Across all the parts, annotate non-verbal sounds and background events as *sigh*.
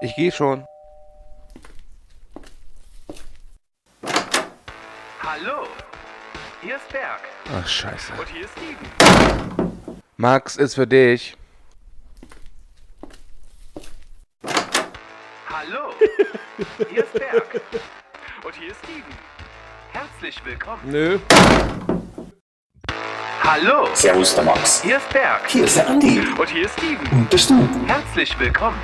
Ich gehe schon. Hallo, hier ist Berg. Ach, scheiße. Und hier ist Steven. Max ist für dich. Hallo, *laughs* hier ist Berg. Und hier ist Steven. Herzlich willkommen. Nö. Hallo, Servus, der Max. hier ist Berg. Hier ist der Andi. Und hier ist Steven. Und der Stu. Herzlich willkommen.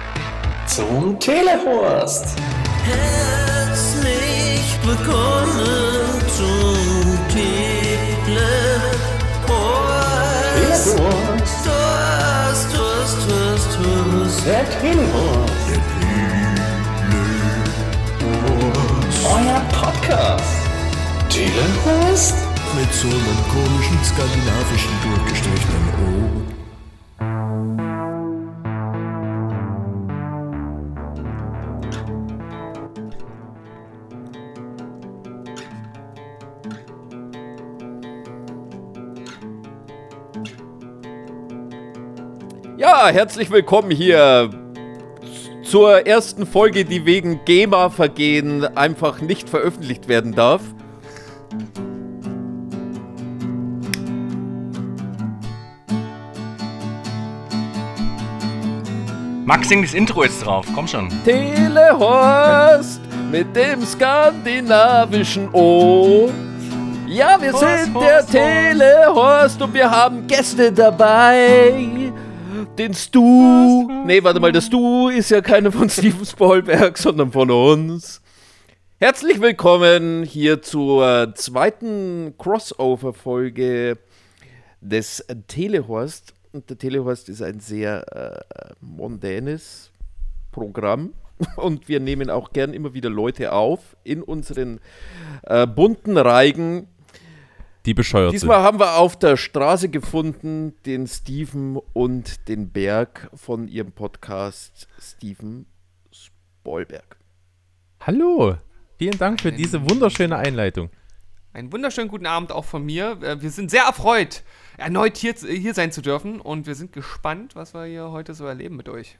Zum Telehorst. Herzlich willkommen zum Telehorst. Telehorst. Horst, Horst, Horst, Horst. Der Telehorst. Euer Podcast. Telehorst. Mit so einem komischen skandinavischen durchgestrichenen O. herzlich willkommen hier zur ersten Folge, die wegen GEMA-Vergehen einfach nicht veröffentlicht werden darf. Max, sing das Intro jetzt drauf. Komm schon. Telehorst mit dem skandinavischen O. Ja, wir Horst, sind Horst, der Horst. Telehorst und wir haben Gäste dabei. Den Stu. Nee, warte mal, der Stu ist ja keiner von *laughs* Steven Spielberg, sondern von uns. Herzlich willkommen hier zur zweiten Crossover-Folge des Telehorst. Und der Telehorst ist ein sehr äh, mondänes Programm. *laughs* Und wir nehmen auch gern immer wieder Leute auf in unseren äh, bunten Reigen. Die bescheuert Diesmal haben wir auf der Straße gefunden den Steven und den Berg von ihrem Podcast Steven Spoilberg. sind. Hallo. Vielen Dank für diese wunderschöne Einleitung. Einen wunderschönen guten Abend auch von mir. Äh, Wir sind sehr erfreut, erneut hier, hier sein zu dürfen und wir sind gespannt, was wir hier heute so erleben mit euch.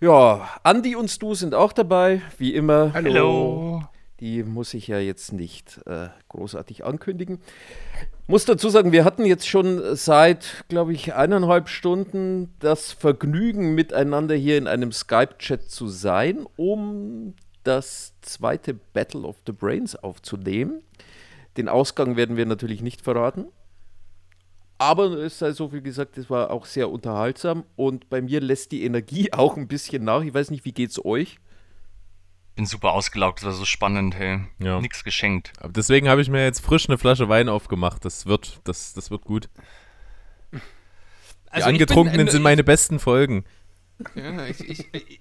Ja, Andi und Stu sind auch dabei, wie immer. Hallo. Die muss ich ja jetzt nicht äh, großartig ankündigen. Muss dazu sagen, wir hatten jetzt schon seit, glaube ich, eineinhalb Stunden das Vergnügen, miteinander hier in einem Skype-Chat zu sein, um das zweite Battle of the Brains aufzunehmen. Den Ausgang werden wir natürlich nicht verraten. Aber es sei so viel gesagt, es war auch sehr unterhaltsam und bei mir lässt die Energie *laughs* auch ein bisschen nach. Ich weiß nicht, wie geht's euch? Bin super ausgelaugt, das war so spannend, hey. Ja. Nix geschenkt. Aber deswegen habe ich mir jetzt frisch eine Flasche Wein aufgemacht. Das wird, das, das wird gut. Die Also ich Angetrunkenen bin, äh, sind meine besten Folgen. Ja, ich, ich,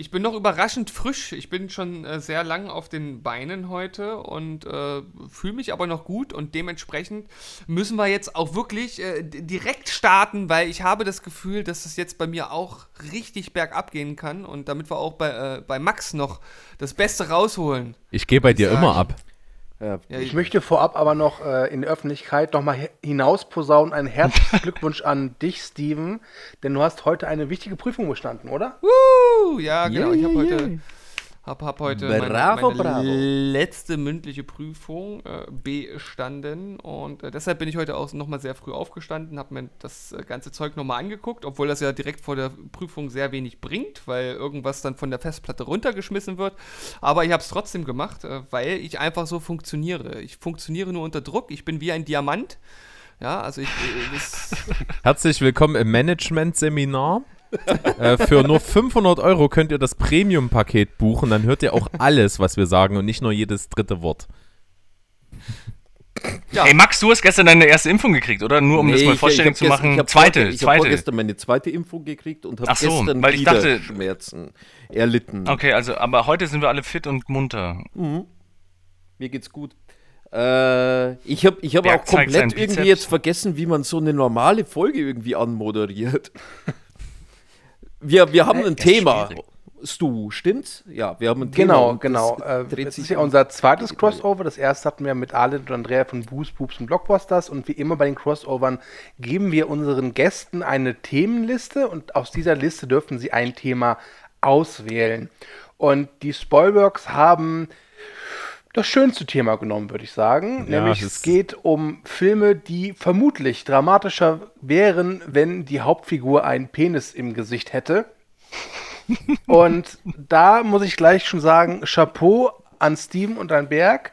ich, bin noch überraschend frisch. Ich bin schon äh, sehr lang auf den Beinen heute und äh, fühle mich aber noch gut und dementsprechend müssen wir jetzt auch wirklich äh, direkt starten, weil ich habe das Gefühl, dass es jetzt bei mir auch richtig bergab gehen kann und damit wir auch bei, äh, bei Max noch das Beste rausholen. Ich gehe bei dir immer ab. Ja, Ja, Ich möchte vorab aber noch äh, in der Öffentlichkeit nochmal hinaus posaunen. Einen herzlichen *laughs* Glückwunsch an dich, Steven, denn du hast heute eine wichtige Prüfung bestanden, oder? Uh, ja, genau. Ich habe Yay, heute. Hab, hab heute Bravo, meine, meine bravo. letzte mündliche Prüfung äh, bestanden und äh, deshalb bin ich heute auch nochmal sehr früh aufgestanden, habe mir das äh, ganze Zeug nochmal angeguckt, obwohl das ja direkt vor der Prüfung sehr wenig bringt, weil irgendwas dann von der Festplatte runtergeschmissen wird. Aber ich habe es trotzdem gemacht, äh, weil ich einfach so funktioniere. Ich funktioniere nur unter Druck. Ich bin wie ein Diamant. Ja, also ich. Äh, *laughs* Herzlich willkommen im Management-Seminar. *laughs* äh, für nur 500 Euro könnt ihr das Premium-Paket buchen. Dann hört ihr auch *laughs* alles, was wir sagen und nicht nur jedes dritte Wort. ja, Hey Max, du hast gestern deine erste Impfung gekriegt, oder? Nur um das Nee, mal ich- vollständig zu hab gestern- machen. Ich hab zweite, ich habe zweite. vorgestern meine zweite Impfung gekriegt und habe so, gestern weil ich wieder dachte- Schmerzen erlitten. Okay, also, aber heute sind wir alle fit und munter. Mir geht's gut. Äh, ich habe ich hab Berg auch komplett irgendwie jetzt vergessen, wie man so eine normale Folge irgendwie anmoderiert. *laughs* Wir, wir haben ein Thema. schwierig. Stu, stimmt's? Ja, wir haben ein Thema. Genau, genau. das Äh, dreht das sich ist ja unser zweites Crossover. Das erste hatten wir mit Ale und Andrea von Boost, Boobs und Blockbusters. Und wie immer bei den Crossovern geben wir unseren Gästen eine Themenliste und aus dieser Liste dürfen sie ein Thema auswählen. Und die Spoilworks haben das schönste Thema genommen, würde ich sagen. Ja, Nämlich es geht um Filme, die vermutlich dramatischer wären, wenn die Hauptfigur einen Penis im Gesicht hätte. *laughs* Und da muss ich gleich schon sagen, Chapeau an Steven und an Berg.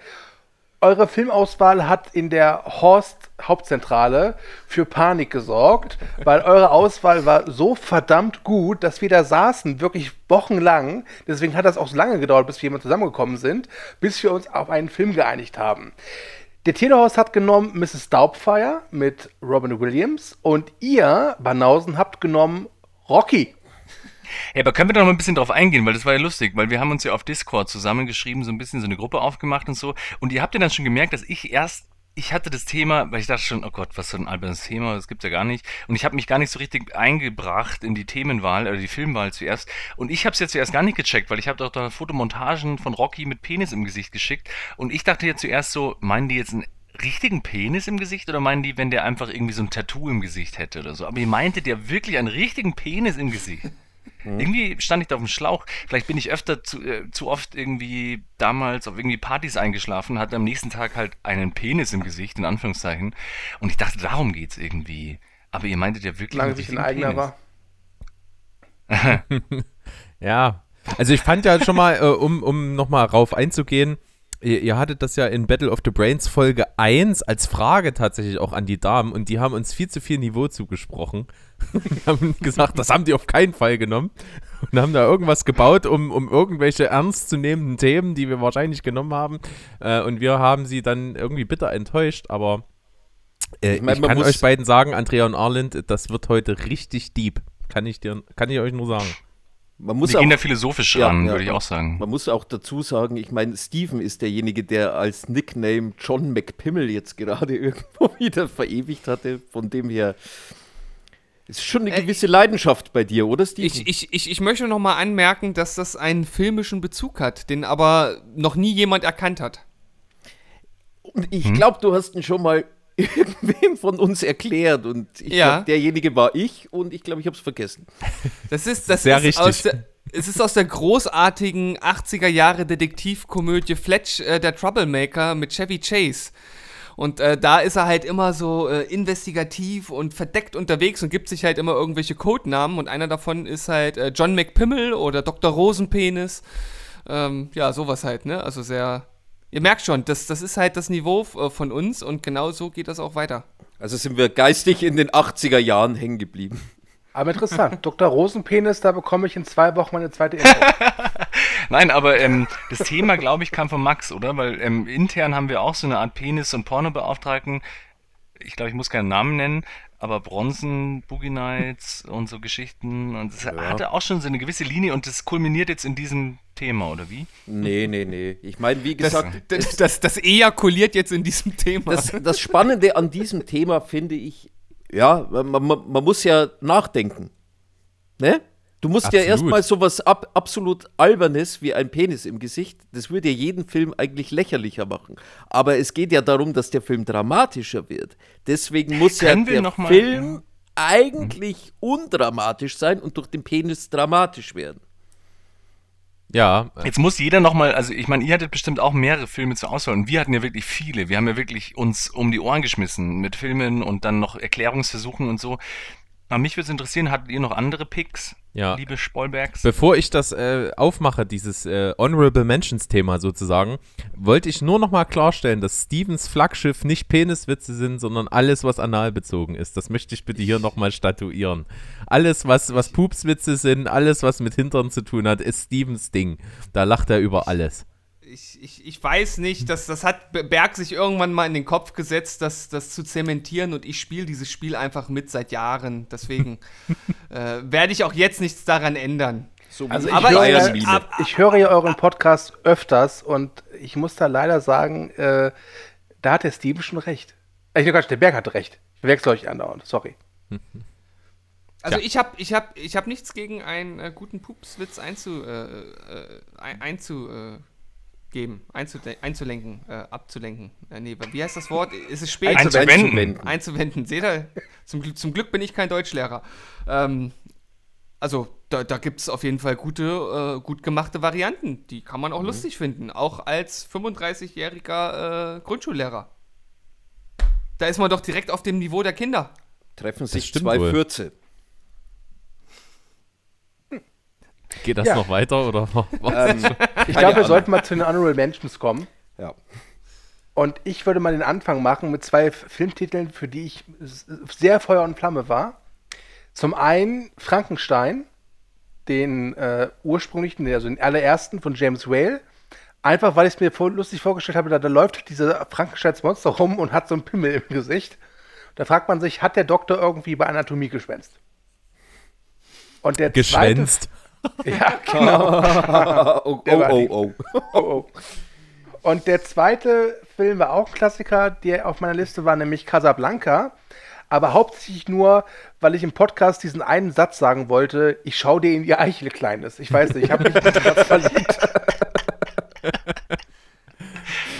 Eure Filmauswahl hat in der Horst Hauptzentrale für Panik gesorgt, weil eure Auswahl war so verdammt gut, dass wir da saßen, wirklich wochenlang. Deswegen hat das auch so lange gedauert, bis wir jemand zusammengekommen sind, bis wir uns auf einen Film geeinigt haben. Der Telehorst hat genommen Mrs. Doubtfire mit Robin Williams und ihr, Banausen, habt genommen Rocky. Ja, aber können wir da noch ein bisschen drauf eingehen, weil das war ja lustig, weil wir haben uns ja auf Discord zusammengeschrieben, so ein bisschen so eine Gruppe aufgemacht und so. Und ihr habt ja dann schon gemerkt, dass ich erst, ich hatte das Thema, weil ich dachte schon, oh Gott, was für ein albernes Thema, das gibt's ja gar nicht. Und ich habe mich gar nicht so richtig eingebracht in die Themenwahl oder die Filmwahl zuerst. Und ich habe es jetzt zuerst gar nicht gecheckt, weil ich habe doch da Fotomontagen von Rocky mit Penis im Gesicht geschickt. Und ich dachte jetzt zuerst so, meinen die jetzt einen richtigen Penis im Gesicht oder meinen die, wenn der einfach irgendwie so ein Tattoo im Gesicht hätte oder so? Aber ihr meintet ja wirklich einen richtigen Penis im Gesicht. Irgendwie stand ich da auf dem Schlauch. Vielleicht bin ich öfter zu, äh, zu oft irgendwie damals auf irgendwie Partys eingeschlafen, hatte am nächsten Tag halt einen Penis im Gesicht, in Anführungszeichen. Und ich dachte, darum geht's irgendwie. Aber ihr meintet ja wirklich Solange einen sich ein eigener Penis. war. *laughs* Ja, also ich fand ja schon mal, äh, um, um nochmal rauf einzugehen, ihr, ihr hattet das ja in Battle of the Brains Folge 1 als Frage tatsächlich auch an die Damen und die haben uns viel zu viel Niveau zugesprochen. Die *laughs* haben gesagt, das haben die auf keinen Fall genommen und haben da irgendwas gebaut, um, um irgendwelche ernstzunehmenden Themen, die wir wahrscheinlich genommen haben. Äh, und wir haben sie dann irgendwie bitter enttäuscht, aber äh, ich, Ich mein, man kann euch beiden sagen, Andrea und Arlind, das wird heute richtig deep. Kann ich dir, kann ich euch nur sagen. Man muss gehen auch, da philosophisch Ja, ran, ja, würde ich auch sagen. man muss auch dazu sagen, ich meine, Steven ist derjenige, der als Nickname John McPimmel jetzt gerade *laughs* irgendwo wieder verewigt hatte. Von dem her ist schon eine Äh, gewisse Leidenschaft bei dir, oder Steven? Ich, ich, ich, ich möchte noch mal anmerken, dass das einen filmischen Bezug hat, den aber noch nie jemand erkannt hat. Und Hm? ich glaube, du hast ihn schon mal *laughs* irgendwem von uns erklärt und ich Ja. glaub, derjenige war ich und ich glaube, ich habe es vergessen. Das ist, das Sehr ist richtig. Aus der, es ist aus der großartigen 80er Jahre Detektivkomödie Fletch, äh, der Troublemaker mit Chevy Chase. Und äh, da ist er halt immer so äh, investigativ und verdeckt unterwegs und gibt sich halt immer irgendwelche Codenamen. Und einer davon ist halt äh, John McPimmel oder Dr. Rosenpenis. Ähm, ja, sowas halt, ne? Also sehr. Ihr merkt schon, das, das ist halt das Niveau äh, von uns und genau so geht das auch weiter. Also sind wir geistig in den 80er Jahren hängen geblieben. Aber interessant. *laughs* Dr. Rosenpenis, da bekomme ich in zwei Wochen meine zweite Info. *laughs* Nein, aber ähm, das Thema, glaube ich, kam von Max, oder? Weil ähm, intern haben wir auch so eine Art Penis- und Pornobeauftragten. Ich glaube, ich muss keinen Namen nennen, aber Bronzen, Boogie Nights und so Geschichten. Und es hatte auch schon so eine gewisse Linie und das kulminiert jetzt in diesem Thema, oder wie? Nee, nee, nee. Ich meine, wie Das, gesagt, *laughs* das, das, das ejakuliert jetzt in diesem Thema. das, das Spannende an diesem Thema finde ich, ja, man, man, man muss ja nachdenken. Ne? Du musst ja Absolut. erstmal sowas ab, absolut Albernes wie ein Penis im Gesicht, das würde ja jeden Film eigentlich lächerlicher machen. Aber es geht ja darum, dass der Film dramatischer wird. Deswegen muss ja Können wir der noch mal- Film eigentlich undramatisch sein und durch den Penis dramatisch werden. Ja, Jetzt muss jeder nochmal, also ich meine, ihr hattet bestimmt auch mehrere Filme zur Auswahl und wir hatten ja wirklich viele. Wir haben ja wirklich uns um die Ohren geschmissen mit Filmen und dann noch Erklärungsversuchen und so. Aber mich würde es interessieren, hattet ihr noch andere Picks, Ja. liebe Spoilbergs? Bevor ich das äh, aufmache, dieses äh, Honorable Mentions Thema sozusagen, wollte ich nur noch mal klarstellen, dass Stevens Flaggschiff nicht Peniswitze sind, sondern alles, was analbezogen ist. Das möchte ich bitte hier noch mal statuieren. Alles, was, was Pupswitze sind, alles, was mit Hintern zu tun hat, ist Stevens Ding. Da lacht er über alles. Ich, ich, ich weiß nicht, dass das hat Be- Berg sich irgendwann mal in den Kopf gesetzt, das, das zu zementieren und ich spiele dieses Spiel einfach mit seit Jahren. Deswegen *laughs* äh, werde ich auch jetzt nichts daran ändern. So Also wie ich Aber höre, ich- ja, ab- ich höre ja euren Podcast öfters und ich muss da leider sagen, äh, da hat der Steven schon recht. Äh, Ich Quatsch, der Berg hatte recht. Ich verwechsel euch andauernd, sorry. *laughs* Also ich habe ich hab, ich hab nichts gegen einen äh, guten Pupswitz einzu, äh, äh, einzude- einzulenken, äh, abzulenken. Äh, nee, wie heißt das Wort? Ist es spät? Einzuwenden. einzuwenden. Seht ihr? Zum, Glück- zum Glück bin ich kein Deutschlehrer. Ähm, also, da, da gibt es auf jeden Fall gute, äh, gut gemachte Varianten. Die kann man auch Mhm. lustig finden. Auch als 35-jähriger äh, Grundschullehrer. Da ist man doch direkt auf dem Niveau der Kinder. Treffen sich zwei wohl. Fürze. Geht das Ja. noch weiter oder? *laughs* Ähm, Ich glaube, wir sollten mal zu den Honorable Mentions kommen. ja. Und ich würde mal den Anfang machen mit zwei Filmtiteln, für die ich sehr Feuer und Flamme war. Zum einen Frankenstein, den äh, ursprünglichen, also den allerersten von James Whale. Einfach weil ich es mir vor, lustig vorgestellt habe, da, da läuft dieser Frankensteins Monster rum und hat so einen Pimmel im Gesicht. Da fragt man sich, hat der Doktor irgendwie bei Anatomie geschwänzt? Und der Geschwänzt. *laughs* Ja, genau. oh, oh, oh, oh. *laughs* Oh, oh. Und der zweite Film war auch ein Klassiker, der auf meiner Liste war, nämlich Casablanca. Aber hauptsächlich nur, weil ich im Podcast diesen einen Satz sagen wollte, ich schau dir in die Eichel, Kleines. Ich weiß nicht, ich habe mich in diesen Satz verliebt. *laughs*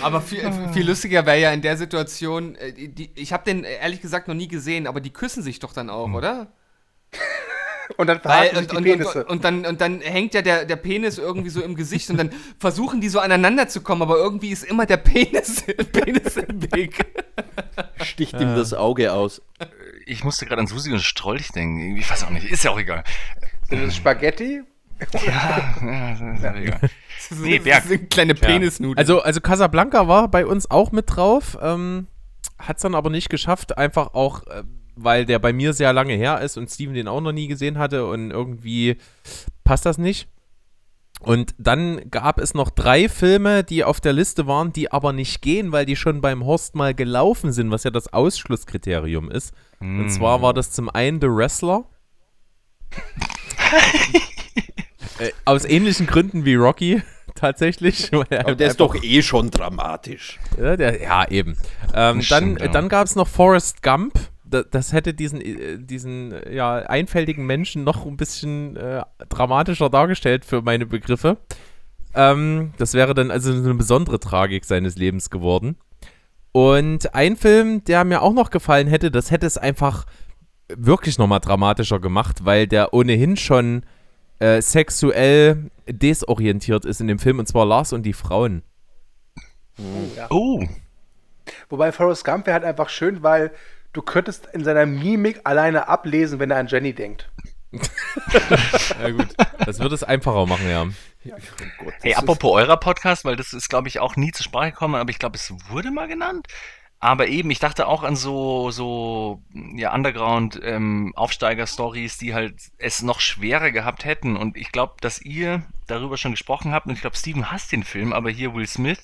Aber viel, viel lustiger wäre ja in der Situation, äh, die, ich habe den äh, ehrlich gesagt noch nie gesehen, aber die küssen sich doch dann Hm. auch, oder? Und dann Weil, verhalten sich und, die und, Penisse. und, und, dann, und dann hängt ja der, der Penis irgendwie so im Gesicht und dann *laughs* versuchen die so aneinander zu kommen, aber irgendwie ist immer der Penis, *laughs* Penis im Weg. Sticht ihm das Auge aus. Ich musste gerade an Susi und Strolch denken. Ich weiß auch nicht. Ist ja auch egal. *laughs* Das ist Spaghetti. Ja, ja, ist ja egal. Nee, Berg. Das sind kleine Penisnudeln. Also, also Casablanca war bei uns auch mit drauf, ähm, hat es dann aber nicht geschafft, einfach auch, äh, weil der bei mir sehr lange her ist und Steven den auch noch nie gesehen hatte und irgendwie passt das nicht. Und dann gab es noch drei Filme, die auf der Liste waren, die aber nicht gehen, weil die schon beim Horst mal gelaufen sind, was ja das Ausschlusskriterium ist. Und zwar war das zum einen The Wrestler. *laughs* äh, aus ähnlichen Gründen wie Rocky, *laughs* tatsächlich. er Aber der ist doch eh schon dramatisch. ja, der, ja eben. Ähm, dann stimmt, ja. dann gab es noch Forrest Gump. Da, das hätte diesen, äh, diesen äh, ja, einfältigen Menschen noch ein bisschen äh, dramatischer dargestellt für meine Begriffe. Ähm, das wäre dann also eine besondere Tragik seines Lebens geworden. Und ein Film, der mir auch noch gefallen hätte, das hätte es einfach wirklich nochmal dramatischer gemacht, weil der ohnehin schon äh, sexuell desorientiert ist in dem Film, und zwar Lars und die Frauen. Oh, Wobei Forrest Gump wäre halt einfach schön, weil du könntest in seiner Mimik alleine ablesen, wenn er an Jenny denkt. *laughs* Ja, gut. Das wird es einfacher machen, ja. hey, apropos eurer Podcast, weil das ist, glaube ich, auch nie zur Sprache gekommen, aber ich glaube, es wurde mal genannt. Aber eben, ich dachte auch an so, so, ja, Underground-Aufsteiger-Stories, die halt es noch schwerer gehabt hätten. Und ich glaube, dass ihr darüber schon gesprochen habt. Und ich glaube, Steven hasst den Film, aber hier Will Smith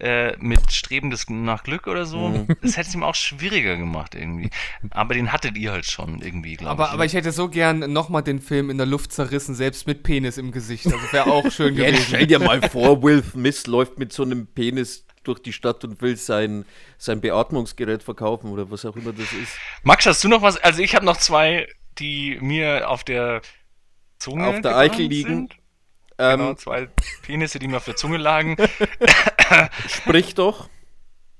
äh, mit Streben des nach Glück oder so, *laughs* das hätte es ihm auch schwieriger gemacht irgendwie. Aber den hattet ihr halt schon irgendwie, glaube aber, ich. aber ich hätte so gern nochmal den Film in der Luft zerrissen, selbst mit Penis im Gesicht. Also wäre auch *laughs* schön gewesen. stell dir mal vor, *laughs* Will Smith läuft mit so einem Penis durch die Stadt und will sein, sein Beatmungsgerät verkaufen oder was auch immer das ist. Max, hast du noch was? Also ich habe noch zwei, die mir auf der Zunge Auf der Eichel liegen. Sind. Genau, Ähm, zwei Penisse, die mir auf der Zunge lagen. Sprich doch.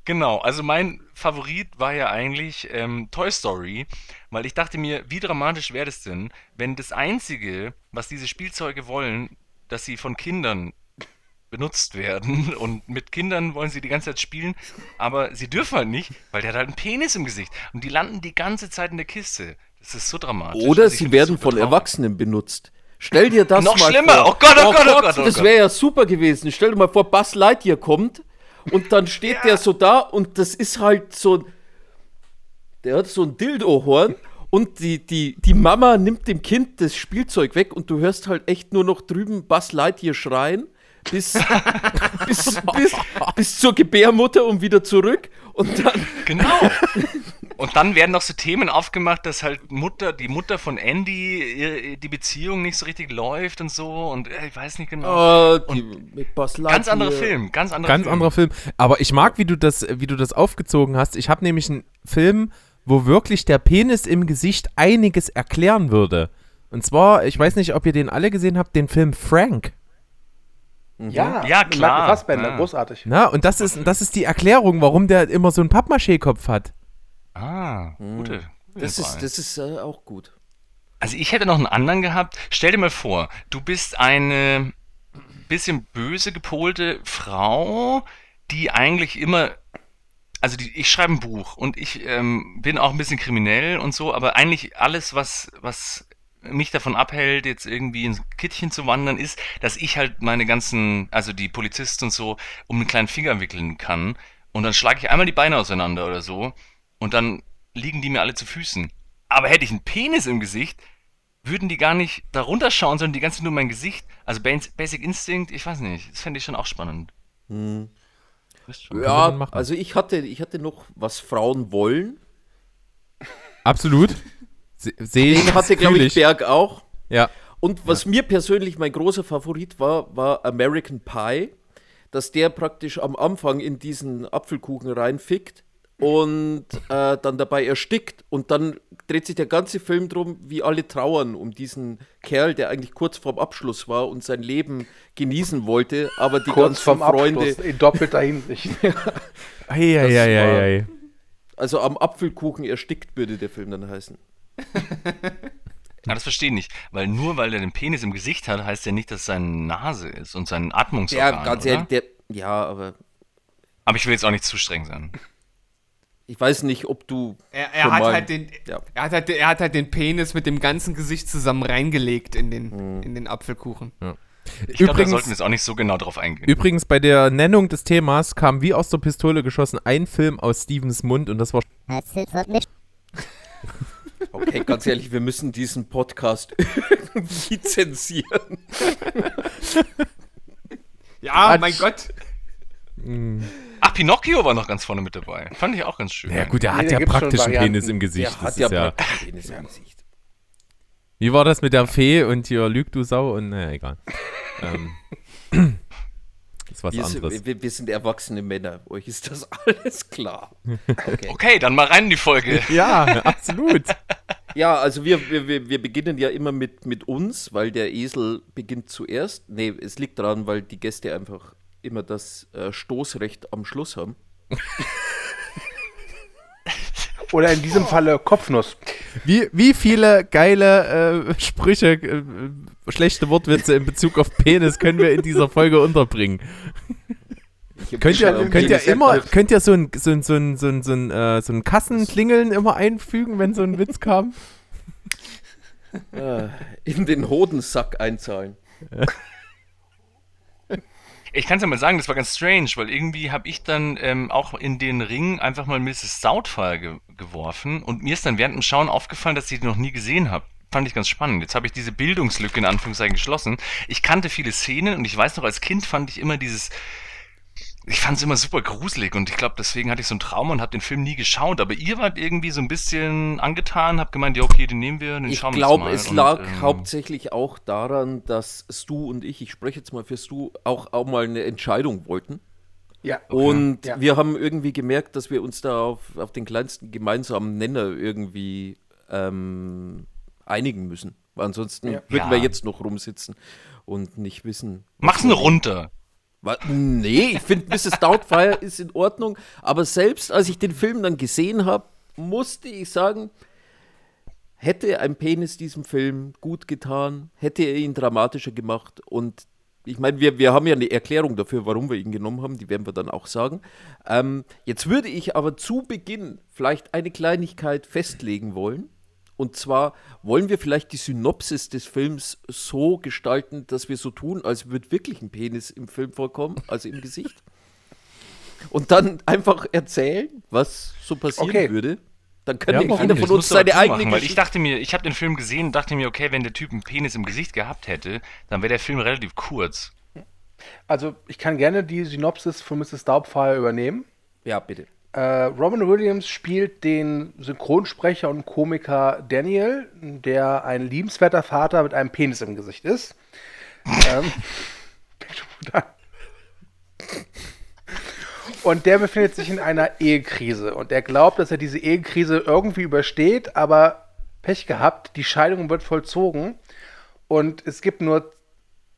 Genau, also mein Favorit war ja eigentlich ähm, Toy Story, weil ich dachte mir, wie dramatisch wäre das denn, wenn das Einzige, was diese Spielzeuge wollen, dass sie von Kindern benutzt werden *laughs* und mit Kindern wollen sie die ganze Zeit spielen, aber sie dürfen halt nicht, weil der hat halt einen Penis im Gesicht und die landen die ganze Zeit in der Kiste. Das ist so dramatisch. Oder Also sie werden von. Erwachsenen benutzt. Stell dir das Noch mal schlimmer. vor. Oh Gott, oh Gott, oh Gott, oh das Gott. wäre ja super gewesen. Stell dir mal vor, Buzz Lightyear kommt und dann *laughs* steht der so da und das ist halt so der hat so ein Dildo-Horn und die, die, die Mama nimmt dem Kind das Spielzeug weg und du hörst halt echt nur noch drüben Buzz Lightyear schreien bis, *laughs* bis, bis, bis zur Gebärmutter und wieder zurück und dann Genau. *laughs* Und dann werden noch so Themen aufgemacht, dass halt Mutter, die Mutter von Andy, die Beziehung nicht so richtig läuft und so und äh, ich weiß nicht genau. die, mit Buzz Lightyear. ganz anderer Film, ganz anderer Ganz Film. anderer Film. Aber ich mag, wie du das, wie du das aufgezogen hast. Ich habe nämlich einen Film, wo wirklich der Penis im Gesicht einiges erklären würde. Und zwar, ich weiß nicht, ob ihr den alle gesehen habt, den Film Frank. Ja, Ja, mit klar. Fassbender, Ja. großartig. Na, und das ist, das ist die Erklärung, warum der immer so einen Pappmaché-Kopf hat. Ah, gute. gute Das ist, das ist äh, auch gut. Also ich hätte noch einen anderen gehabt. Stell dir mal vor, du bist eine bisschen böse gepolte Frau, die eigentlich immer, also die, ich schreibe ein Buch und ich ähm, bin auch ein bisschen kriminell und so, aber eigentlich alles, was, was mich davon abhält, jetzt irgendwie ins Kittchen zu wandern, ist, dass ich halt meine ganzen, also die Polizisten und so, um einen kleinen Finger wickeln kann. Und dann schlage ich einmal die Beine auseinander oder so und dann liegen die mir alle zu Füßen. Aber hätte ich einen Penis im Gesicht, würden die gar nicht darunter schauen, sondern die ganze Zeit nur mein Gesicht. Also Bas- Basic Instinct, ich weiß nicht, das fände ich schon auch spannend. Man Ja, also ich hatte, ich hatte noch, was Frauen wollen. Absolut. *laughs* Se- Sehe ich. Den hatte, glaube ich, Berg auch. Ja. Und was mir persönlich mein großer Favorit war, war American Pie, dass der praktisch am Anfang in diesen Apfelkuchen reinfickt und äh, dann dabei erstickt und dann dreht sich der ganze Film drum, wie alle trauern um diesen Kerl, der eigentlich kurz vorm Abschluss war und sein Leben genießen wollte, aber die Kurz ganzen vorm Freunde, Abschluss, in doppelter Hinsicht. *laughs* Ei, ei, Das ei, war- ei, ei. also am Apfelkuchen erstickt würde der Film dann heißen. *laughs* Ah, das verstehe ich nicht, weil nur weil er den Penis im Gesicht hat, heißt ja nicht, dass seine Nase ist und sein Atmungsorgan, Ja, ganz ehrlich, der, ja, aber Aber ich will jetzt auch nicht zu streng sein. Ich weiß nicht, ob du Er, er, schon hat mal- halt den, ja. er, hat halt, er hat halt den Penis mit dem ganzen Gesicht zusammen reingelegt in den, in den Apfelkuchen. Ich glaube, da sollten wir jetzt auch nicht so genau drauf eingehen. Übrigens, bei der Nennung des Themas kam wie aus der Pistole geschossen ein Film aus Stevens Mund und das war *laughs* Okay, ganz ehrlich, wir müssen diesen Podcast *laughs* irgendwie zensieren. Ja, mein Gott. Ach, Pinocchio war noch ganz vorne mit dabei. Fand ich auch ganz schön. Ja gut, der Nee, hat ja praktisch einen. Penis im Gesicht. Der Das hat ist ja, ja, praktisch Penis im Gesicht. Wie war das mit der Fee und hier Lüg du Sau und naja, egal. ähm, das ist was Wir, anderes. sind- wir, wir sind erwachsene Männer. Euch ist das *laughs* alles klar. Okay. Okay, dann mal rein in die Folge. *laughs* Ja, absolut. Ja, also wir, wir, wir, wir beginnen ja immer mit, mit uns, weil der Esel beginnt zuerst. Nee, es liegt daran, weil die Gäste einfach immer das äh, Stoßrecht am Schluss haben. *laughs* Oder in diesem Falle Kopfnuss. Wie, wie viele geile äh, Sprüche, äh, schlechte Wortwitze in Bezug auf Penis können wir in dieser Folge unterbringen? Könnt ihr, könnt ihr immer, könnt ihr so ein, so ein, so ein, so ein, so ein, äh, so ein Kassenklingeln immer einfügen, wenn so ein Witz kam? *laughs* äh, in den Hodensack einzahlen. *laughs* Ich kann es ja mal sagen, das war ganz strange, weil irgendwie habe ich dann ähm, auch in den Ring einfach mal Mrs. Doubtfire ge geworfen und mir ist dann während dem Schauen aufgefallen, dass ich die noch nie gesehen habe. Fand ich ganz spannend. Jetzt habe ich diese Bildungslücke in Anführungszeichen geschlossen. Ich kannte viele Szenen und ich weiß noch, als Kind fand ich immer dieses. Ich fand es immer super gruselig und ich glaube, deswegen hatte ich so ein Trauma und habe den Film nie geschaut. Aber ihr wart irgendwie so ein bisschen angetan, habt gemeint, ja, okay, den nehmen wir, den Ich schauen wir glaube, uns es mal. lag und, ähm, hauptsächlich auch daran, dass Stu und ich, ich spreche jetzt mal für Stu, auch, auch mal eine Entscheidung wollten. Ja. Und Ja. wir haben irgendwie gemerkt, dass wir uns da auf, auf den kleinsten gemeinsamen Nenner irgendwie ähm, einigen müssen. Weil ansonsten Ja. würden Ja. wir jetzt noch rumsitzen und nicht wissen. Mach's nur runter. Nee, ich finde Mrs. Doubtfire ist in Ordnung, aber selbst als ich den Film dann gesehen habe, musste ich sagen, hätte ein Penis diesem Film gut getan, hätte er ihn dramatischer gemacht und ich meine, wir, wir haben ja eine Erklärung dafür, warum wir ihn genommen haben, die werden wir dann auch sagen. Ähm, jetzt würde ich aber zu Beginn vielleicht eine Kleinigkeit festlegen wollen. Und zwar wollen wir vielleicht die Synopsis des Films so gestalten, dass wir so tun, als würde wirklich ein Penis im Film vorkommen, also im Gesicht. Und dann einfach erzählen, was so passieren Okay. würde. Dann kann Ja, jeder von uns seine eigene machen, weil ich dachte mir, ich habe den Film gesehen und dachte mir, okay, wenn der Typ einen Penis im Gesicht gehabt hätte, dann wäre der Film relativ kurz. Also, ich kann gerne die Synopsis von Mrs. Doubtfire übernehmen. Ja, bitte. Äh, Robin Williams spielt den Synchronsprecher und Komiker Daniel, der ein liebenswerter Vater mit einem Penis im Gesicht ist. ähm, *laughs* und der befindet sich in einer Ehekrise und er glaubt, dass er diese Ehekrise irgendwie übersteht, aber Pech gehabt, die Scheidung wird vollzogen und es gibt nur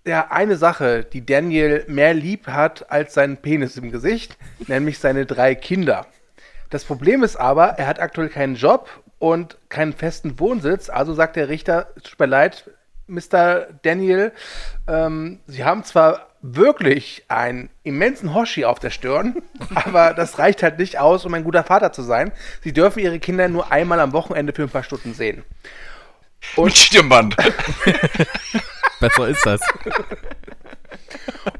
ja, eine Sache, die Daniel mehr lieb hat als seinen Penis im Gesicht, *laughs* nämlich seine drei Kinder. Das Problem ist aber, er hat aktuell keinen Job und keinen festen Wohnsitz. Also sagt der Richter, tut mir leid, Mr. Daniel, ähm, Sie haben zwar wirklich einen immensen Hoshi auf der Stirn, *laughs* aber das reicht halt nicht aus, um ein guter Vater zu sein. Sie dürfen Ihre Kinder nur einmal am Wochenende für ein paar Stunden sehen. Mit Stirnband. *laughs* Besser ist das.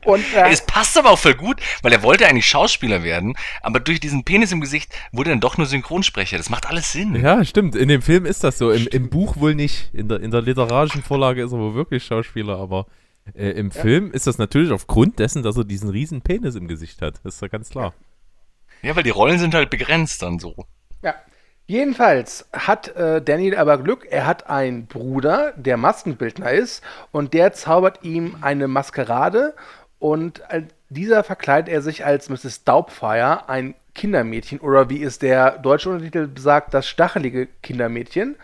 Und äh, Es passt aber auch voll gut, weil er wollte eigentlich Schauspieler werden, aber durch diesen Penis im Gesicht wurde er dann doch nur Synchronsprecher. Das macht alles Sinn. Ja, stimmt. In dem Film ist das so. Im, im Buch wohl nicht. In der, in der literarischen Vorlage ist er wohl wirklich Schauspieler, aber äh, im Film ist das natürlich aufgrund dessen, dass er diesen riesen Penis im Gesicht hat. Das ist ja ganz klar. Ja, weil die Rollen sind halt begrenzt dann so. Ja. Jedenfalls hat äh, Daniel aber Glück, er hat einen Bruder, der Maskenbildner ist, und der zaubert ihm eine Maskerade und äh, dieser verkleidet er sich als Mrs. Doubtfire, ein Kindermädchen, oder wie es der deutsche Untertitel besagt, das stachelige Kindermädchen.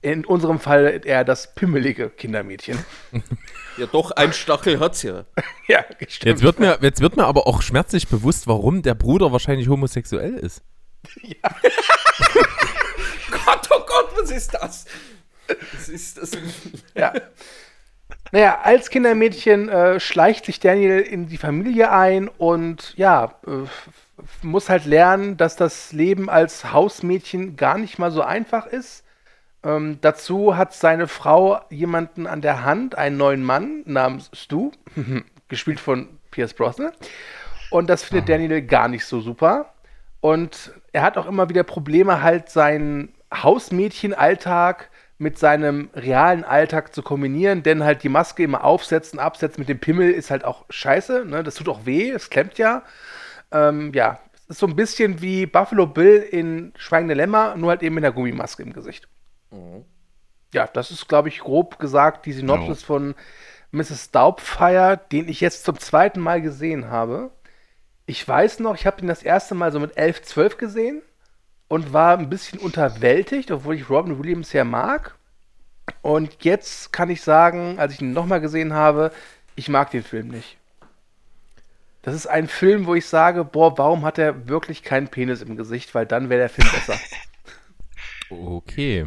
In unserem Fall eher das pimmelige Kindermädchen. *laughs* Ja, doch, ein Stachel hat's ja. *laughs* ja, stimmt. Jetzt wird, mir, jetzt wird mir aber auch schmerzlich bewusst, warum der Bruder wahrscheinlich homosexuell ist. *laughs* Gott, oh Gott, was ist das? Das ist das. Ja. Naja, als Kindermädchen äh, schleicht sich Daniel in die Familie ein und ja, äh, muss halt lernen, dass das Leben als Hausmädchen gar nicht mal so einfach ist. Ähm, dazu hat seine Frau jemanden an der Hand, einen neuen Mann namens Stu, *laughs* gespielt von Pierce Brosnan. Und das findet Daniel gar nicht so super. Und er hat auch immer wieder Probleme, halt seinen Hausmädchenalltag mit seinem realen Alltag zu kombinieren, denn halt die Maske immer aufsetzen, absetzen mit dem Pimmel ist halt auch scheiße, ne? Das tut auch weh, es klemmt ja. Ähm, ja, es ist so ein bisschen wie Buffalo Bill in Schweigende Lämmer, nur halt eben mit einer Gummimaske im Gesicht. Ja, das ist, glaube ich, grob gesagt die Synopsis von Mrs. Doubtfire, den ich jetzt zum zweiten Mal gesehen habe. Ich weiß noch, ich habe ihn das erste Mal so mit 11, 12 gesehen und war ein bisschen unterwältigt, obwohl ich Robin Williams ja mag. Und jetzt kann ich sagen, als ich ihn nochmal gesehen habe, ich mag den Film nicht. Das ist ein Film, wo ich sage, boah, warum hat er wirklich keinen Penis im Gesicht, weil dann wäre der Film besser. *laughs* Okay.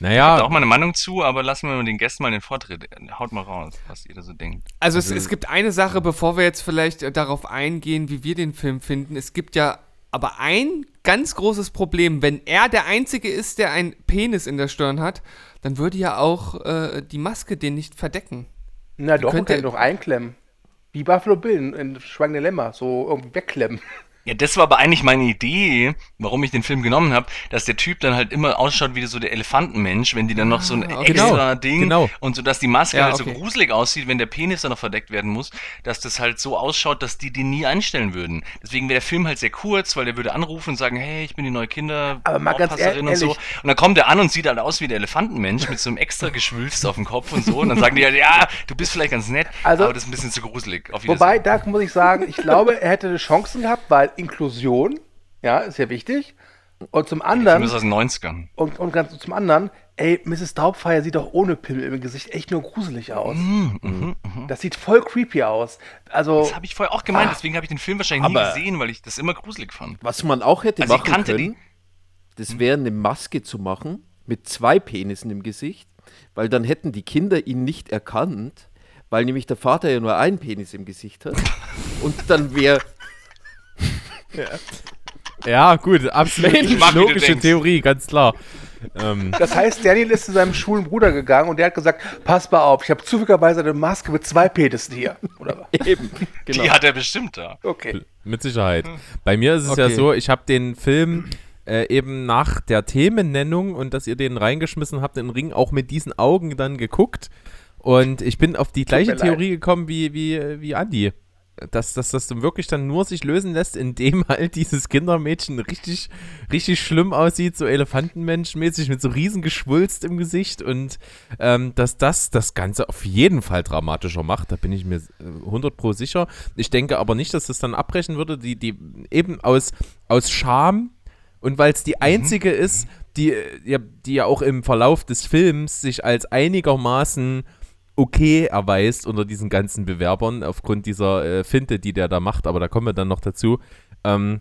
Naja, auch mal eine Meinung zu, aber lassen wir mal den Gästen mal den Vortritt. Haut mal raus, was ihr da so denkt. Also es, es gibt eine Sache, bevor wir jetzt vielleicht äh, darauf eingehen, wie wir den Film finden. Es gibt ja aber ein ganz großes Problem. Wenn er der Einzige ist, der einen Penis in der Stirn hat, dann würde ja auch äh, die Maske den nicht verdecken. Na doch, man könnte- kann ihn doch einklemmen. Wie Buffalo Bill in, in Schweigende Lämmer, so irgendwie wegklemmen. Ja, das war aber eigentlich meine Idee, warum ich den Film genommen habe, dass der Typ dann halt immer ausschaut wie so der Elefantenmensch, wenn die dann noch so ein Ah, okay. extra Genau, Ding genau. und so, dass die Maske Ja, halt okay. so gruselig aussieht, wenn der Penis dann noch verdeckt werden muss, dass das halt so ausschaut, dass die den nie einstellen würden. Deswegen wäre der Film halt sehr kurz, weil der würde anrufen und sagen, hey, ich bin die neue Kinder Aber mal ganz Aufpasserin und so. ehrlich- Und dann kommt er an und sieht halt aus wie der Elefantenmensch mit so einem extra Geschwülst auf dem Kopf und so. Und dann sagen die halt, ja, du bist vielleicht ganz nett, Also- aber das ist ein bisschen zu gruselig. Auf Wobei, da muss ich sagen, ich glaube, er hätte Chancen gehabt, weil Inklusion, ja, ist ja wichtig. Und zum anderen, ist aus den 90ern. und, und ganz zum anderen, ey, Mrs. Doubtfire sieht doch ohne Pimmel im Gesicht echt nur gruselig aus. Mhm, Das sieht voll creepy aus. Also, Das habe ich vorher auch gemeint, Ah. deswegen habe ich den Film wahrscheinlich nie gesehen, weil ich das immer gruselig fand. Was man auch hätte Also ich machen kannte können, das wäre eine Maske zu machen mit zwei Penissen im Gesicht, weil dann hätten die Kinder ihn nicht erkannt, weil nämlich der Vater ja nur einen Penis im Gesicht hat. *laughs* Und dann wäre ja, gut, absolut logische. Theorie, ganz klar. Ähm, das heißt, Daniel ist zu seinem schwulen Bruder gegangen und der hat gesagt, pass mal auf, ich habe zufälligerweise eine Maske mit zwei Penissen hier. Oder was? *laughs* eben. Genau. Die hat er bestimmt da. Okay. Mit Sicherheit. Bei mir ist es ja Okay. so, ich habe den Film äh, eben nach der Themennennung und dass ihr den reingeschmissen habt in den Ring auch mit diesen Augen dann geguckt. Und ich bin auf die gleiche mir leid. Theorie gekommen wie, wie, wie Andi. Dass, dass das dann wirklich dann nur sich lösen lässt, indem *laughs* halt dieses Kindermädchen richtig, richtig schlimm aussieht, so Elefantenmenschmäßig mit so riesen Geschwulst im Gesicht und ähm, dass das das Ganze auf jeden Fall dramatischer macht, da bin ich mir äh, 100 pro sicher. Ich denke aber nicht, dass das dann abbrechen würde, die, die eben aus, aus Scham und weil es die einzige ist, die, äh, die ja auch im Verlauf des Films sich als einigermaßen okay erweist unter diesen ganzen Bewerbern aufgrund dieser äh, Finte, die der da macht, aber da kommen wir dann noch dazu. Ähm,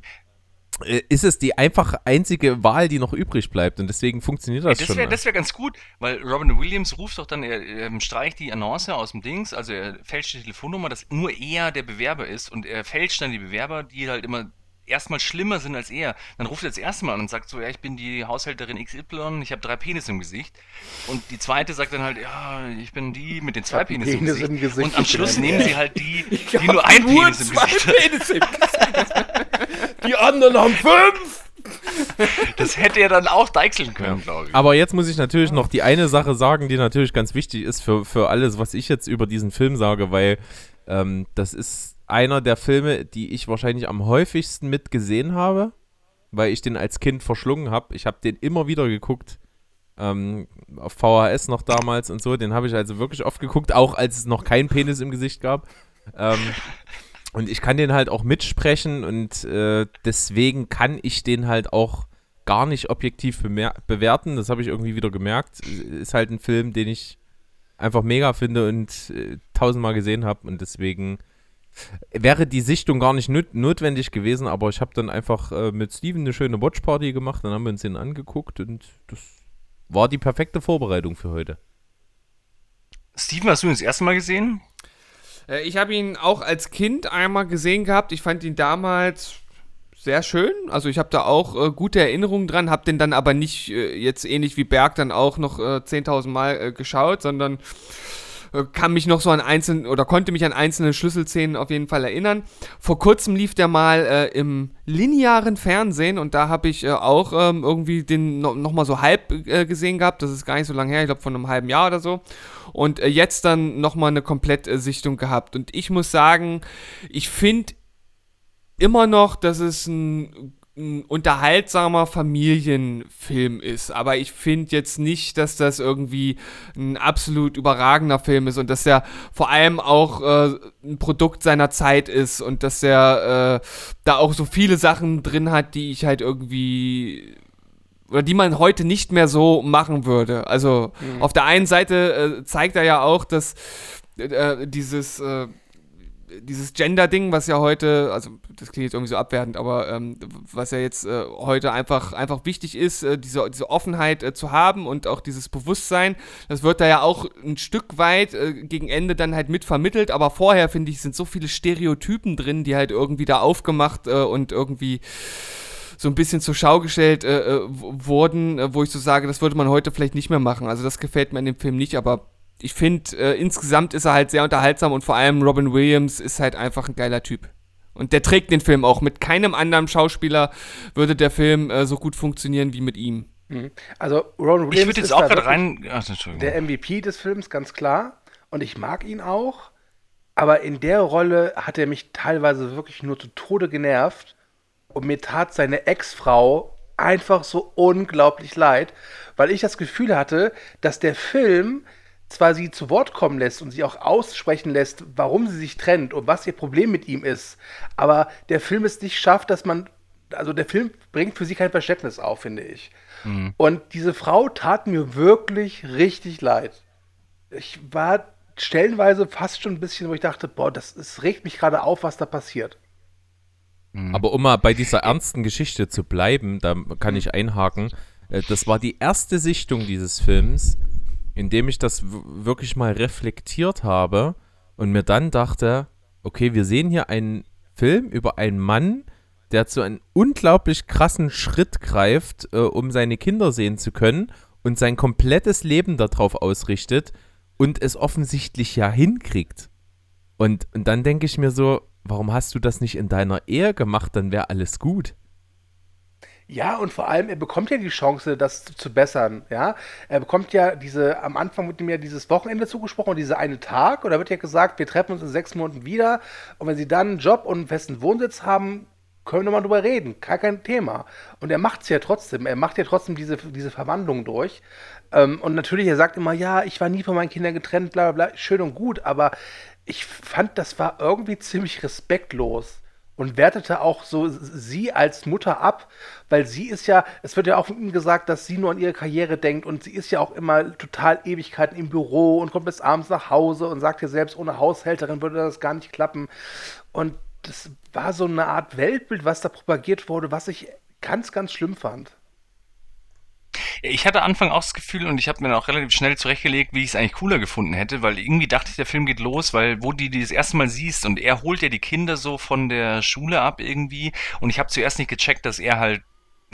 äh, ist es die einfach einzige Wahl, die noch übrig bleibt. Und deswegen funktioniert das, das schon. wäre das wär ganz gut, weil Robin Williams ruft doch dann, er, er streicht die Annonce aus dem Dings, also er fälscht die Telefonnummer, dass nur er der Bewerber ist und er fälscht dann die Bewerber, die halt immer erstmal schlimmer sind als er. Dann ruft er das erste Mal an und sagt so, ja, ich bin die Haushälterin XY, ich habe drei Penis im Gesicht. Und die zweite sagt dann halt, ja, ich bin die mit den zwei hab Penis, Penis im, im Gesicht. Gesicht. Und am Schluss nehmen sie halt die, *laughs* die nur ein Penis im Gesicht hat. Penis im Die anderen haben fünf! *laughs* Das hätte er dann auch deichseln können, glaube ich. Aber jetzt muss ich natürlich noch die eine Sache sagen, die natürlich ganz wichtig ist für, für alles, was ich jetzt über diesen Film sage, weil ähm, das ist einer der Filme, die ich wahrscheinlich am häufigsten mitgesehen habe, weil ich den als Kind verschlungen habe. Ich habe den immer wieder geguckt, ähm, auf VHS noch damals und so. Den habe ich also wirklich oft geguckt, auch als es noch kein Penis im Gesicht gab. Ähm, und ich kann den halt auch mitsprechen und äh, deswegen kann ich den halt auch gar nicht objektiv bewerten. Das habe ich irgendwie wieder gemerkt. Ist halt ein Film, den ich einfach mega finde und äh, tausendmal gesehen habe und deswegen wäre die Sichtung gar nicht nöt notwendig gewesen, aber ich habe dann einfach äh, mit Steven eine schöne Watchparty gemacht, dann haben wir uns den angeguckt und das war die perfekte Vorbereitung für heute. Steven, hast du ihn das erste Mal gesehen? Äh, Ich habe ihn auch als Kind einmal gesehen gehabt. Ich fand ihn damals sehr schön. Also ich habe da auch äh, gute Erinnerungen dran, habe den dann aber nicht äh, jetzt ähnlich wie Berg dann auch noch äh, 10.000 Mal äh, geschaut, sondern äh, kann mich noch so an einzelne oder konnte mich an einzelne Schlüsselszenen auf jeden Fall erinnern. Vor kurzem lief der mal äh, im linearen Fernsehen und da habe ich äh, auch ähm, irgendwie den no, noch mal so halb äh, gesehen gehabt. Das ist gar nicht so lange her, ich glaube von einem halben Jahr oder so. Und äh, jetzt dann noch mal eine Komplettsichtung gehabt. Und ich muss sagen, ich finde immer noch, dass es ein, ein unterhaltsamer Familienfilm ist. Aber ich finde jetzt nicht, dass das irgendwie ein absolut überragender Film ist und dass er vor allem auch äh, ein Produkt seiner Zeit ist und dass er äh, da auch so viele Sachen drin hat, die ich halt irgendwie oder die man heute nicht mehr so machen würde. Also auf der einen Seite äh, zeigt er ja auch, dass äh, dieses äh, dieses Gender-Ding, was ja heute, also das klingt jetzt irgendwie so abwertend, aber ähm, was ja jetzt äh, heute einfach, einfach wichtig ist, äh, diese, diese Offenheit äh, zu haben und auch dieses Bewusstsein, das wird da ja auch ein Stück weit äh, gegen Ende dann halt mit vermittelt, aber vorher, finde ich, sind so viele Stereotypen drin, die halt irgendwie da aufgemacht äh, und irgendwie so ein bisschen zur Schau gestellt äh, wurden, wo ich so sage, das würde man heute vielleicht nicht mehr machen. Also das gefällt mir in dem Film nicht, aber ich finde, äh, insgesamt ist er halt sehr unterhaltsam und vor allem Robin Williams ist halt einfach ein geiler Typ. Und der trägt den Film auch. Mit keinem anderen Schauspieler würde der Film äh, so gut funktionieren wie mit ihm. Also Ron Williams Ich würde jetzt ist auch da gerade rein. Ach, der MVP des Films, ganz klar. Und ich mag ihn auch. Aber in der Rolle hat er mich teilweise wirklich nur zu Tode genervt. Und mir tat seine Ex-Frau einfach so unglaublich leid, weil ich das Gefühl hatte, dass der Film zwar sie zu Wort kommen lässt und sie auch aussprechen lässt, warum sie sich trennt und was ihr Problem mit ihm ist, aber der Film es nicht schafft, dass man, also der Film bringt für sie kein Verständnis auf, finde ich. Und diese Frau tat mir wirklich richtig leid. Ich war stellenweise fast schon ein bisschen, wo ich dachte, boah, das, es regt mich gerade auf, was da passiert. Aber um mal bei dieser ernsten Geschichte zu bleiben, da kann ich einhaken. Äh, Das war die erste Sichtung dieses Films, in dem ich das wirklich mal reflektiert habe und mir dann dachte, okay, wir sehen hier einen Film über einen Mann, der zu einem unglaublich krassen Schritt greift, äh, um seine Kinder sehen zu können und sein komplettes Leben darauf ausrichtet und es offensichtlich ja hinkriegt. Und, und dann denke ich mir so, warum hast du das nicht in deiner Ehe gemacht? Dann wäre alles gut. Ja, und vor allem, er bekommt ja die Chance, das zu, zu bessern, ja. Er bekommt ja diese, am Anfang wird ihm ja dieses Wochenende zugesprochen und diese eine Tag, und da wird ja gesagt, wir treffen uns in sechs Monaten wieder, und wenn sie dann einen Job und einen festen Wohnsitz haben, können wir nochmal drüber reden, gar kein Thema. Und er macht es ja trotzdem, er macht ja trotzdem diese, diese Verwandlung durch. Ähm, und natürlich, er sagt immer, ja, ich war nie von meinen Kindern getrennt, bla bla bla, schön und gut, aber ich fand, das war irgendwie ziemlich respektlos und wertete auch so sie als Mutter ab, weil sie ist ja, es wird ja auch von ihm gesagt, dass sie nur an ihre Karriere denkt und sie ist ja auch immer total Ewigkeiten im Büro und kommt bis abends nach Hause und sagt ja selbst, ohne Haushälterin würde das gar nicht klappen. Und das war so eine Art Weltbild, was da propagiert wurde, was ich ganz, ganz schlimm fand. Ich hatte Anfang auch das Gefühl und ich habe mir dann auch relativ schnell zurechtgelegt, wie ich es eigentlich cooler gefunden hätte, weil irgendwie dachte ich, der Film geht los, weil wo die die das erste Mal siehst und er holt ja die Kinder so von der Schule ab irgendwie und ich habe zuerst nicht gecheckt, dass er halt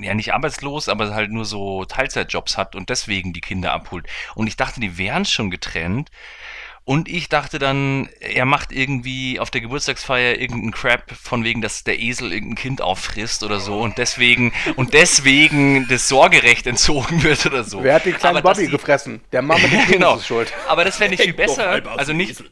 ja nicht arbeitslos, aber halt nur so Teilzeitjobs hat und deswegen die Kinder abholt. Und ich dachte, die wären schon getrennt. Und ich dachte dann, er macht irgendwie auf der Geburtstagsfeier irgendeinen Crap von wegen, dass der Esel irgendein Kind auffrisst oder so und deswegen und deswegen das Sorgerecht entzogen *laughs* wird oder so. Wer hat den kleinen Aber Bobby die- gefressen? Der Ja, Penis *laughs* genau. ist schuld. Aber das fände ich viel *laughs* besser. Also nicht,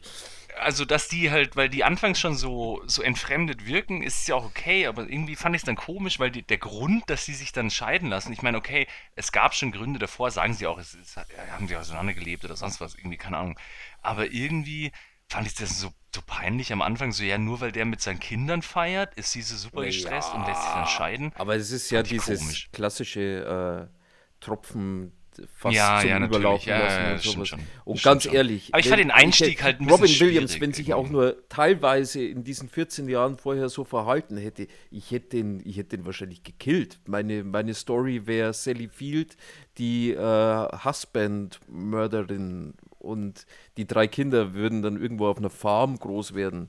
also dass die halt, weil die anfangs schon so, so entfremdet wirken, ist ja auch okay, aber irgendwie fand ich es dann komisch, weil die, der Grund, dass sie sich dann scheiden lassen, ich meine, okay, es gab schon Gründe davor, sagen sie auch, es, es ja, haben sie auseinandergelebt oder sonst was, irgendwie, keine Ahnung. Aber irgendwie fand ich das so, so peinlich am Anfang, so ja, nur weil der mit seinen Kindern feiert, ist sie so super gestresst und lässt sich dann scheiden. Aber es ist ja dieses komisch. klassische äh, Tropfen fast Ja, zum ja. Überlaufen Ja, lassen ja, und sowas. schon. Und ganz schon. ehrlich, Aber ich fand den Einstieg hätte- halt ein Robin bisschen Williams, schwierig wenn sich auch nur teilweise in diesen 14 Jahren vorher so verhalten hätte, ich hätte den, ich hätte den wahrscheinlich gekillt. Meine, meine Story wäre Sally Field, die äh, Husband-Mörderin und die drei Kinder würden dann irgendwo auf einer Farm groß werden.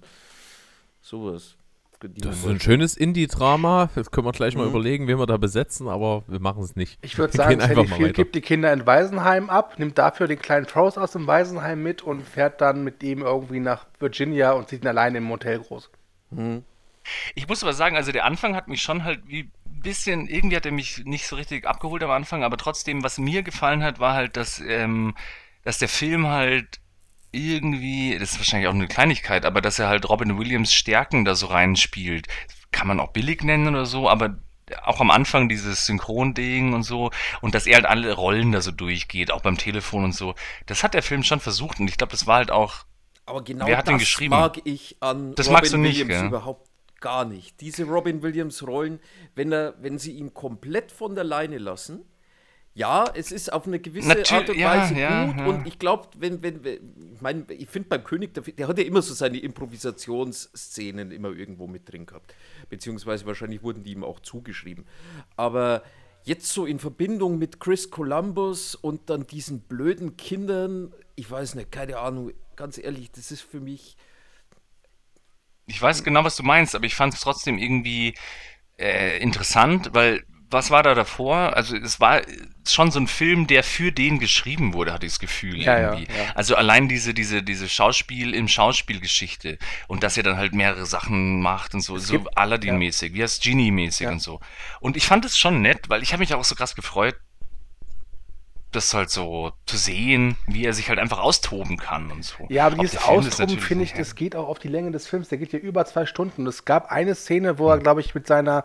Sowas. Das ist ein schönes Indie-Drama. Das können wir gleich mal Mhm. überlegen, wen wir da besetzen, aber wir machen es nicht. Ich würde sagen, Sally mal Field weiter. gibt die Kinder in Waisenheim ab, nimmt dafür den kleinen Trost aus dem Waisenheim mit und fährt dann mit ihm irgendwie nach Virginia und zieht ihn alleine im Motel groß. Ich muss aber sagen, also der Anfang hat mich schon halt wie ein bisschen, irgendwie hat er mich nicht so richtig abgeholt am Anfang, aber trotzdem, was mir gefallen hat, war halt, dass, ähm, dass der Film halt irgendwie, das ist wahrscheinlich auch eine Kleinigkeit, aber dass er halt Robin Williams Stärken da so reinspielt. Kann man auch billig nennen oder so, aber auch am Anfang dieses Synchronding und so und dass er halt alle Rollen da so durchgeht, auch beim Telefon und so. Das hat der Film schon versucht und ich glaube, das war halt auch Aber genau Wer hat das den geschrieben? mag ich an Das Robin magst du nicht, Williams gell? überhaupt gar nicht. Diese Robin Williams Rollen, wenn er, wenn sie ihn komplett von der Leine lassen, ja, es ist auf eine gewisse Natür- Art und Weise ja, gut ja. und ich glaube, wenn, wenn, wenn, ich meine, ich finde beim König, der, der hat ja immer so seine Improvisationsszenen immer irgendwo mit drin gehabt. Beziehungsweise wahrscheinlich wurden die ihm auch zugeschrieben. Aber jetzt so in Verbindung mit Chris Columbus und dann diesen blöden Kindern, ich weiß nicht, keine Ahnung, ganz ehrlich, das ist für mich. Ich weiß genau, was du meinst, aber ich fand es trotzdem irgendwie äh, interessant, weil was war da davor? Also es war schon so ein Film, der für den geschrieben wurde, hatte ich das Gefühl Ja, ja, irgendwie. ja. Also allein diese diese diese Schauspiel im Schauspielgeschichte und dass er dann halt mehrere Sachen macht und so so gibt- Aladdin-mäßig, wie heißt Genie-mäßig Ja. und so. Und ich fand es schon nett, weil ich habe mich auch so krass gefreut, das halt so zu sehen, wie er sich halt einfach austoben kann und so. Ja, aber dieses Austoben, finde ich, das geht auch auf die Länge des Films. Der geht ja über zwei Stunden. Und es gab eine Szene, wo er, glaube ich, mit seiner,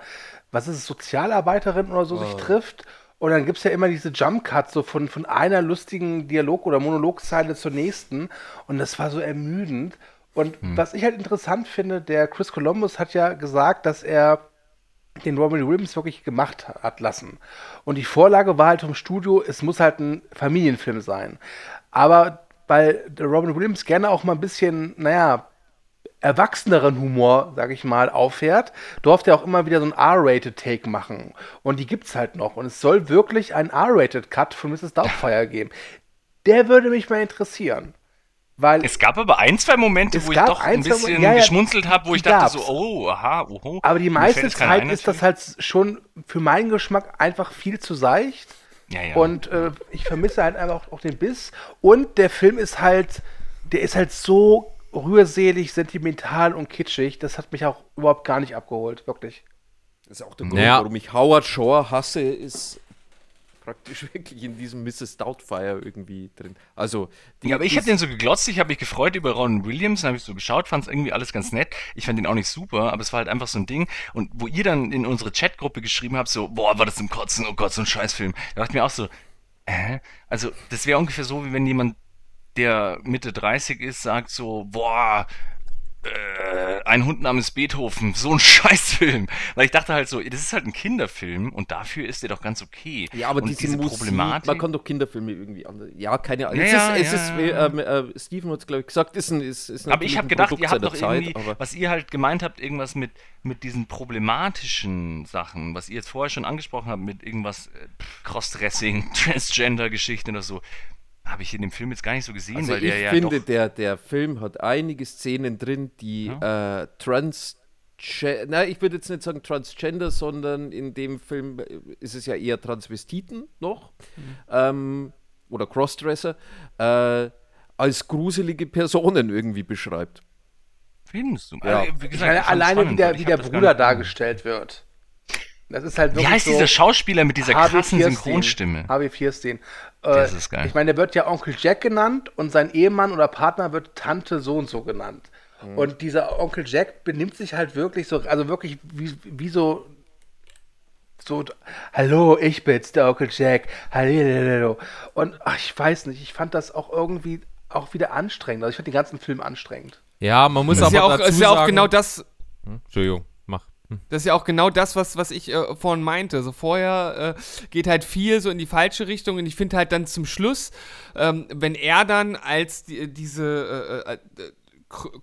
was ist es, Sozialarbeiterin oder so sich trifft. Und dann gibt es ja immer diese Jump Cuts, so von, von einer lustigen Dialog- oder Monologzeile zur nächsten. Und das war so ermüdend. Und was ich halt interessant finde, der Chris Columbus hat ja gesagt, dass er den Robin Williams wirklich gemacht hat lassen. Und die Vorlage war halt vom Studio, es muss halt ein Familienfilm sein. Aber weil der Robin Williams gerne auch mal ein bisschen, naja, erwachseneren Humor, sag ich mal, auffährt, durfte er auch immer wieder so ein R-Rated Take machen. Und die gibt's halt noch. Und es soll wirklich ein R-Rated Cut von Mrs. Doubtfire geben. Der würde mich mal interessieren. Weil Es gab aber ein, zwei Momente, wo ich doch ein, bisschen Momente- ja, ja, geschmunzelt habe, wo ich dachte gab's. so, oh, aha, oho. Aber die meiste Zeit ist das halt schon für meinen Geschmack einfach viel zu seicht. Ja, ja. Und äh, ich vermisse halt einfach auch den Biss. Und der Film ist halt, der ist halt so rührselig, sentimental und kitschig. Das hat mich auch überhaupt gar nicht abgeholt, wirklich. Das ist auch der Grund, Naja. warum ich Howard Shore hasse, ist praktisch *laughs* wirklich in diesem Mrs. Doubtfire irgendwie drin. Also, die ja, aber ich habe den so geglotzt, ich habe mich gefreut über Ron Williams, dann habe ich so geschaut, fand es irgendwie alles ganz nett. Ich fand den auch nicht super, aber es war halt einfach so ein Ding. Und wo ihr dann in unsere Chatgruppe geschrieben habt, so, boah, war das zum Kotzen, oh Gott, so ein Scheißfilm. Da dachte ich mir auch so, äh? Also, das wäre ungefähr so, wie wenn jemand, der Mitte 30 ist, sagt so, boah, äh, ein Hund namens Beethoven, so ein *laughs* Scheißfilm. Weil ich dachte halt so, das ist halt ein Kinderfilm und dafür ist der doch ganz okay. Ja, aber und diese, Musik, man kann doch Kinderfilme irgendwie anders. Ja, keine Ahnung. Ja, es ja, ist, es ja, ist ähm, äh, Steven hat es, glaube ich, gesagt, ist ein, ist, ist Aber ich habe gedacht, Produkt ihr habt doch Zeit, irgendwie, aber- was ihr halt gemeint habt, irgendwas mit, mit diesen problematischen Sachen, was ihr jetzt vorher schon angesprochen habt, mit irgendwas äh, Crossdressing, *laughs* Transgender-Geschichten oder so, habe ich in dem Film jetzt gar nicht so gesehen, Also weil ich der ja finde, doch... der, der Film hat einige Szenen drin, die äh, trans na, ich würde jetzt nicht sagen Transgender, sondern in dem Film äh, ist es ja eher Transvestiten noch ähm, oder Crossdresser äh, als gruselige Personen irgendwie beschreibt. Findest du? Ja. Äh, wie Ich gesagt, meine, ich alleine spannend, wie der, wie ich der Bruder dargestellt wird. Das ist halt Wie heißt so dieser Schauspieler mit dieser Harvey krassen. Synchronstimme? Harvey Fierstein. Das Äh, ist geil. Ich meine, der wird ja Onkel Jack genannt und sein Ehemann oder Partner wird Tante so und so genannt. Mhm. Und dieser Onkel Jack benimmt sich halt wirklich so, also wirklich wie, wie so, so, hallo, ich bin's, der Onkel Jack, hallo. Und ach, ich weiß nicht, ich fand das auch irgendwie auch wieder anstrengend. Also ich fand den ganzen Film anstrengend. Ja, man muss Das ist aber ja auch, dazu ist ja auch sagen, genau das, Hm? Entschuldigung. Das ist ja auch genau das, was, was ich äh, vorhin meinte. So vorher äh, geht halt viel so in die falsche Richtung und ich finde halt dann zum Schluss, ähm, wenn er dann als die, diese äh, äh, äh,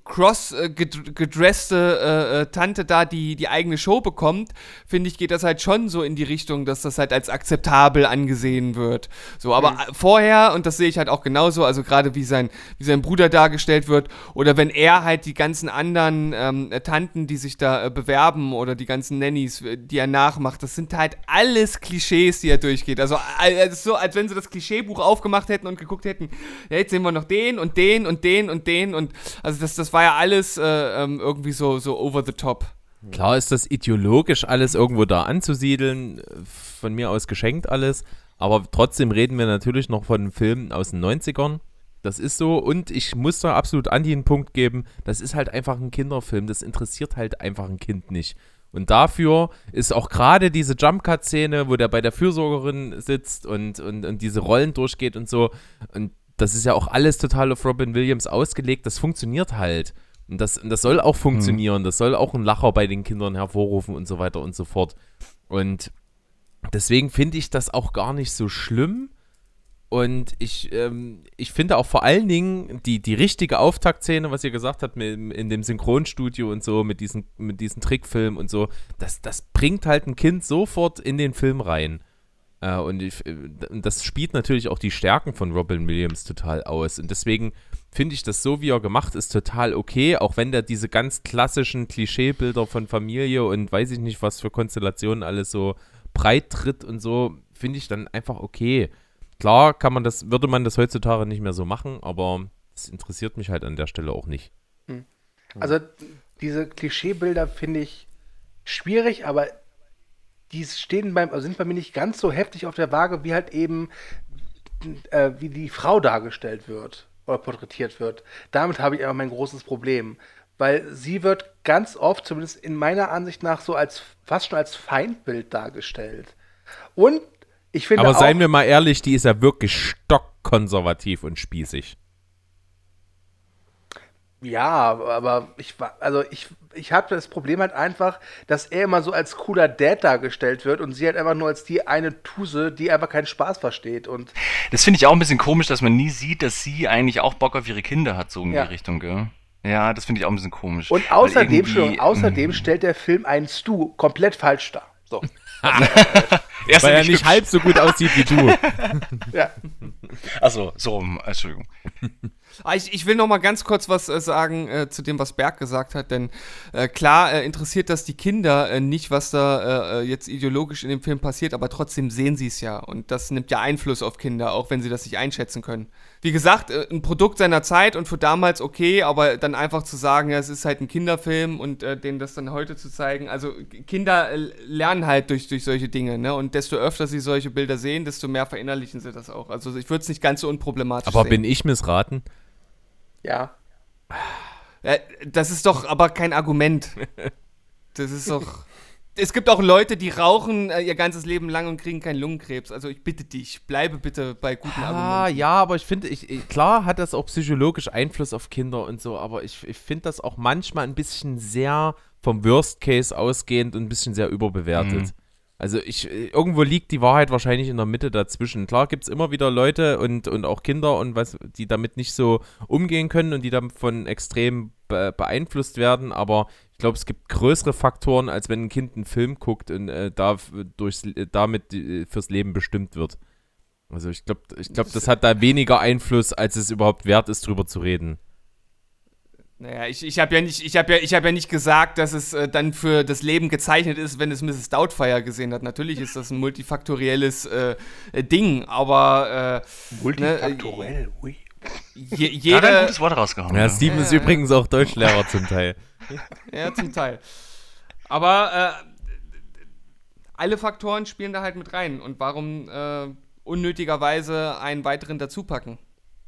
cross äh, ged- gedresste äh, äh, Tante da die, die eigene Show bekommt, finde ich, geht das halt schon so in die Richtung, dass das halt als akzeptabel angesehen wird. So, aber äh, vorher, und das sehe ich halt auch genauso, also gerade wie sein, wie sein Bruder dargestellt wird, oder wenn er halt die ganzen anderen ähm, äh, Tanten, die sich da äh, bewerben, oder die ganzen Nannies, die er nachmacht, das sind halt alles Klischees, die er durchgeht. Also es ist so, als wenn sie das Klischeebuch aufgemacht hätten und geguckt hätten, ja, jetzt sehen wir noch den und den und den und den und also das, das war ja alles äh, ähm, irgendwie so, so over the top. Klar ist das ideologisch alles irgendwo da anzusiedeln, von mir aus geschenkt alles, aber trotzdem reden wir natürlich noch von einem Film aus den 90ern. Das ist so und ich muss da absolut Andi einen Punkt geben, das ist halt einfach ein Kinderfilm, das interessiert halt einfach ein Kind nicht. Und dafür ist auch gerade diese Jump-Cut-Szene, wo der bei der Fürsorgerin sitzt und, und, und diese Rollen durchgeht und so, und das ist ja auch alles total auf Robin Williams ausgelegt, das funktioniert halt. Und das, und das soll auch funktionieren, das soll auch einen Lacher bei den Kindern hervorrufen und so weiter und so fort. Und deswegen finde ich das auch gar nicht so schlimm. Und ich, ähm, ich finde auch vor allen Dingen die, die richtige Auftaktszene, was ihr gesagt habt, mit, in dem Synchronstudio und so, mit diesen, mit diesen Trickfilmen und so, das, das bringt halt ein Kind sofort in den Film rein. Äh, und ich, äh, das spielt natürlich auch die Stärken von Robin Williams total aus. Und deswegen finde ich das so, wie er gemacht ist, total okay, auch wenn der diese ganz klassischen Klischeebilder von Familie und weiß ich nicht, was für Konstellationen alles so breit tritt und so, finde ich dann einfach okay. Klar kann man das, würde man das heutzutage nicht mehr so machen, aber es interessiert mich halt an der Stelle auch nicht. Also diese Klischeebilder finde ich schwierig, aber die stehen beim, also sind bei mir nicht ganz so heftig auf der Waage, wie halt eben äh, wie die Frau dargestellt wird oder porträtiert wird. Damit habe ich einfach mein großes Problem. Weil sie wird ganz oft, zumindest in meiner Ansicht nach, so als fast schon als Feindbild dargestellt. Und ich finde Aber auch, seien wir mal ehrlich, die ist ja wirklich stockkonservativ und spießig. Ja, aber ich war, also ich, ich habe das Problem halt einfach, dass er immer so als cooler Dad dargestellt wird und sie halt einfach nur als die eine Tuse, die einfach keinen Spaß versteht. Und Das finde ich auch ein bisschen komisch, dass man nie sieht, dass sie eigentlich auch Bock auf ihre Kinder hat, so in Ja. die Richtung, gell? Ja, das finde ich auch ein bisschen komisch. Und außerdem, außerdem stellt der Film einen Stu komplett falsch dar. So. *laughs* Er ist Weil er nicht hübsch. halb so gut aussieht wie du. *laughs* Ja. Achso, so rum, Entschuldigung. *laughs* Ah, Ich, ich will noch mal ganz kurz was äh, sagen äh, zu dem, was Berg gesagt hat, denn äh, klar äh, interessiert das die Kinder äh, nicht, was da jetzt ideologisch in dem Film passiert, aber trotzdem sehen sie es ja und das nimmt ja Einfluss auf Kinder, auch wenn sie das nicht einschätzen können. Wie gesagt, äh, ein Produkt seiner Zeit und für damals okay, aber dann einfach zu sagen, ja, es ist halt ein Kinderfilm und äh, denen das dann heute zu zeigen, also Kinder äh, lernen halt durch, durch solche Dinge, ne? Und desto öfter sie solche Bilder sehen, desto mehr verinnerlichen sie das auch. Also ich würde es nicht ganz so unproblematisch Aber sehen. bin ich missraten? Ja. Äh, das ist doch aber kein Argument. *laughs* Das ist doch. Es gibt auch Leute, die rauchen äh, ihr ganzes Leben lang und kriegen keinen Lungenkrebs. Also ich bitte dich, bleibe bitte bei guten Ah, Argumenten. ja, aber ich finde, ich, ich- klar hat das auch psychologisch Einfluss auf Kinder und so, aber ich, ich finde das auch manchmal ein bisschen sehr vom Worst Case ausgehend und ein bisschen sehr überbewertet. Mhm. Also ich, irgendwo liegt die Wahrheit wahrscheinlich in der Mitte dazwischen. Klar gibt es immer wieder Leute und, und auch Kinder und was, die damit nicht so umgehen können und die davon extrem be beeinflusst werden, aber glaube, es gibt größere Faktoren, als wenn ein Kind einen Film guckt und äh, da durchs, äh, damit äh, fürs Leben bestimmt wird. Also ich glaube, ich glaub, das hat da weniger Einfluss, als es überhaupt wert ist, drüber zu reden. Naja, ich, ich habe ja, nicht- ich hab ja, ich hab ja nicht gesagt, dass es äh, dann für das Leben gezeichnet ist, wenn es Mrs. Doubtfire gesehen hat. Natürlich ist das ein multifaktorielles äh, äh, Ding, aber äh, Multifaktorell, ui. je, Da hat er ein jeder, gutes Wort rausgehauen. Ja, Steven ist übrigens auch Deutschlehrer zum Teil. *laughs* Ja, zum Teil. Aber äh, alle Faktoren spielen da halt mit rein. Und warum äh, unnötigerweise einen weiteren dazupacken?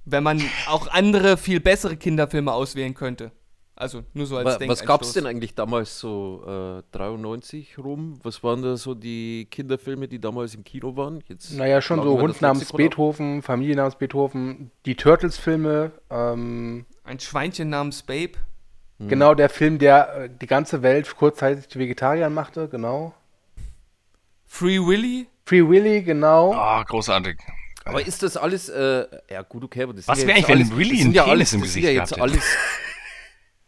Wenn man auch andere, viel bessere Kinderfilme auswählen könnte. Also nur so als Wa- Was Denkanstoß. gab es denn eigentlich damals so äh, 93 rum? Was waren da so die Kinderfilme, die damals im Kino waren? Jetzt Naja, schon so Hund namens. Beethoven, Familie namens Beethoven, die Turtles-Filme, ähm, Ein Schweinchen namens Babe. Genau der Film, der äh, die ganze Welt kurzzeitig zu Vegetariern machte, genau. Free Willy. Free Willy, genau. Ah, großartig. Aber ist das alles, äh, ja gut, okay, aber das Was wäre ja eigentlich, wenn alles, Willy das sind einen ja alles, im das sind ja Gesicht jetzt alles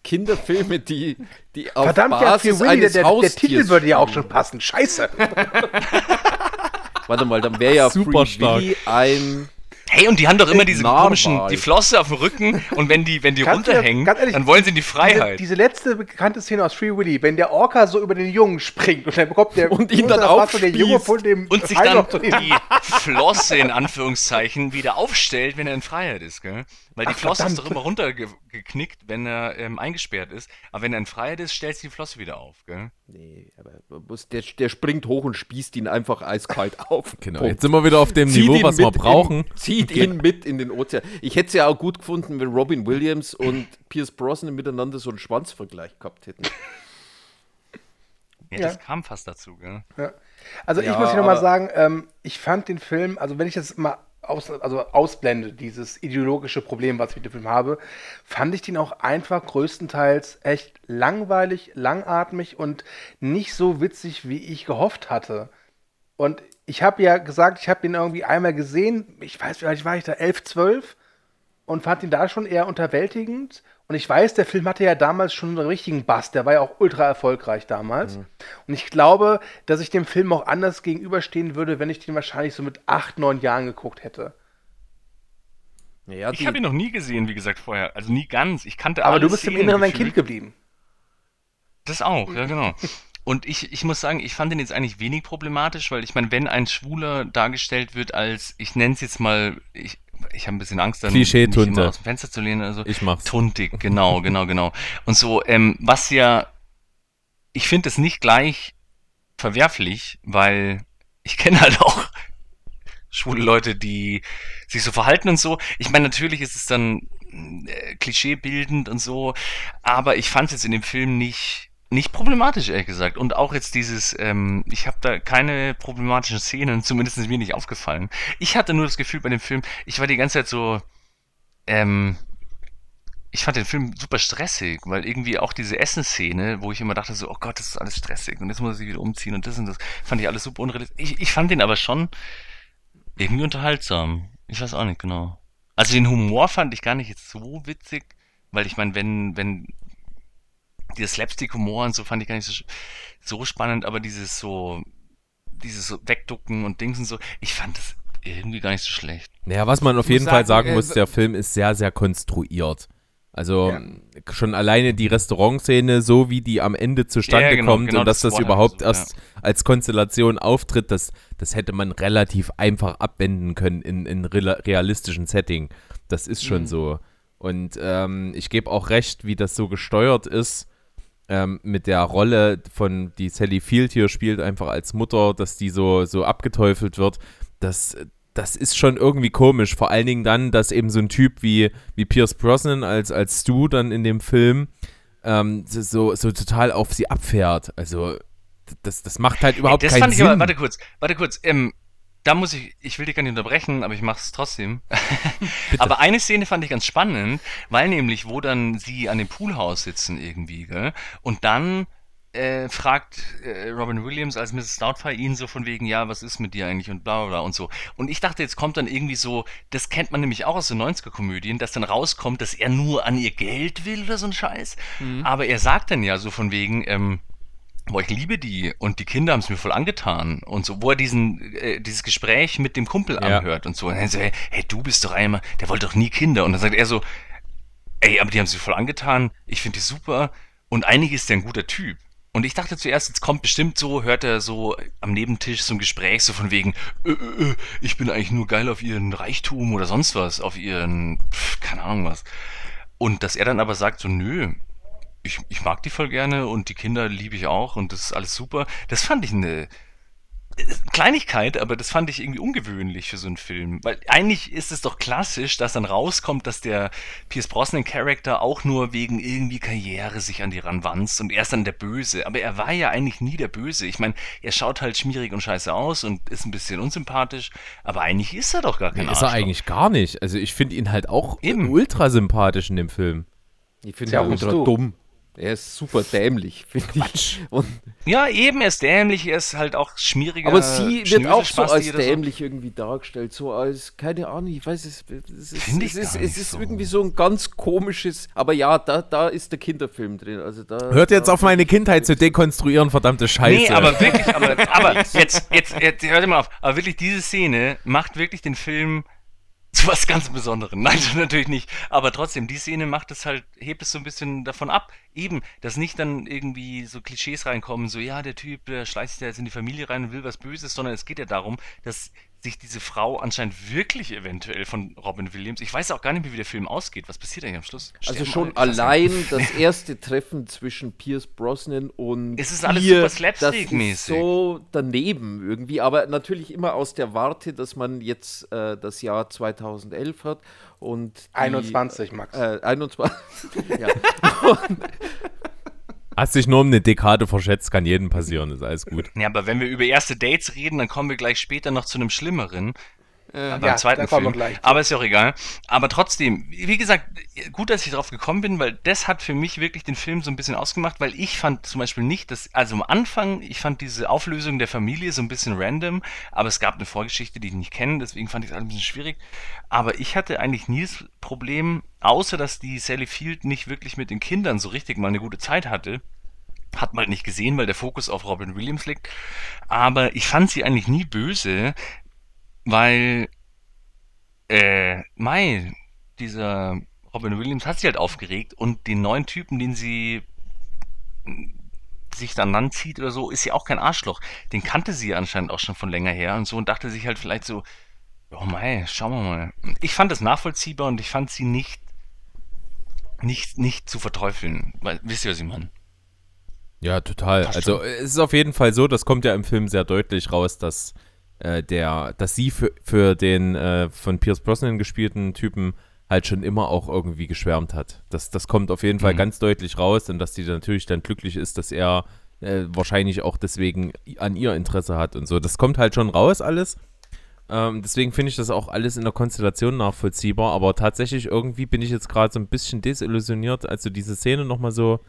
Kinderfilme, die, die auf Verdammt, ja, Basis Free Willy, der, eines der, der Titel würde ja auch schon passen. Scheiße. *laughs* Warte mal, dann wäre ja Super Free stark. Willy ein Hey, und die haben doch immer diese Narwal. komischen, die Flosse auf dem Rücken und wenn die, wenn die Kannst runterhängen, ehrlich, dann wollen sie in die Diese, Freiheit. diese letzte bekannte Szene aus Free Willy, wenn der Orca so über den Jungen springt und dann bekommt der Und ihn dann der Wasser der Junge aufspießt von dem und sich dann die Flosse in Anführungszeichen wieder aufstellt, wenn er in Freiheit ist, gell? Weil die Ach, Flosse ist verdammt. doch immer runtergeknickt, wenn er ähm, eingesperrt ist. Aber wenn er in Freiheit ist, stellt sie die Flosse wieder auf, gell? Nee, aber muss- der, der springt hoch und spießt ihn einfach eiskalt *laughs* auf. Genau, Punkt. jetzt sind wir wieder auf dem Zieht Niveau, was wir brauchen. In, zieht ihn mit in den Ozean. Ich hätte es ja auch gut gefunden, wenn Robin Williams und *clears throat* Pierce Brosnan miteinander so einen Schwanzvergleich gehabt hätten. Ja, Ja. das kam fast dazu, gell? Also ich Ja, muss hier nochmal sagen, ähm, ich fand den Film, also wenn ich das mal aus, also ausblende, dieses ideologische Problem, was ich mit dem Film habe, fand ich den auch einfach größtenteils echt langweilig, langatmig und nicht so witzig, wie ich gehofft hatte. Und ich habe ja gesagt, ich habe ihn irgendwie einmal gesehen, ich weiß, alt war ich da, 11, 12 und fand ihn da schon eher unterwältigend. Und ich weiß, der Film hatte ja damals schon einen richtigen Bass, der war ja auch ultra erfolgreich damals. Und ich glaube, dass ich dem Film auch anders gegenüberstehen würde, wenn ich den wahrscheinlich so mit 8, 9 Jahren geguckt hätte. Ja, Ich habe ihn noch nie gesehen, wie gesagt, vorher. Also nie ganz. Ich kannte Aber du bist im Szenen Inneren ein. Kind geblieben. Das auch, ja genau. Und ich, ich muss sagen, ich fand den jetzt eigentlich wenig problematisch, weil ich meine, wenn ein Schwuler dargestellt wird als, ich nenne es jetzt mal, ich, ich habe ein bisschen Angst, dann Klischee-Tunte. mich immer aus dem Fenster zu lehnen. Also, Ich mach's. Tuntig, genau, *laughs* genau, genau. Und so, ähm, was ja, ich finde es nicht gleich verwerflich, weil ich *laughs* kenne halt auch schwule Leute, die sich so verhalten und so. Ich meine, natürlich ist es dann äh, klischeebildend und so, aber ich fand es jetzt in dem Film nicht nicht problematisch, ehrlich gesagt. Und auch jetzt dieses, ähm, ich habe da keine problematischen Szenen, *laughs* zumindest mir nicht aufgefallen. Ich hatte nur das Gefühl bei dem Film, ich war die ganze Zeit so, ähm, ich fand den Film super stressig, weil irgendwie auch diese Essensszene, wo ich immer dachte so, oh Gott, das ist alles stressig und jetzt muss ich wieder umziehen und das und das, fand ich alles super unrealistisch. Ich, ich fand den aber schon irgendwie unterhaltsam. Ich weiß auch nicht genau. Also den Humor fand ich gar nicht jetzt so witzig, weil ich meine, wenn, wenn dieser Slapstick-Humor und so fand ich gar nicht so, so spannend, aber dieses so, dieses so Wegducken und Dings und so, ich fand das irgendwie gar nicht so schlecht. Naja, was man auf jeden Fall sagen, sagen äh, muss, der Film ist sehr, sehr konstruiert. Also schon alleine die Restaurantszene, so wie die am Ende zustande Ja, genau, kommt genau und dass das das überhaupt ich erst als Konstellation auftritt, das, das hätte man relativ einfach abwenden können in, in realistischen Setting. Das ist schon so. Und ähm, ich gebe auch recht, wie das so gesteuert ist ähm, mit der Rolle von, die Sally Field hier spielt, einfach als Mutter, dass die so, so abgeteufelt wird. Das, das ist schon irgendwie komisch. Vor allen Dingen dann, dass eben so ein Typ wie, wie Pierce Brosnan als, als Stu dann in dem Film ähm, so, so total auf sie abfährt. Also Das, das macht halt überhaupt das keinen fand ich Sinn. aber, warte kurz, warte kurz, ähm, da muss ich, ich will dich gar nicht unterbrechen, aber ich mach's trotzdem. *laughs* aber eine Szene fand ich ganz spannend, weil nämlich, wo dann sie an dem Poolhaus sitzen irgendwie, gell? Und dann äh, fragt äh, Robin Williams als Mrs. Doubtfire ihn so von wegen, ja, was ist mit dir eigentlich und bla bla bla und so. Und ich dachte, jetzt kommt dann irgendwie so, das kennt man nämlich auch aus den 90er-Komödien, dass dann rauskommt, dass er nur an ihr Geld will oder so ein Scheiß. Aber er sagt dann ja so von wegen, ähm, boah, ich liebe die und die Kinder haben es mir voll angetan und so, wo er diesen, äh, dieses Gespräch mit dem Kumpel Ja. anhört und so. Und dann so, hey, hey, du bist doch einmal, der wollte doch nie Kinder. Und dann sagt er so, ey, aber die haben sie voll angetan, ich finde die super und eigentlich ist der ein guter Typ. Und ich dachte zuerst, jetzt kommt bestimmt so, hört er so am Nebentisch so ein Gespräch so von wegen, äh, äh, äh, ich bin eigentlich nur geil auf ihren Reichtum oder sonst was, auf ihren, pf, keine Ahnung was. Und dass er dann aber sagt so, nö, ich, ich mag die voll gerne und die Kinder liebe ich auch und das ist alles super. Das fand ich eine Kleinigkeit, aber das fand ich irgendwie ungewöhnlich für so einen Film. Weil eigentlich ist es doch klassisch, dass dann rauskommt, dass der Pierce Brosnan-Charakter auch nur wegen irgendwie Karriere sich an die ranwanzt und er ist dann der Böse. Aber er war ja eigentlich nie der Böse. Ich meine, er schaut halt schmierig und scheiße aus und ist ein bisschen unsympathisch, aber eigentlich ist er doch gar kein Nee, ist er Arschloch. eigentlich gar nicht. Also ich finde ihn halt auch Eben. ultra sympathisch in dem Film. Ich finde Ja, ihn bist ultra du. dumm. Er ist super dämlich, finde ich. Und, Ja, eben, er ist dämlich, er ist halt auch schmieriger. aber sie wird auch so als oder so. dämlich irgendwie dargestellt, so als, keine Ahnung, ich weiß es, es ist, Find ich es ist, es ist so. irgendwie so ein ganz komisches, aber ja, da, da ist der Kinderfilm drin. Also da, Hört jetzt da, auf meine Kindheit zu dekonstruieren, verdammte Scheiße. Nee, aber wirklich, aber, *laughs* aber jetzt, jetzt, jetzt, hört mal auf, aber wirklich diese Szene macht wirklich den Film zu was ganz Besonderem. Nein, *laughs* natürlich nicht. Aber trotzdem, die Szene macht es halt, hebt es so ein bisschen davon ab. Eben, dass nicht dann irgendwie so Klischees reinkommen, so, ja, der Typ, der schleicht sich da jetzt in die Familie rein und will was Böses, sondern es geht ja darum, dass sich diese Frau anscheinend wirklich eventuell von Robin Williams, ich weiß auch gar nicht mehr, wie der Film ausgeht. Was passiert eigentlich am Schluss? Also Sterben schon alle? Allein *laughs* das erste Treffen zwischen Pierce Brosnan und Es ist alles ihr, super das ist slapstick-mäßig. so daneben irgendwie, aber natürlich immer aus der Warte, dass man jetzt äh, das Jahr 2011 hat und die, 21, Max. Äh, 21. *laughs* ja. *laughs* Hast dich nur um eine Dekade verschätzt, kann jedem passieren, ist alles gut. Ja, aber wenn wir über erste Dates reden, dann kommen wir gleich später noch zu einem schlimmeren. Äh, beim ja, zweiten Film. gleich. Aber ist ja auch egal. Aber trotzdem, wie gesagt, gut, dass ich drauf gekommen bin, weil das hat für mich wirklich den Film so ein bisschen ausgemacht, weil ich fand zum Beispiel nicht, dass, also am Anfang, ich fand diese Auflösung der Familie so ein bisschen random, aber es gab eine Vorgeschichte, die ich nicht kenne, deswegen fand ich es ein bisschen schwierig. Aber ich hatte eigentlich nie das Problem, außer dass die Sally Field nicht wirklich mit den Kindern so richtig mal eine gute Zeit hatte, hat man halt nicht gesehen, weil der Fokus auf Robin Williams liegt. Aber ich fand sie eigentlich nie böse, weil, äh, Mai, dieser Robin Williams hat sich halt aufgeregt und den neuen Typen, den sie mh, sich dann ranzieht oder so, ist ja auch kein Arschloch. Den kannte sie anscheinend auch schon von länger her und so und dachte sich halt vielleicht so, oh Mai, schauen wir mal. Ich fand das nachvollziehbar und ich fand sie nicht, nicht, nicht zu verteufeln. Weil, wisst ihr, was ich meine? Ja, total. Also es ist auf jeden Fall so, das kommt ja im Film sehr deutlich raus, dass äh, der, dass sie für, für den äh, von Pierce Brosnan gespielten Typen halt schon immer auch irgendwie geschwärmt hat. Das, das kommt auf jeden Fall Mhm. ganz deutlich raus und dass die natürlich dann glücklich ist, dass er äh, wahrscheinlich auch deswegen an ihr Interesse hat und so. Das kommt halt schon raus alles. Ähm, deswegen finde ich das auch alles in der Konstellation nachvollziehbar, aber tatsächlich irgendwie bin ich jetzt gerade so ein bisschen desillusioniert, als du diese Szene nochmal so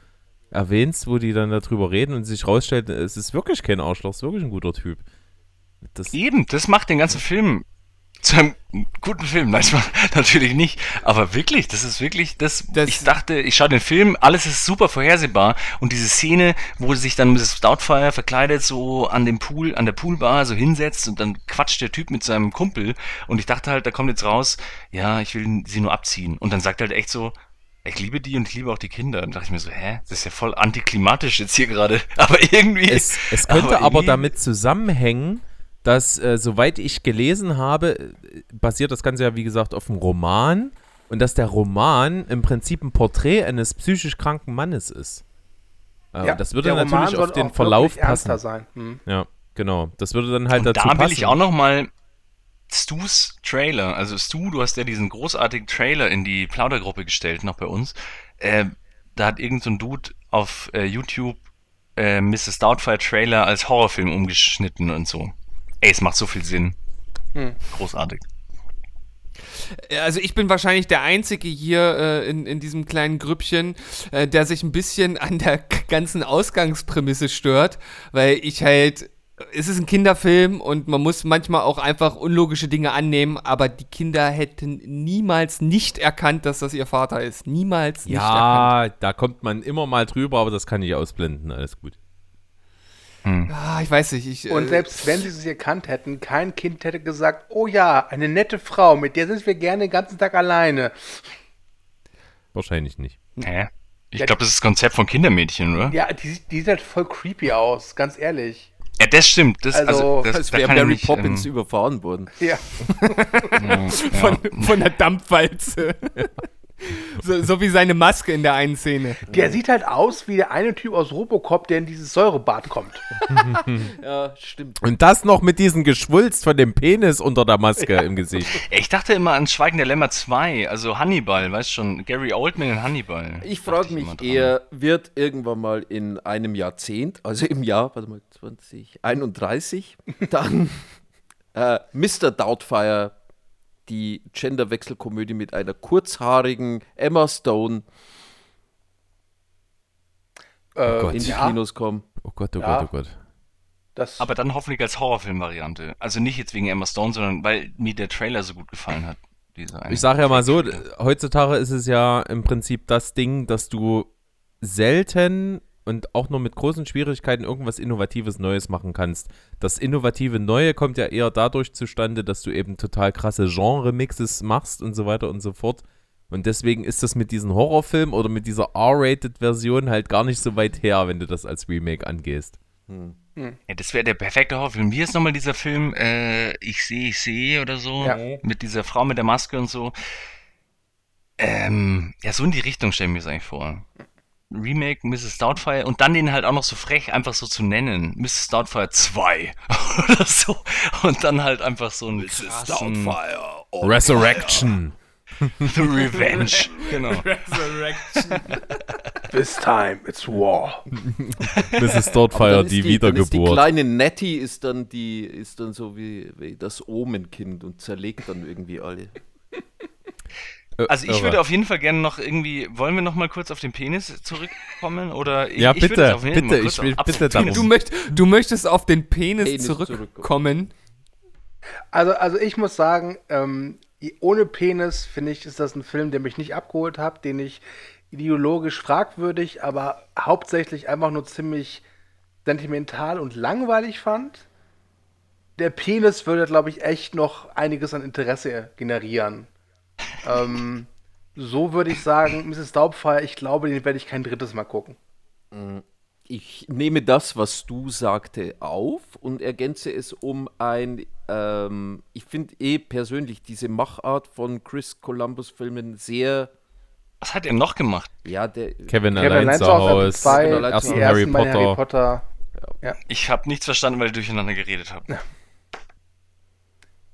erwähnst, wo die dann darüber reden und sich rausstellt, es ist wirklich kein Arschloch, es ist wirklich ein guter Typ. Das, Eben, das macht den ganzen Film zu einem guten Film. Nein, *laughs* natürlich nicht. Aber wirklich, das ist wirklich, das, Das- ich dachte, ich schaue den Film, alles ist super vorhersehbar. Und diese Szene, wo sich dann Mrs. Doubtfire verkleidet so an dem Pool, an der Poolbar so hinsetzt und dann quatscht der Typ mit seinem Kumpel. Und ich dachte halt, da kommt jetzt raus, ja, ich will sie nur abziehen. Und dann sagt er halt echt so, ich liebe die und ich liebe auch die Kinder. Und dachte ich mir so, hä, das ist ja voll antiklimatisch jetzt hier gerade. *laughs* Aber irgendwie. es, es könnte aber, irgendwie- damit zusammenhängen, dass, äh, soweit ich gelesen habe, basiert das Ganze ja wie gesagt auf einem Roman und dass der Roman im Prinzip ein Porträt eines psychisch kranken Mannes ist. Äh, und das würde der Roman natürlich auf den Verlauf passen. sein. Hm. Ja, genau. Das würde dann halt Und dazu da will passen. ich auch noch mal Stu's Trailer, also Stu, du hast ja diesen großartigen Trailer in die Plaudergruppe gestellt, noch bei uns. Äh, da hat irgend so ein Dude auf äh, YouTube äh, Mrs. Doubtfire Trailer als Horrorfilm umgeschnitten und so. Ey, es macht so viel Sinn. Großartig. Also ich bin wahrscheinlich der Einzige hier äh, in, in diesem kleinen Grüppchen, äh, der sich ein bisschen an der ganzen Ausgangsprämisse stört, weil ich halt, es ist ein Kinderfilm und man muss manchmal auch einfach unlogische Dinge annehmen, aber die Kinder hätten niemals nicht erkannt, dass das ihr Vater ist. Niemals nicht erkannt. Ja, da kommt man immer mal drüber, aber das kann ich ausblenden. Alles gut. Ah, ich weiß nicht. Ich, Und äh, selbst wenn sie es erkannt hätten, kein Kind hätte gesagt, oh ja, eine nette Frau, mit der sind wir gerne den ganzen Tag alleine. Wahrscheinlich nicht. Hä? Ich Ja, glaube, das ist das Konzept von Kindermädchen, oder? Ja, die, sieht- die sieht halt voll creepy aus, ganz ehrlich. Ja, das stimmt. Das, Also, also, das, Als da wäre ich Mary nicht, Poppins ähm, überfahren worden. Ja. *laughs* ja, von, von der Dampfwalze. So, so wie seine Maske in der einen Szene. Der sieht halt aus wie der eine Typ aus Robocop, der in dieses Säurebad kommt. *laughs* Ja, stimmt. Und das noch mit diesem Geschwulst von dem Penis unter der Maske im Gesicht. Ich dachte immer an Schweigen der Lämmer 2, also Hannibal, weißt schon, Gary Oldman in Hannibal. Ich frage mich dran. eher, wird irgendwann mal in einem Jahrzehnt, also im Jahr, warte mal, 2031, dann äh, Mr. Doubtfire die Genderwechselkomödie mit einer kurzhaarigen Emma Stone Äh, Gott. in die ja, Kinos kommen. Oh Gott, oh Ja. Gott, oh Gott. das, Aber dann hoffentlich als Horrorfilm-Variante. Also nicht jetzt wegen Emma Stone, sondern weil mir der Trailer so gut gefallen hat. Ich sage ja mal so, heutzutage ist es ja im Prinzip das Ding, dass du selten und auch nur mit großen Schwierigkeiten irgendwas Innovatives Neues machen kannst. Das innovative Neue kommt ja eher dadurch zustande, dass du eben total krasse Genre-Mixes machst und so weiter und so fort. Und deswegen ist das mit diesem Horrorfilm oder mit dieser R-Rated-Version halt gar nicht so weit her, wenn du das als Remake angehst. Ja, das wäre der perfekte Horrorfilm. Wie ist nochmal dieser Film, äh, Ich sehe, ich sehe oder so? Ja. Mit dieser Frau mit der Maske und so. Ähm, ja, so in die Richtung stelle ich mir das eigentlich vor. Remake Mrs. Doubtfire und dann den halt auch noch so frech einfach so zu nennen. Mrs. Doubtfire 2 *laughs* oder so. Und dann halt einfach so ein krassen Resurrection. *laughs* The Revenge. genau. *laughs* this time it's war. Mrs. Doubtfire, die die Wiedergeburt. kleine Nettie ist dann die, ist dann so wie, wie das Omenkind und zerlegt dann irgendwie alle. Also ich würde auf jeden Fall gerne noch irgendwie, wollen wir noch mal kurz auf den Penis zurückkommen? Oder *laughs* ich, Ja, ich würde bitte, auf jeden Fall bitte, mal kurz ich will auf- bitte darum. Du, möcht, du möchtest auf den Penis, Penis zurückkommen. Also, also ich muss sagen, ähm, ohne Penis finde ich, ist das ein Film, der mich nicht abgeholt hat, den ich ideologisch fragwürdig, aber hauptsächlich einfach nur ziemlich sentimental und langweilig fand. Der Penis würde, glaube ich, echt noch einiges an Interesse generieren. Ähm, so würde ich sagen, Mrs. Daubfire, ich glaube, den werde ich kein drittes Mal gucken. Ich nehme das, was du sagte, auf und ergänze es um ein, ähm, ich finde eh persönlich diese Machart von Chris Columbus Filmen sehr, Was hat er noch gemacht? ja, der, Kevin Kevin allein zu Hause, ersten die Harry Potter. Harry Potter. Ich habe nichts verstanden, weil ihr durcheinander geredet habt.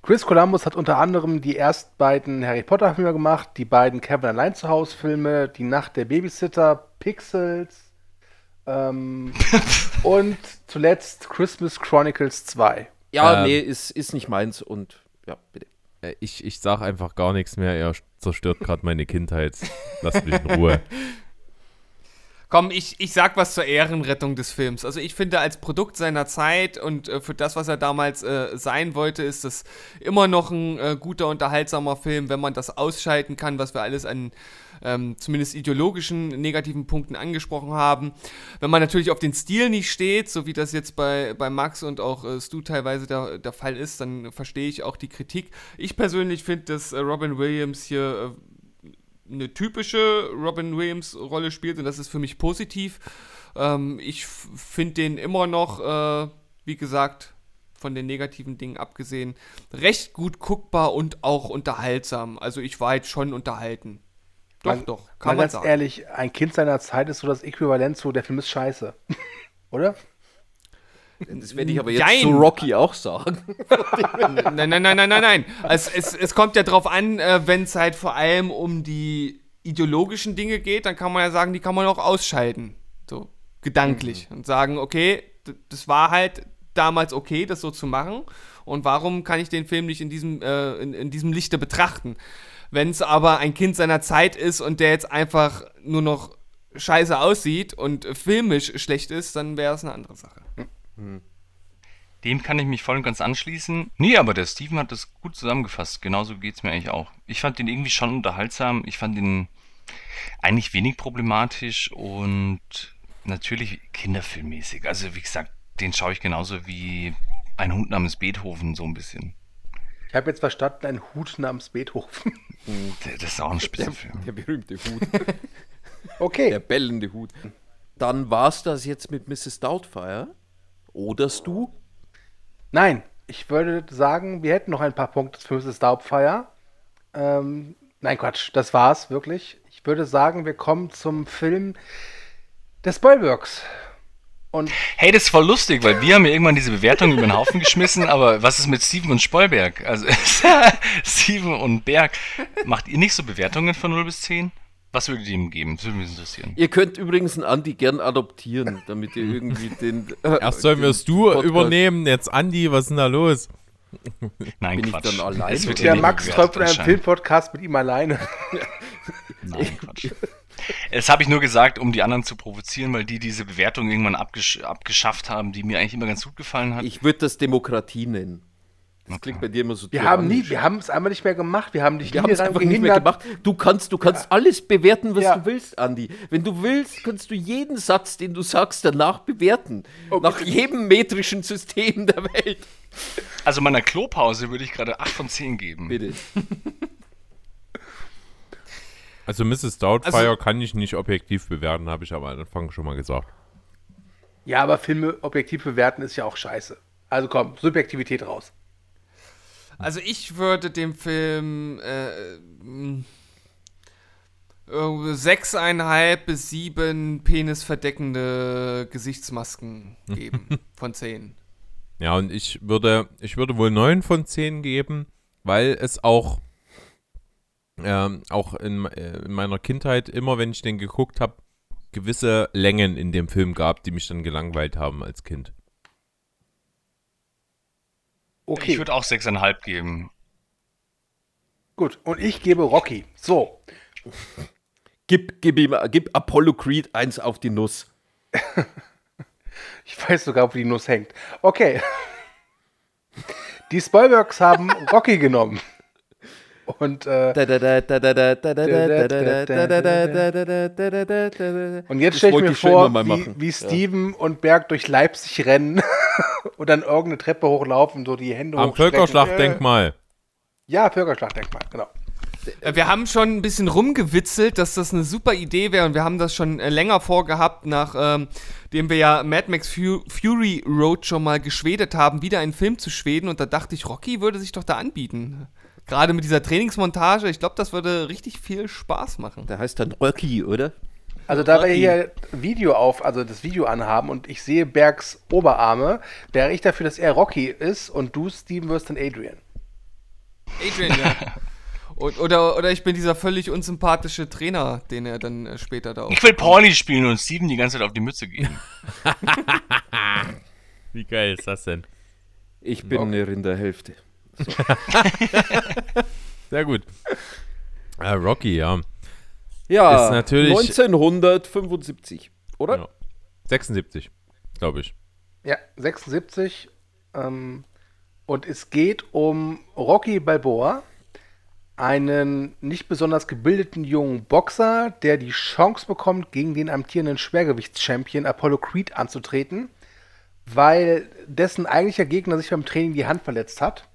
Chris Columbus hat unter anderem die ersten beiden Harry Potter Filme gemacht, die beiden Kevin allein zu Hause Filme, Die Nacht der Babysitter, Pixels ähm, *laughs* und zuletzt Christmas Chronicles 2. ja, Ähm. nee, ist, ist nicht meins und ja, bitte. Äh, Ich, ich sag einfach gar nichts mehr. Er zerstört gerade meine Kindheit. Lasst mich in Ruhe. *laughs* Komm, ich, ich sag was zur Ehrenrettung des Films. Also ich finde, als Produkt seiner Zeit und äh, für das, was er damals äh, sein wollte, ist das immer noch ein äh, guter, unterhaltsamer Film, wenn man das ausschalten kann, was wir alles an ähm, zumindest ideologischen negativen Punkten angesprochen haben. Wenn man natürlich auf den Stil nicht steht, so wie das jetzt bei, bei Max und auch äh, Stu teilweise der, der Fall ist, dann verstehe ich auch die Kritik. Ich persönlich finde, dass äh, Robin Williams hier äh, eine typische Robin Williams-Rolle spielt und das ist für mich positiv. Ähm, ich finde den immer noch, äh, wie gesagt, von den negativen Dingen abgesehen, recht gut guckbar und auch unterhaltsam. Also ich war jetzt schon unterhalten. Doch, Man- doch, Mal kann man ganz sagen. ehrlich, ein Kind seiner Zeit ist so das Äquivalent zu, der Film ist scheiße. *laughs* Oder? Das werde ich aber jetzt Jein. zu Rocky auch sagen. *laughs* Nein, nein, nein, nein, nein, nein. Es, es, es kommt ja drauf an, äh, wenn es halt vor allem um die ideologischen Dinge geht, dann kann man ja sagen, die kann man auch ausschalten. So. gedanklich und sagen, okay, das war halt damals okay, das so zu machen und warum kann ich den Film nicht in diesem, äh, in, in diesem Lichte betrachten? Wenn es aber ein Kind seiner Zeit ist und der jetzt einfach nur noch scheiße aussieht und filmisch schlecht ist, dann wäre es eine andere Sache. Dem kann ich mich voll und ganz anschließen. Nee, aber der Steven hat das gut zusammengefasst. Genauso geht's mir eigentlich auch. Ich fand den irgendwie schon unterhaltsam. Ich fand den eigentlich wenig problematisch und natürlich kinderfilmmäßig. Also wie gesagt, den schaue ich genauso wie ein Hund namens Beethoven so ein bisschen. Ich habe jetzt verstanden, ein Hut namens Beethoven. Der- Das ist auch ein Spitzenfilm. Der berühmte Hut. *laughs* Okay. Der bellende Hut. Dann war's das jetzt mit Mrs. Doubtfire. Oder du? Nein, ich würde sagen, wir hätten noch ein paar Punkte für Mrs. Doubtfire. Ähm, nein, Quatsch, das war's wirklich. Ich würde sagen, wir kommen zum Film des Spoilworks. Und Hey, das ist voll lustig, weil wir haben ja irgendwann diese Bewertung über den Haufen geschmissen, aber was ist mit Steven und Spoilberg? Also *laughs* Steven und Berg, macht ihr nicht so Bewertungen von 0 bis 10? Was würdet ihr ihm geben? Das würde mich interessieren. Ihr könnt übrigens einen Andi gern adoptieren, damit ihr irgendwie den. Äh, Erst sollen wir es du Podcast- übernehmen, jetzt Andi, was ist denn da los? Nein, Bin ich Quatsch. dann allein Es wird der Max träumt von einem. Filmpodcast mit ihm alleine. *laughs* Nein, Quatsch. Das habe ich nur gesagt, um die anderen zu provozieren, weil die diese Bewertung irgendwann abgesch abgeschafft haben, die mir eigentlich immer ganz gut gefallen hat. Ich würde das Demokratie nennen. Das klingt bei dir immer so Wir haben nie, wir haben es einmal nicht mehr gemacht. Wir haben dich Wir nie einfach nicht mehr gehindert. gemacht. Du kannst, du kannst alles bewerten, was Ja. du willst, Andi. Wenn du willst, kannst du jeden Satz, den du sagst, danach bewerten. Nach jedem metrischen System der Welt. Also meiner Klopause würde ich gerade 8 von 10 geben. Bitte. *laughs* Also Mrs. Doubtfire Also- kann ich nicht objektiv bewerten, habe ich aber am Anfang schon mal gesagt. Ja, aber Filme objektiv bewerten ist ja auch scheiße. Also komm, Subjektivität raus. Also ich würde dem Film äh, irgendwie sechseinhalb bis sieben penisverdeckende Gesichtsmasken *laughs* geben von zehn. Ja, und ich würde, ich würde wohl 9 von 10 geben, weil es auch, ähm, auch in, äh, in meiner Kindheit, immer wenn ich den geguckt habe, gewisse Längen in dem Film gab, die mich dann gelangweilt haben als Kind. Okay, Ich würde auch 6,5 geben. gut. Und ich gebe Rocky. So, Gib, gib, ihm, gib Apollo Creed eins auf die Nuss. *laughs* ich weiß sogar, wo die Nuss hängt. Okay. *laughs* Die Spoilworks haben Rocky genommen. Und, äh, und jetzt stelle ich wollte mir ich schon vor, wie, machen. wie Steven und Berg durch Leipzig rennen *laughs* und dann irgendeine Treppe hochlaufen, so die Hände Am. Völkerschlachtdenkmal. Ja, Völkerschlachtdenkmal, genau. Wir haben schon ein bisschen rumgewitzelt, dass das eine super Idee wäre und wir haben das schon äh, länger vorgehabt, nachdem ähm, wir ja Mad Max Fu Fury Road schon mal geschwedet haben, wieder einen Film zu schweden und da dachte ich, Rocky würde sich doch da anbieten. Gerade mit dieser Trainingsmontage, ich glaube, das würde richtig viel Spaß machen. Der heißt dann Rocky, oder? Also da wir hier Video auf, also das Video anhaben und ich sehe Bergs Oberarme, wäre ich dafür, dass er Rocky ist und du, Steven, wirst dann Adrian. Adrian, ja. *laughs* Und, oder, oder ich bin dieser völlig unsympathische Trainer, den er dann äh, später da auch. Ich will Pauli spielen und Steven die ganze Zeit auf die Mütze geben. *laughs* Wie geil ist das denn? Ich bin eine Rinderhälfte. *laughs* Sehr gut. Äh, Rocky, ja. Ja, Ist natürlich- 1975, oder? Ja. 76, glaube ich. Ja, 76. Ähm, und es geht um Rocky Balboa, einen nicht besonders gebildeten jungen Boxer, der die Chance bekommt, gegen den amtierenden Schwergewichtschampion Apollo Creed anzutreten, weil dessen eigentlicher Gegner sich beim Training die Hand verletzt hat.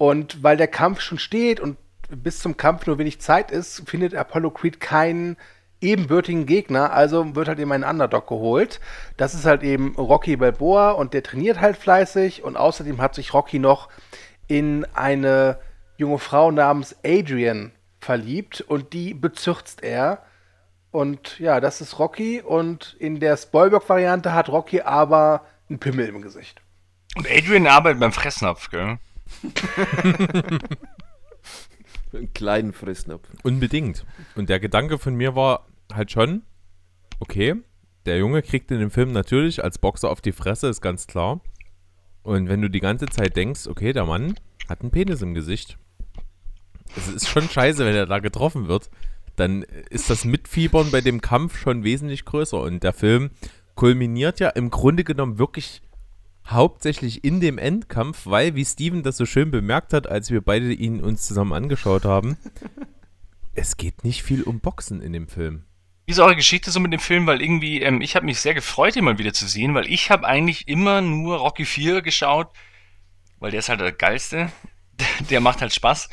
Und weil der Kampf schon steht und bis zum Kampf nur wenig Zeit ist, findet Apollo Creed keinen ebenbürtigen Gegner, also wird halt eben ein Underdog geholt. Das ist halt eben Rocky Balboa und der trainiert halt fleißig und außerdem hat sich Rocky noch in eine junge Frau namens Adrian verliebt und die bezürzt er. Und ja, das ist Rocky und in der Spoilberg-Variante hat Rocky aber einen Pimmel im Gesicht. Und Adrian arbeitet beim Fressnapf, gell? *laughs* Einen kleinen Fressnapf. Unbedingt. Und der Gedanke von mir war halt schon, okay, der Junge kriegt in dem Film natürlich als Boxer auf die Fresse, ist ganz klar. Und wenn du die ganze Zeit denkst, okay, der Mann hat einen Penis im Gesicht. Es ist schon scheiße, wenn er da getroffen wird. Dann ist das Mitfiebern bei dem Kampf schon wesentlich größer. Und der Film kulminiert ja im Grunde genommen wirklich hauptsächlich in dem Endkampf, weil, wie Steven das so schön bemerkt hat, als wir beide ihn uns zusammen angeschaut haben, *laughs* es geht nicht viel um Boxen in dem Film. Wie ist eure Geschichte so mit dem Film? Weil irgendwie, ähm, ich habe mich sehr gefreut, ihn mal wieder zu sehen, weil ich habe eigentlich immer nur Rocky 4 geschaut, weil der ist halt der geilste. *laughs* Der macht halt Spaß.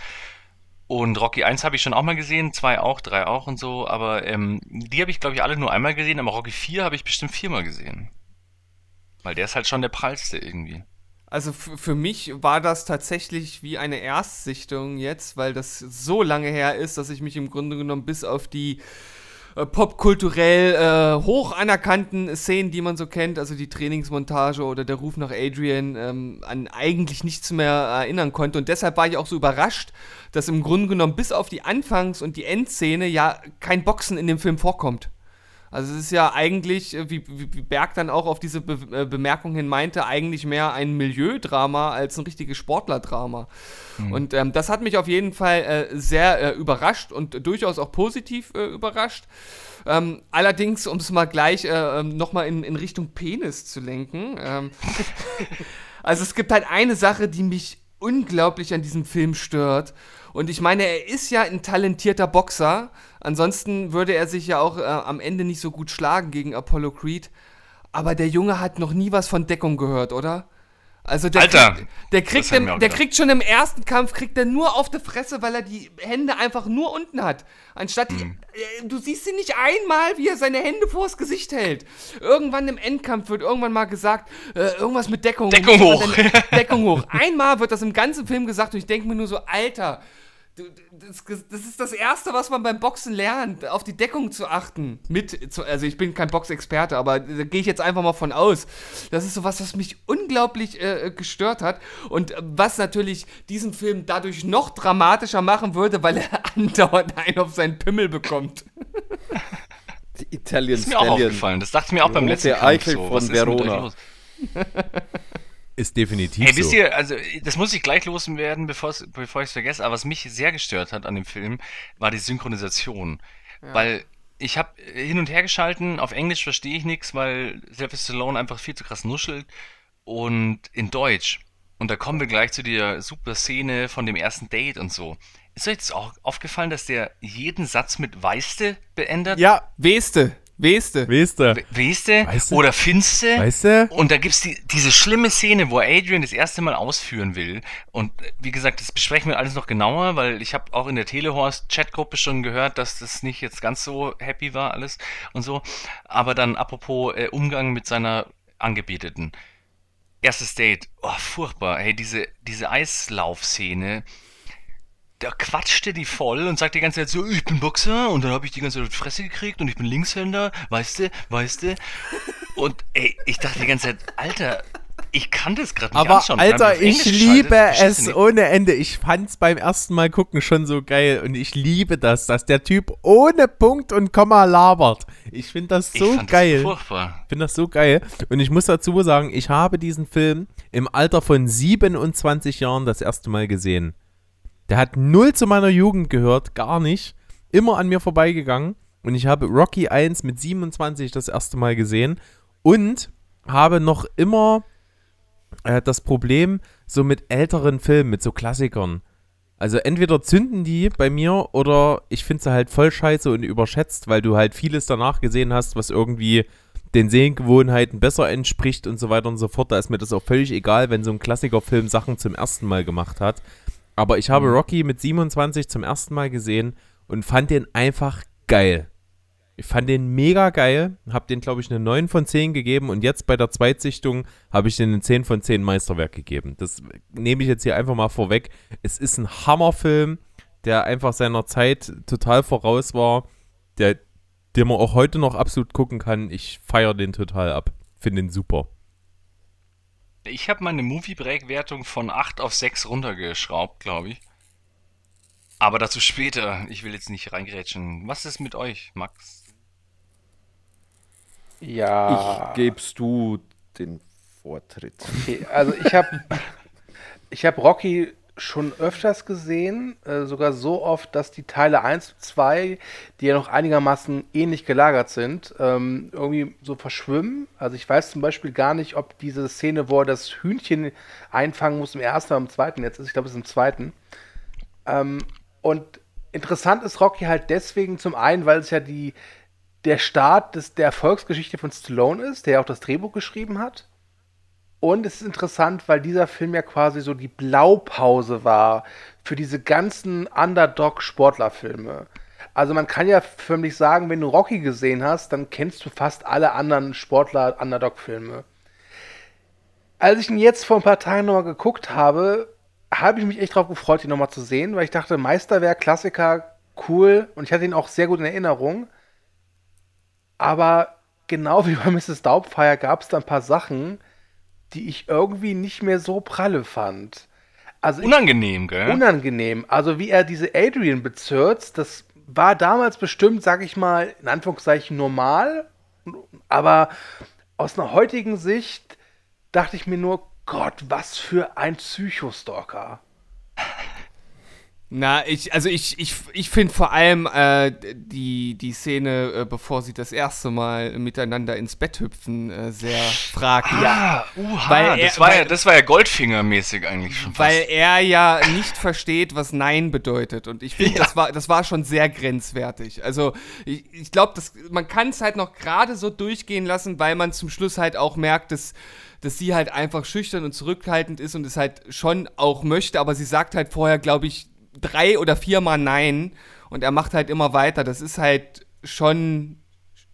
Und Rocky 1 habe ich schon auch mal gesehen, 2 auch, 3 auch und so, aber ähm, die habe ich, glaube ich, alle nur einmal gesehen, aber Rocky 4 habe ich bestimmt viermal gesehen. Weil der ist halt schon der prallste irgendwie. Also für mich war das tatsächlich wie eine Erstsichtung jetzt, weil das so lange her ist, dass ich mich im Grunde genommen bis auf die äh, popkulturell äh, hoch anerkannten Szenen, die man so kennt, also die Trainingsmontage oder der Ruf nach Adrian, ähm, an eigentlich nichts mehr erinnern konnte. Und deshalb war ich auch so überrascht, dass im Grunde genommen bis auf die Anfangs- und die Endszene ja kein Boxen in dem Film vorkommt. Also es ist ja eigentlich, äh, wie, wie Berg dann auch auf diese Be äh, Bemerkung hin meinte, eigentlich mehr ein Milieudrama als ein richtiges Sportlerdrama. Und ähm, das hat mich auf jeden Fall äh, sehr äh, überrascht und durchaus auch positiv äh, überrascht. Ähm, allerdings, um es mal gleich äh, nochmal in, in Richtung Penis zu lenken. Ähm, *laughs* also es gibt halt eine Sache, die mich unglaublich an diesem Film stört. Und ich meine, er ist ja ein talentierter Boxer. Ansonsten würde er sich ja auch äh, am Ende nicht so gut schlagen gegen Apollo Creed. Aber der Junge hat noch nie was von Deckung gehört, oder? Also der Alter, kriegt, der, kriegt im, der kriegt schon im ersten Kampf, kriegt er nur auf die Fresse, weil er die Hände einfach nur unten hat. Anstatt, die, Mhm. äh, du siehst ihn nicht einmal, wie er seine Hände vors Gesicht hält. Irgendwann im Endkampf wird irgendwann mal gesagt, äh, irgendwas mit Deckung. Deckung hoch. Deckung hoch. Einmal wird das im ganzen Film gesagt und ich denke mir nur so, Alter, das, das ist das Erste, was man beim Boxen lernt, auf die Deckung zu achten. Mit, zu, also ich bin kein Boxexperte, aber da gehe ich jetzt einfach mal von aus. Das ist sowas, was mich unglaublich äh, gestört hat und äh, was natürlich diesen Film dadurch noch dramatischer machen würde, weil er *laughs* andauernd einen auf seinen Pimmel bekommt. Die Italian ist mir auch aufgefallen. Das dachte ich mir auch beim Rote letzten Kampf Eichel so. von Was ist mit euch Verona. *laughs* Ist definitiv Hey, so. wisst ihr, also das muss ich gleich loswerden, bevor ich es vergesse, aber was mich sehr gestört hat an dem Film, war die Synchronisation. Weil ich habe hin und her geschalten, auf Englisch verstehe ich nichts, weil Sylvester Stallone einfach viel zu krass nuschelt und in Deutsch. Und da kommen wir gleich zu der super Szene von dem ersten Date und so. Ist euch das auch aufgefallen, dass der jeden Satz mit Weiste beendet? ja, Weste, Weste. weißt du. We- Weiste? Weißt du? Oder Finste? Weißt du? Und da gibt's die, diese schlimme Szene, wo Adrian das erste Mal ausführen will. Und äh, wie gesagt, das besprechen wir alles noch genauer, weil ich habe auch in der Telehorst-Chatgruppe schon gehört, dass das nicht jetzt ganz so happy war alles und so. Aber dann apropos äh, Umgang mit seiner Angebeteten. Erstes Date, oh, furchtbar. Hey, diese, diese Eislaufszene, da quatschte die voll und sagt die ganze Zeit so, ich bin Boxer und dann habe ich die ganze Zeit auf die Fresse gekriegt und ich bin Linkshänder, weißt du, weißt du. Und ey, ich dachte die ganze Zeit, Alter, ich kann das gerade nicht Aber anschauen. Alter, ich liebe es nicht? ohne Ende. Ich fand's beim ersten Mal gucken schon so geil und ich liebe das, dass der Typ ohne Punkt und Komma labert. Ich finde das Ich so fand geil. Das furchtbar. Ich finde das so geil. Und ich muss dazu sagen, ich habe diesen Film im Alter von 27 Jahren das erste Mal gesehen. Der hat null zu meiner Jugend gehört, gar nicht. Immer an mir vorbeigegangen. Und ich habe Rocky 1 mit 27 das erste Mal gesehen. Und habe noch immer äh, das Problem so mit älteren Filmen, mit so Klassikern. Also entweder zünden die bei mir oder ich finde sie halt voll scheiße und überschätzt, weil du halt vieles danach gesehen hast, was irgendwie den Sehgewohnheiten besser entspricht und so weiter und so fort. Da ist mir das auch völlig egal, wenn so ein Klassikerfilm Sachen zum ersten Mal gemacht hat. Aber ich habe Rocky mit 27 zum ersten Mal gesehen und fand den einfach geil. Ich fand den mega geil, habe den, glaube ich, eine 9 von 10 gegeben und jetzt bei der Zweitsichtung habe ich den eine 10 von 10 Meisterwerk gegeben. Das nehme ich jetzt hier einfach mal vorweg. Es ist ein Hammerfilm, der einfach seiner Zeit total voraus war, der, den man auch heute noch absolut gucken kann. Ich feiere den total ab. Finde den super. Ich habe meine Movie Break Wertung von 8 auf 6 runtergeschraubt, glaube ich. Aber dazu später. Ich will jetzt nicht reingerätschen. Was ist mit euch, Max? Ja. Ich gebst du den Vortritt. Okay, also ich habe *laughs* ich hab Rocky schon öfters gesehen, äh, sogar so oft, dass die Teile 1 und 2, die ja noch einigermaßen ähnlich gelagert sind, ähm, irgendwie so verschwimmen. Also ich weiß zum Beispiel gar nicht, ob diese Szene, wo er das Hühnchen einfangen muss, im ersten oder im zweiten jetzt ist. Ich glaube, es ist im zweiten. Ähm, und interessant ist Rocky halt deswegen zum einen, weil es ja die, der Start des, der Erfolgsgeschichte von Stallone ist, der ja auch das Drehbuch geschrieben hat. Und es ist interessant, weil dieser Film ja quasi so die Blaupause war für diese ganzen Underdog-Sportlerfilme. Also man kann ja förmlich sagen, wenn du Rocky gesehen hast, dann kennst du fast alle anderen Sportler-Underdog-Filme. Als ich ihn jetzt vor ein paar Tagen nochmal geguckt habe, habe ich mich echt drauf gefreut, ihn nochmal zu sehen, weil ich dachte, Meisterwerk, Klassiker, cool und ich hatte ihn auch sehr gut in Erinnerung. Aber genau wie bei Mrs. Doubtfire gab es da ein paar Sachen, die ich irgendwie nicht mehr so pralle fand. Also ich- Unangenehm, gell? unangenehm. Also wie er diese Adrian bezirzt, das war damals bestimmt, sag ich mal, in Anführungszeichen normal. Aber aus einer heutigen Sicht dachte ich mir nur, Gott, was für ein Psychostalker. Na, ich, also ich, ich, ich finde vor allem äh, die, die Szene, äh, bevor sie das erste Mal miteinander ins Bett hüpfen, äh, sehr fraglich. Ja, uha, Weil er- das, war ja, weil- das war ja Goldfinger-mäßig eigentlich schon fast. Weil er ja nicht versteht, was Nein bedeutet. Und ich finde, Ja. das, war, das war schon sehr grenzwertig. Also, ich, ich glaube, man kann es halt noch gerade so durchgehen lassen, weil man zum Schluss halt auch merkt, dass, dass sie halt einfach schüchtern und zurückhaltend ist und es halt schon auch möchte. Aber sie sagt halt vorher, glaube ich, drei oder viermal Nein. Und er macht halt immer weiter. Das ist halt schon.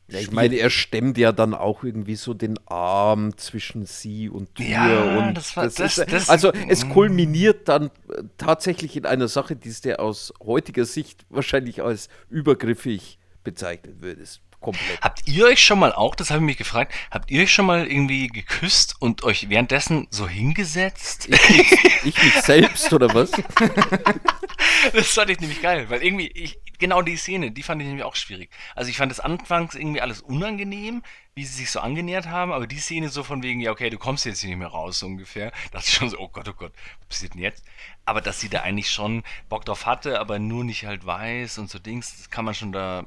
Ja, ich meine, er stemmt ja dann auch irgendwie so den Arm zwischen sie und Tür. Ja, und das war- das- ist, das- also es kulminiert dann äh, tatsächlich in einer Sache, die es der aus heutiger Sicht wahrscheinlich als übergriffig bezeichnen würdest. Komplett. Habt ihr euch schon mal auch, das habe ich mich gefragt, habt ihr euch schon mal irgendwie geküsst und euch währenddessen so hingesetzt? Ich mich selbst oder was? *laughs* Das fand ich nämlich geil, weil irgendwie, ich, genau die Szene, die fand ich nämlich auch schwierig. Also ich fand es anfangs irgendwie alles unangenehm, wie sie sich so angenähert haben, aber die Szene so von wegen, ja okay, du kommst jetzt hier nicht mehr raus, so ungefähr, *laughs* dachte ich schon so, oh Gott, oh Gott, was passiert denn jetzt? Aber dass sie da eigentlich schon Bock drauf hatte, aber nur nicht halt weiß und so Dings, das kann man schon da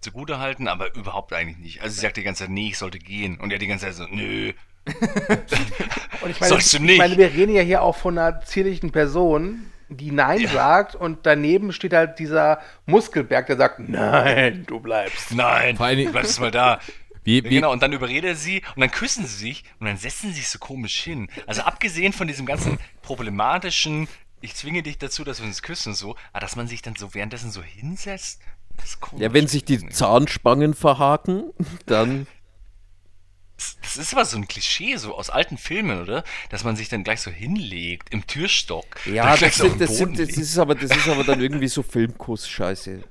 zugute halten, aber überhaupt eigentlich nicht. Also sie sagte die ganze Zeit, nee, ich sollte gehen. Und er die ganze Zeit so, nö. *laughs* Und ich meine, Sollst du ich nicht. meine, wir reden ja hier auch von einer zierlichen Person, die Nein sagt und daneben steht halt dieser Muskelberg, der sagt, nein, du bleibst. Nein, Vor du bleibst mal da. Wie, wie, Genau, und dann überredet er sie und dann küssen sie sich und dann setzen sie sich so komisch hin. Also abgesehen von diesem ganzen problematischen, ich zwinge dich dazu, dass wir uns küssen und so, aber dass man sich dann so währenddessen so hinsetzt. Ja, wenn sich die Zahnspangen verhaken, dann. Das, das ist aber so ein Klischee, so aus alten Filmen, oder? Dass man sich dann gleich so hinlegt im Türstock. Ja, das, sind, das, sind, das, ist aber, das ist aber dann irgendwie so Filmkuss-Scheiße.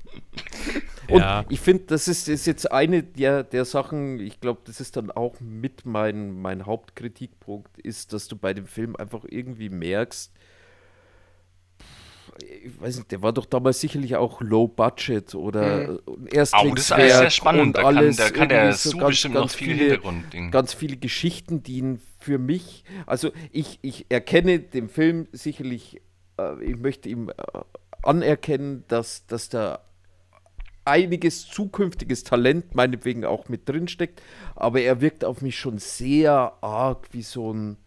Und Ja. ich finde, das ist, ist jetzt eine der, der Sachen, ich glaube, das ist dann auch mit mein, mein Hauptkritikpunkt, ist, dass du bei dem Film einfach irgendwie merkst, ich weiß nicht, der war doch damals sicherlich auch low budget oder Oh, Erstlingswerk das ist alles sehr spannend. und Da kann, da kann der irgendwie so ganz- bestimmt ganz noch viel viele- Hintergrundding. ganz viele Geschichten, die ihn für mich, also ich, ich erkenne dem Film sicherlich, äh, ich möchte ihm äh, anerkennen, dass, dass da einiges zukünftiges Talent meinetwegen auch mit drin steckt, aber er wirkt auf mich schon sehr arg wie so ein,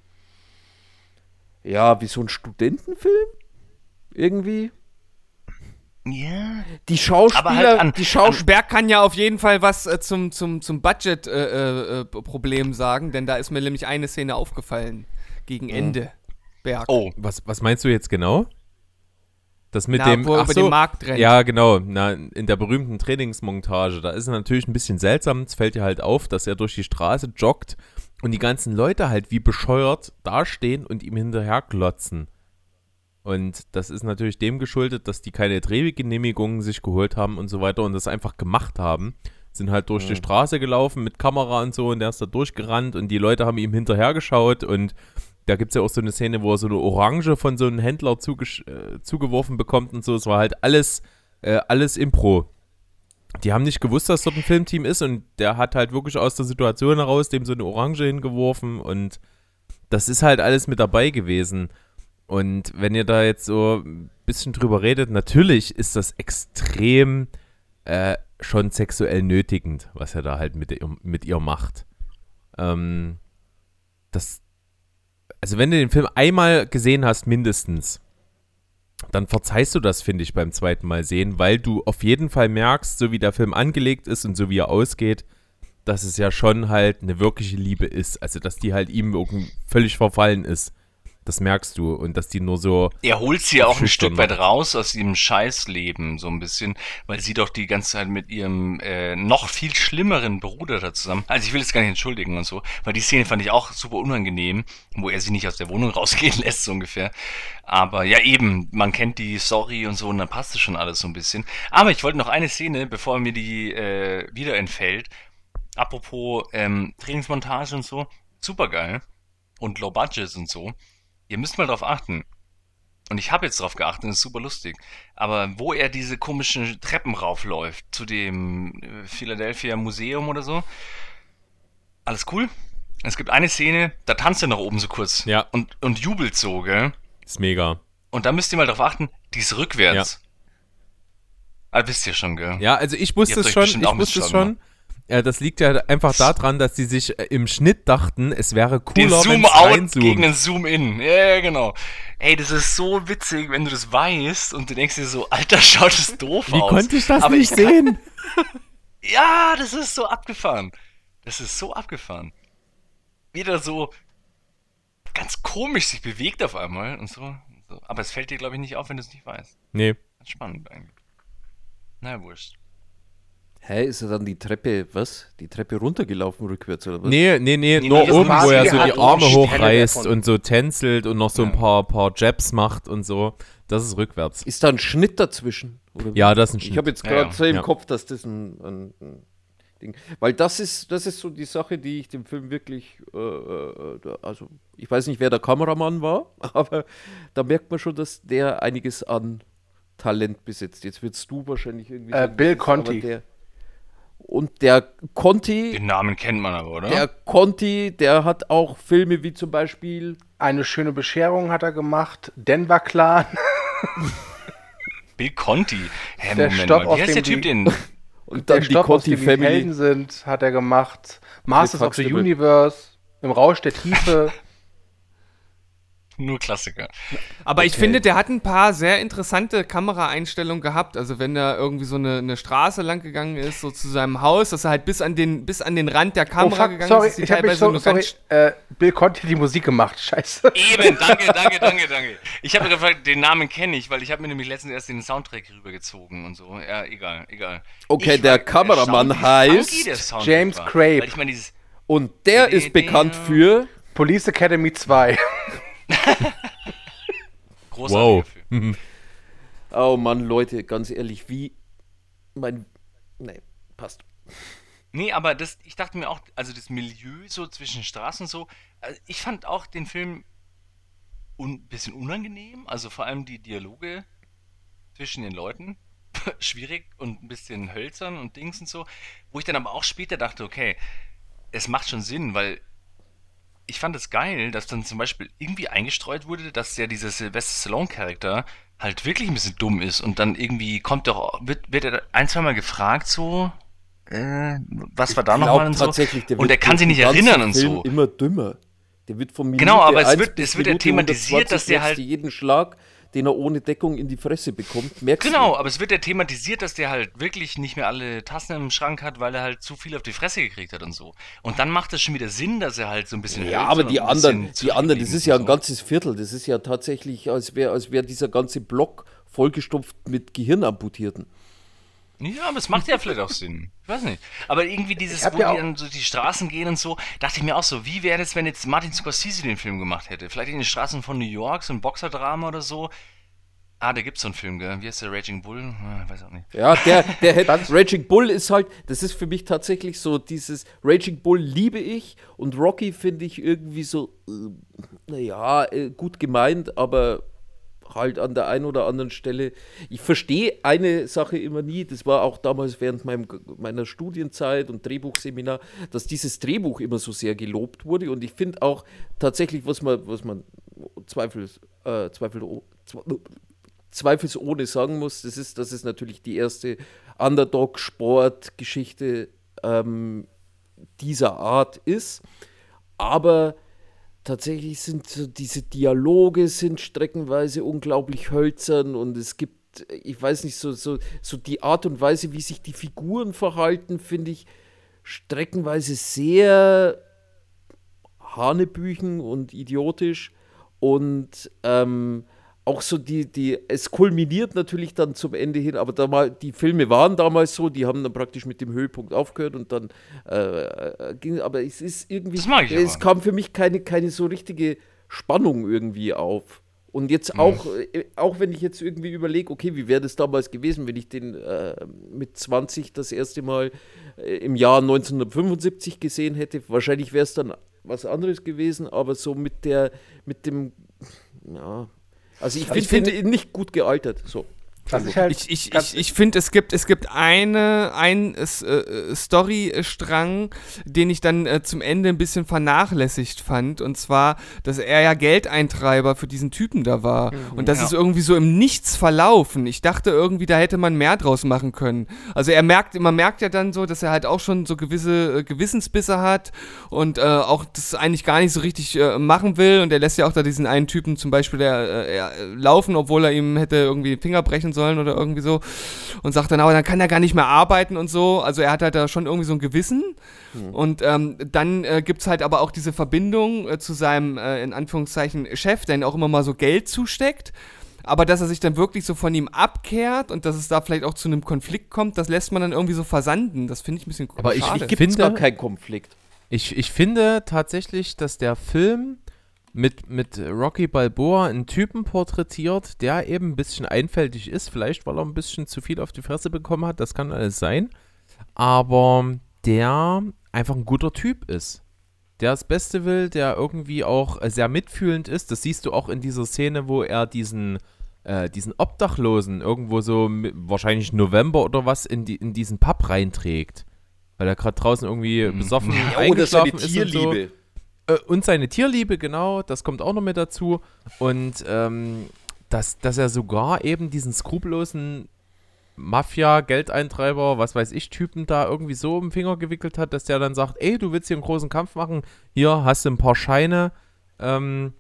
ja, wie so ein Studentenfilm irgendwie. Ja. Die Schauspieler, halt an- die Schauspieler, Berg kann ja auf jeden Fall was äh, zum, zum, zum Budget-Problem sagen, denn da ist mir nämlich eine Szene aufgefallen. Gegen Ende. Berg. Oh, was, was meinst du jetzt genau? Das mit Na, dem. wo er ach über so, den Markt rennt. Ja, genau. Na, in der berühmten Trainingsmontage, da ist es natürlich ein bisschen seltsam. Es fällt dir halt auf, dass er durch die Straße joggt und die ganzen Leute halt wie bescheuert dastehen und ihm hinterher glotzen. Und das ist natürlich dem geschuldet, dass die keine Drehgenehmigungen sich geholt haben und so weiter und das einfach gemacht haben. Sind halt durch die Straße gelaufen mit Kamera und so und der ist da durchgerannt und die Leute haben ihm hinterher geschaut und da gibt es ja auch so eine Szene, wo er so eine Orange von so einem Händler zugesch- äh, zugeworfen bekommt und so. Es war halt alles, äh, alles Impro. die haben nicht gewusst, dass dort ein Filmteam ist und der hat halt wirklich aus der Situation heraus dem so eine Orange hingeworfen und das ist halt alles mit dabei gewesen. Und wenn ihr da jetzt so ein bisschen drüber redet, natürlich ist das extrem äh, schon sexuell nötigend, was er da halt mit ihr, mit ihr macht. Ähm, das, also wenn du den Film einmal gesehen hast, mindestens, dann verzeihst du das, finde ich, beim zweiten Mal sehen, weil du auf jeden Fall merkst, so wie der Film angelegt ist und so wie er ausgeht, dass es ja schon halt eine wirkliche Liebe ist. Also, dass die halt ihm irgendwie völlig verfallen ist. Das merkst du. Und dass die nur so. Er holt sie auch ein Stück weit raus aus ihrem Scheißleben, so ein bisschen, weil sie doch die ganze Zeit mit ihrem äh, noch viel schlimmeren Bruder da zusammen. Also ich will es gar nicht entschuldigen und so, weil die Szene fand ich auch super unangenehm, wo er sie nicht aus der Wohnung *laughs* rausgehen lässt, so ungefähr. Aber ja, eben, man kennt die Sorry und so und dann passt es schon alles so ein bisschen. Aber ich wollte noch eine Szene, bevor mir die äh, wieder entfällt. Apropos ähm, Trainingsmontage und so, super geil. Und Low Budget und so. Ihr müsst mal drauf achten. Und ich habe jetzt drauf geachtet, das ist super lustig. Aber wo er diese komischen Treppen raufläuft, zu dem äh, Philadelphia Museum oder so, alles cool. Es gibt eine Szene, da tanzt er nach oben so kurz Ja. und, und jubelt so, gell? Ist mega. Und da müsst ihr mal drauf achten, die ist rückwärts. Ah, wisst ihr schon, gell? Ja, also ich wusste es schon, ich wusste es schon. Ja, das liegt ja einfach daran, dass sie sich äh, im Schnitt dachten, es wäre Den cooler, wenn Zoom-Out reinzoomt. gegen den Zoom-In. Ja, ja, genau. Ey, das ist so witzig, wenn du das weißt und du denkst dir so, Alter, *laughs* schaut das doof Wie aus. konnte ich das Aber nicht ich- sehen? *laughs* Ja, das ist so abgefahren. Das ist so abgefahren. Wieder so ganz komisch sich bewegt auf einmal und so. Aber es fällt dir, glaube ich, nicht auf, wenn du es nicht weißt. Nee. Ganz spannend eigentlich. Na, wurscht. Hä, ist er dann die Treppe, was? Die Treppe runtergelaufen rückwärts oder was? Nee, nee, nee, Nee, nur oben, wo er so die Arme hochreißt und so tänzelt und noch so ein Ja. paar, paar Jabs macht und so. Das ist rückwärts. Ist da ein Schnitt dazwischen? Ja, das ist ein Ich Schnitt. habe jetzt Ja, gerade ja. so im Ja. Kopf, dass das ein, ein, ein Ding. Weil das ist, das ist so die Sache, die ich dem Film wirklich, äh, äh, also ich weiß nicht, wer der Kameramann war, *laughs* aber da merkt man schon, dass der einiges an Talent besitzt. Jetzt wirst du wahrscheinlich irgendwie. Äh, Bill Conti. Der, und der Conti, Den Namen kennt man aber, oder? der Conti, der hat auch Filme wie zum Beispiel Eine schöne Bescherung hat er gemacht. Denver Clan. Bill Conti. *laughs* Hä, Der Moment Stopp, mal. aus Wie heißt der dem Typ die- denn? *laughs* und Der dann die Stopp, aus Conti dem die Helden Family. sind, hat er gemacht. Masters of the. Universe. Im Rausch der Tiefe. *laughs* Nur Klassiker. Aber ich Okay. finde, der hat ein paar sehr interessante Kameraeinstellungen gehabt. Also wenn er irgendwie so eine, eine Straße lang gegangen ist, so zu seinem Haus, dass er halt bis an den, bis an den Rand der Oh, Kamera fuck, gegangen sorry, ist. ich habe so, sorry, äh, Bill Conti hat die Musik gemacht, *laughs* scheiße. Eben, danke, danke, danke, danke. Ich habe gefragt, den Namen kenne ich, weil ich habe mir nämlich letztens erst den Soundtrack rübergezogen und so. Ja, egal, egal. Okay, Ich der war Kameramann wie heißt funky der James war. Crape. Weil ich meine, dieses Und der ist bekannt für. Police Academy 2. *laughs* Wow. Film. *laughs* Oh Mann, Leute, ganz ehrlich, wie. Mein. Nee, passt. Nee, aber das, ich dachte mir auch, also das Milieu so zwischen Straßen und so, also ich fand auch den Film ein bisschen unangenehm, also vor allem die Dialoge zwischen den Leuten. *laughs* Schwierig und ein bisschen hölzern und Dings und so. Wo ich dann aber auch später dachte, okay, es macht schon Sinn, weil ich fand es geil, dass dann zum Beispiel irgendwie eingestreut wurde, dass ja dieser Sylvester Stallone-Charakter halt wirklich ein bisschen dumm ist und dann irgendwie kommt doch, wird, wird er ein, zweimal gefragt so, äh, was war da nochmal und so. Und er kann sich nicht erinnern und Film so. immer dümmer. Der wird von Minute Genau, aber es 1 wird- es wird ja thematisiert, dass der 120 halt- jeden Schlag, den er ohne Deckung in die Fresse bekommt, merkst Genau, du. aber es wird ja thematisiert, dass der halt wirklich nicht mehr alle Tassen im Schrank hat, weil er halt zu viel auf die Fresse gekriegt hat und so. Und dann macht es schon wieder Sinn, dass er halt so ein bisschen. Ja, aber die anderen, die anderen, das ist ja ein zurückliegend ganzes Viertel. Das ist ja tatsächlich, als wäre als wär dieser ganze Block vollgestopft mit Gehirnamputierten. Ja, aber es macht ja vielleicht auch Sinn. Ich weiß nicht. Aber irgendwie dieses, wo ja die dann so die Straßen gehen und so, dachte ich mir auch so, wie wäre es, wenn jetzt Martin Scorsese den Film gemacht hätte? Vielleicht in den Straßen von New York, so ein Boxerdrama oder so. Ah, da gibt's so einen Film, gell? Wie heißt der Raging Bull? Ah, weiß auch nicht. Ja, der, der *laughs* hätte, Raging Bull ist halt, das ist für mich tatsächlich so dieses, Raging Bull liebe ich und Rocky finde ich irgendwie so, äh, naja, äh, gut gemeint, aber halt an der einen oder anderen Stelle. Ich verstehe eine Sache immer nie, das war auch damals während meinem, meiner Studienzeit und Drehbuchseminar, dass dieses Drehbuch immer so sehr gelobt wurde. Und ich finde auch tatsächlich, was man, was man zweifels, äh, zweifel, zwe- zweifelsohne sagen muss, das ist, dass es natürlich die erste Underdog-Sport-Geschichte ähm, dieser Art ist. Aber tatsächlich sind so diese Dialoge sind streckenweise unglaublich hölzern und es gibt, ich weiß nicht, so, so, so die Art und Weise, wie sich die Figuren verhalten, finde ich streckenweise sehr hanebüchen und idiotisch und ähm, auch so die, die, es kulminiert natürlich dann zum Ende hin, aber damal, die Filme waren damals so, die haben dann praktisch mit dem Höhepunkt aufgehört und dann äh, äh, ging, aber es ist irgendwie, es kam für mich keine, keine so richtige Spannung irgendwie auf. Und jetzt auch, äh, auch wenn ich jetzt irgendwie überlege, okay, wie wäre das damals gewesen, wenn ich den äh, mit 20 das erste Mal äh, im Jahr 1975 gesehen hätte, wahrscheinlich wäre es dann was anderes gewesen, aber so mit der, mit dem, ja, also ich, Also ich finde find nicht gut gealtert, so. Was ich halt Ich, ich, ich, ich finde, es gibt, es gibt eine, ein äh, äh, Storystrang, den ich dann äh, zum Ende ein bisschen vernachlässigt fand. Und zwar, dass er ja Geldeintreiber für diesen Typen da war. Und das Ja. ist irgendwie so im Nichts verlaufen. Ich dachte irgendwie, da hätte man mehr draus machen können. Also er merkt, man merkt ja dann so, dass er halt auch schon so gewisse äh, Gewissensbisse hat und äh, auch das eigentlich gar nicht so richtig äh, machen will. Und er lässt ja auch da diesen einen Typen zum Beispiel der, laufen, obwohl er ihm hätte irgendwie den Finger brechen sollen oder irgendwie so. Und sagt dann, aber dann kann er gar nicht mehr arbeiten und so. Also er hat halt da schon irgendwie so ein Gewissen. Und ähm, dann äh, gibt es halt aber auch diese Verbindung äh, zu seinem, äh, in Anführungszeichen, Chef, der ihm auch immer mal so Geld zusteckt. Aber dass er sich dann wirklich so von ihm abkehrt und dass es da vielleicht auch zu einem Konflikt kommt, das lässt man dann irgendwie so versanden. Das finde ich ein bisschen Aber ich- ich Gibt es finde- gar keinen Konflikt. Ich, ich finde tatsächlich, dass der Film mit, mit Rocky Balboa einen Typen porträtiert, der eben ein bisschen einfältig ist. Vielleicht, weil er ein bisschen zu viel auf die Fresse bekommen hat. Das kann alles sein. Aber der einfach ein guter Typ ist. Der das Beste will, der irgendwie auch äh, sehr mitfühlend ist. Das siehst du auch in dieser Szene, wo er diesen, äh, diesen Obdachlosen irgendwo so wahrscheinlich November oder was in, die, in diesen Pub reinträgt. Weil er gerade draußen irgendwie besoffen *laughs* eingeschlafen ist und so. Äh, und seine Tierliebe, genau, das kommt auch noch mit dazu. Und ähm, dass, dass er sogar eben diesen skrupellosen Mafia, Geldeintreiber, was weiß ich, Typen da irgendwie so den Finger gewickelt hat, dass der dann sagt, ey, du willst hier einen großen Kampf machen, hier hast du ein paar Scheine, ähm,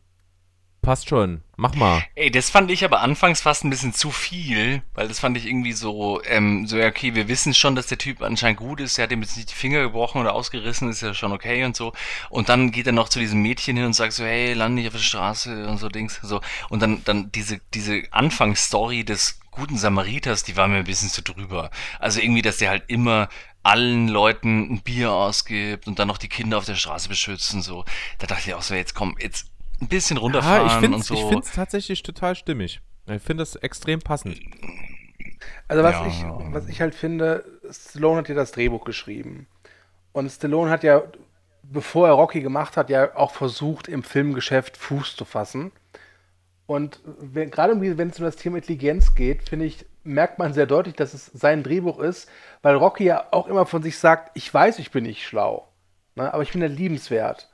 passt schon, mach mal. Ey, das fand ich aber anfangs fast ein bisschen zu viel, weil das fand ich irgendwie so, ähm, so, ja, okay, wir wissen schon, dass der Typ anscheinend gut ist, er hat ihm jetzt nicht die Finger gebrochen oder ausgerissen, ist ja schon okay und so. Und dann geht er noch zu diesem Mädchen hin und sagt so, hey, lande nicht auf der Straße und so Dings, so. Und dann, dann diese, diese Anfangsstory des guten Samariters, die war mir ein bisschen zu drüber. Also irgendwie, dass der halt immer allen Leuten ein Bier ausgibt und dann noch die Kinder auf der Straße beschützt und so. Da dachte ich auch so, jetzt komm, jetzt ein bisschen runterfahren Ja, ich finde und es so. tatsächlich total stimmig. Ich finde das extrem passend. Also was, Ja. ich, was ich halt finde, Stallone hat ja das Drehbuch geschrieben. Und Stallone hat ja, bevor er Rocky gemacht hat, ja auch versucht, im Filmgeschäft Fuß zu fassen. Und wenn, gerade wenn es um das Thema Intelligenz geht, finde ich, merkt man sehr deutlich, dass es sein Drehbuch ist, weil Rocky ja auch immer von sich sagt, ich weiß, ich bin nicht schlau, ne, aber ich bin ja liebenswert.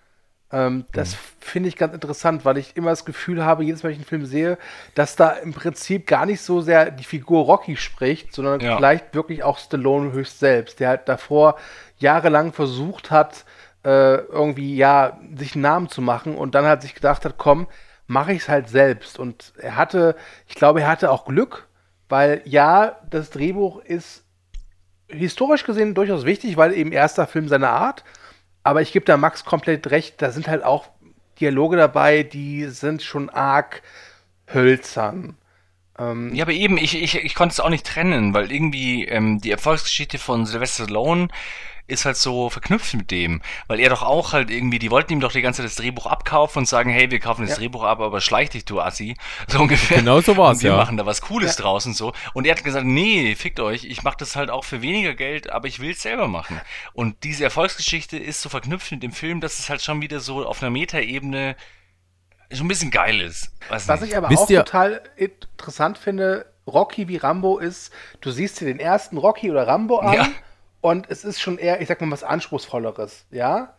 Ähm, das finde ich ganz interessant, weil ich immer das Gefühl habe, jedes Mal, wenn ich einen Film sehe, dass da im Prinzip gar nicht so sehr die Figur Rocky spricht, sondern Ja. vielleicht wirklich auch Stallone höchst selbst, der halt davor jahrelang versucht hat, äh, irgendwie ja, sich einen Namen zu machen und dann halt sich gedacht hat, komm, mache ich es halt selbst. Und er hatte, ich glaube, er hatte auch Glück, weil ja, das Drehbuch ist historisch gesehen durchaus wichtig, weil eben erster Film seiner Art. Aber ich gebe da Max komplett recht, da sind halt auch Dialoge dabei, die sind schon arg hölzern. Ähm, Ja, aber eben, ich, ich, ich konnte es auch nicht trennen, weil irgendwie ähm, die Erfolgsgeschichte von Sylvester Stallone ist halt so verknüpft mit dem, weil er doch auch halt irgendwie, die wollten ihm doch die ganze Zeit das Drehbuch abkaufen und sagen, hey, wir kaufen das Ja. Drehbuch ab, aber schleich dich, du Assi, *laughs* so ungefähr. Genau so war's, und wir ja. machen da was Cooles draus und so. Und er hat gesagt, nee, fickt euch, ich mache das halt auch für weniger Geld, aber ich will es selber machen. Und diese Erfolgsgeschichte ist so verknüpft mit dem Film, dass es halt schon wieder so auf einer Metaebene schon ein bisschen geil ist. Weiß Was nicht. ich aber Wisst auch ihr- total interessant finde, Rocky wie Rambo ist, du siehst dir den ersten Rocky oder Rambo an Ja. Und es ist schon eher, ich sag mal, was Anspruchsvolleres, ja?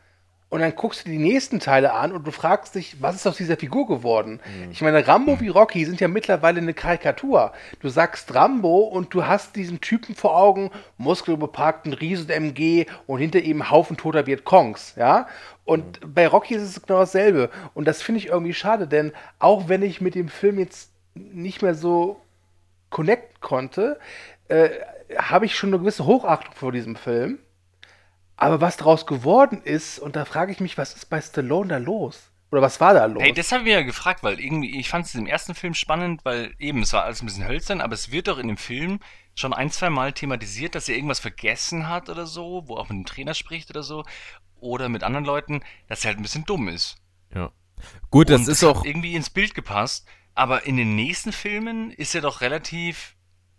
Und dann guckst du die nächsten Teile an und du fragst dich, was ist aus dieser Figur geworden? Ich meine, Rambo wie Rocky sind ja mittlerweile eine Karikatur. Du sagst Rambo und du hast diesen Typen vor Augen, muskelbepackten Riesen-MG und hinter ihm Haufen toter Vietcongs, ja? Und bei Rocky ist es genau dasselbe. Und das finde ich irgendwie schade, denn auch wenn ich mit dem Film jetzt nicht mehr so connecten konnte, äh, habe ich schon eine gewisse Hochachtung vor diesem Film. Aber was daraus geworden ist, und da frage ich mich, was ist bei Stallone da los? Oder was war da los? Hey, das haben wir ja gefragt, weil irgendwie, ich fand es im ersten Film spannend, weil eben, es war alles ein bisschen hölzern, aber es wird doch in dem Film schon ein, zwei Mal thematisiert, dass er irgendwas vergessen hat oder so, wo auch mit dem Trainer spricht oder so, oder mit anderen Leuten, dass er halt ein bisschen dumm ist. Ja. Gut, das Und ist hat auch. irgendwie ins Bild gepasst, aber in den nächsten Filmen ist er doch relativ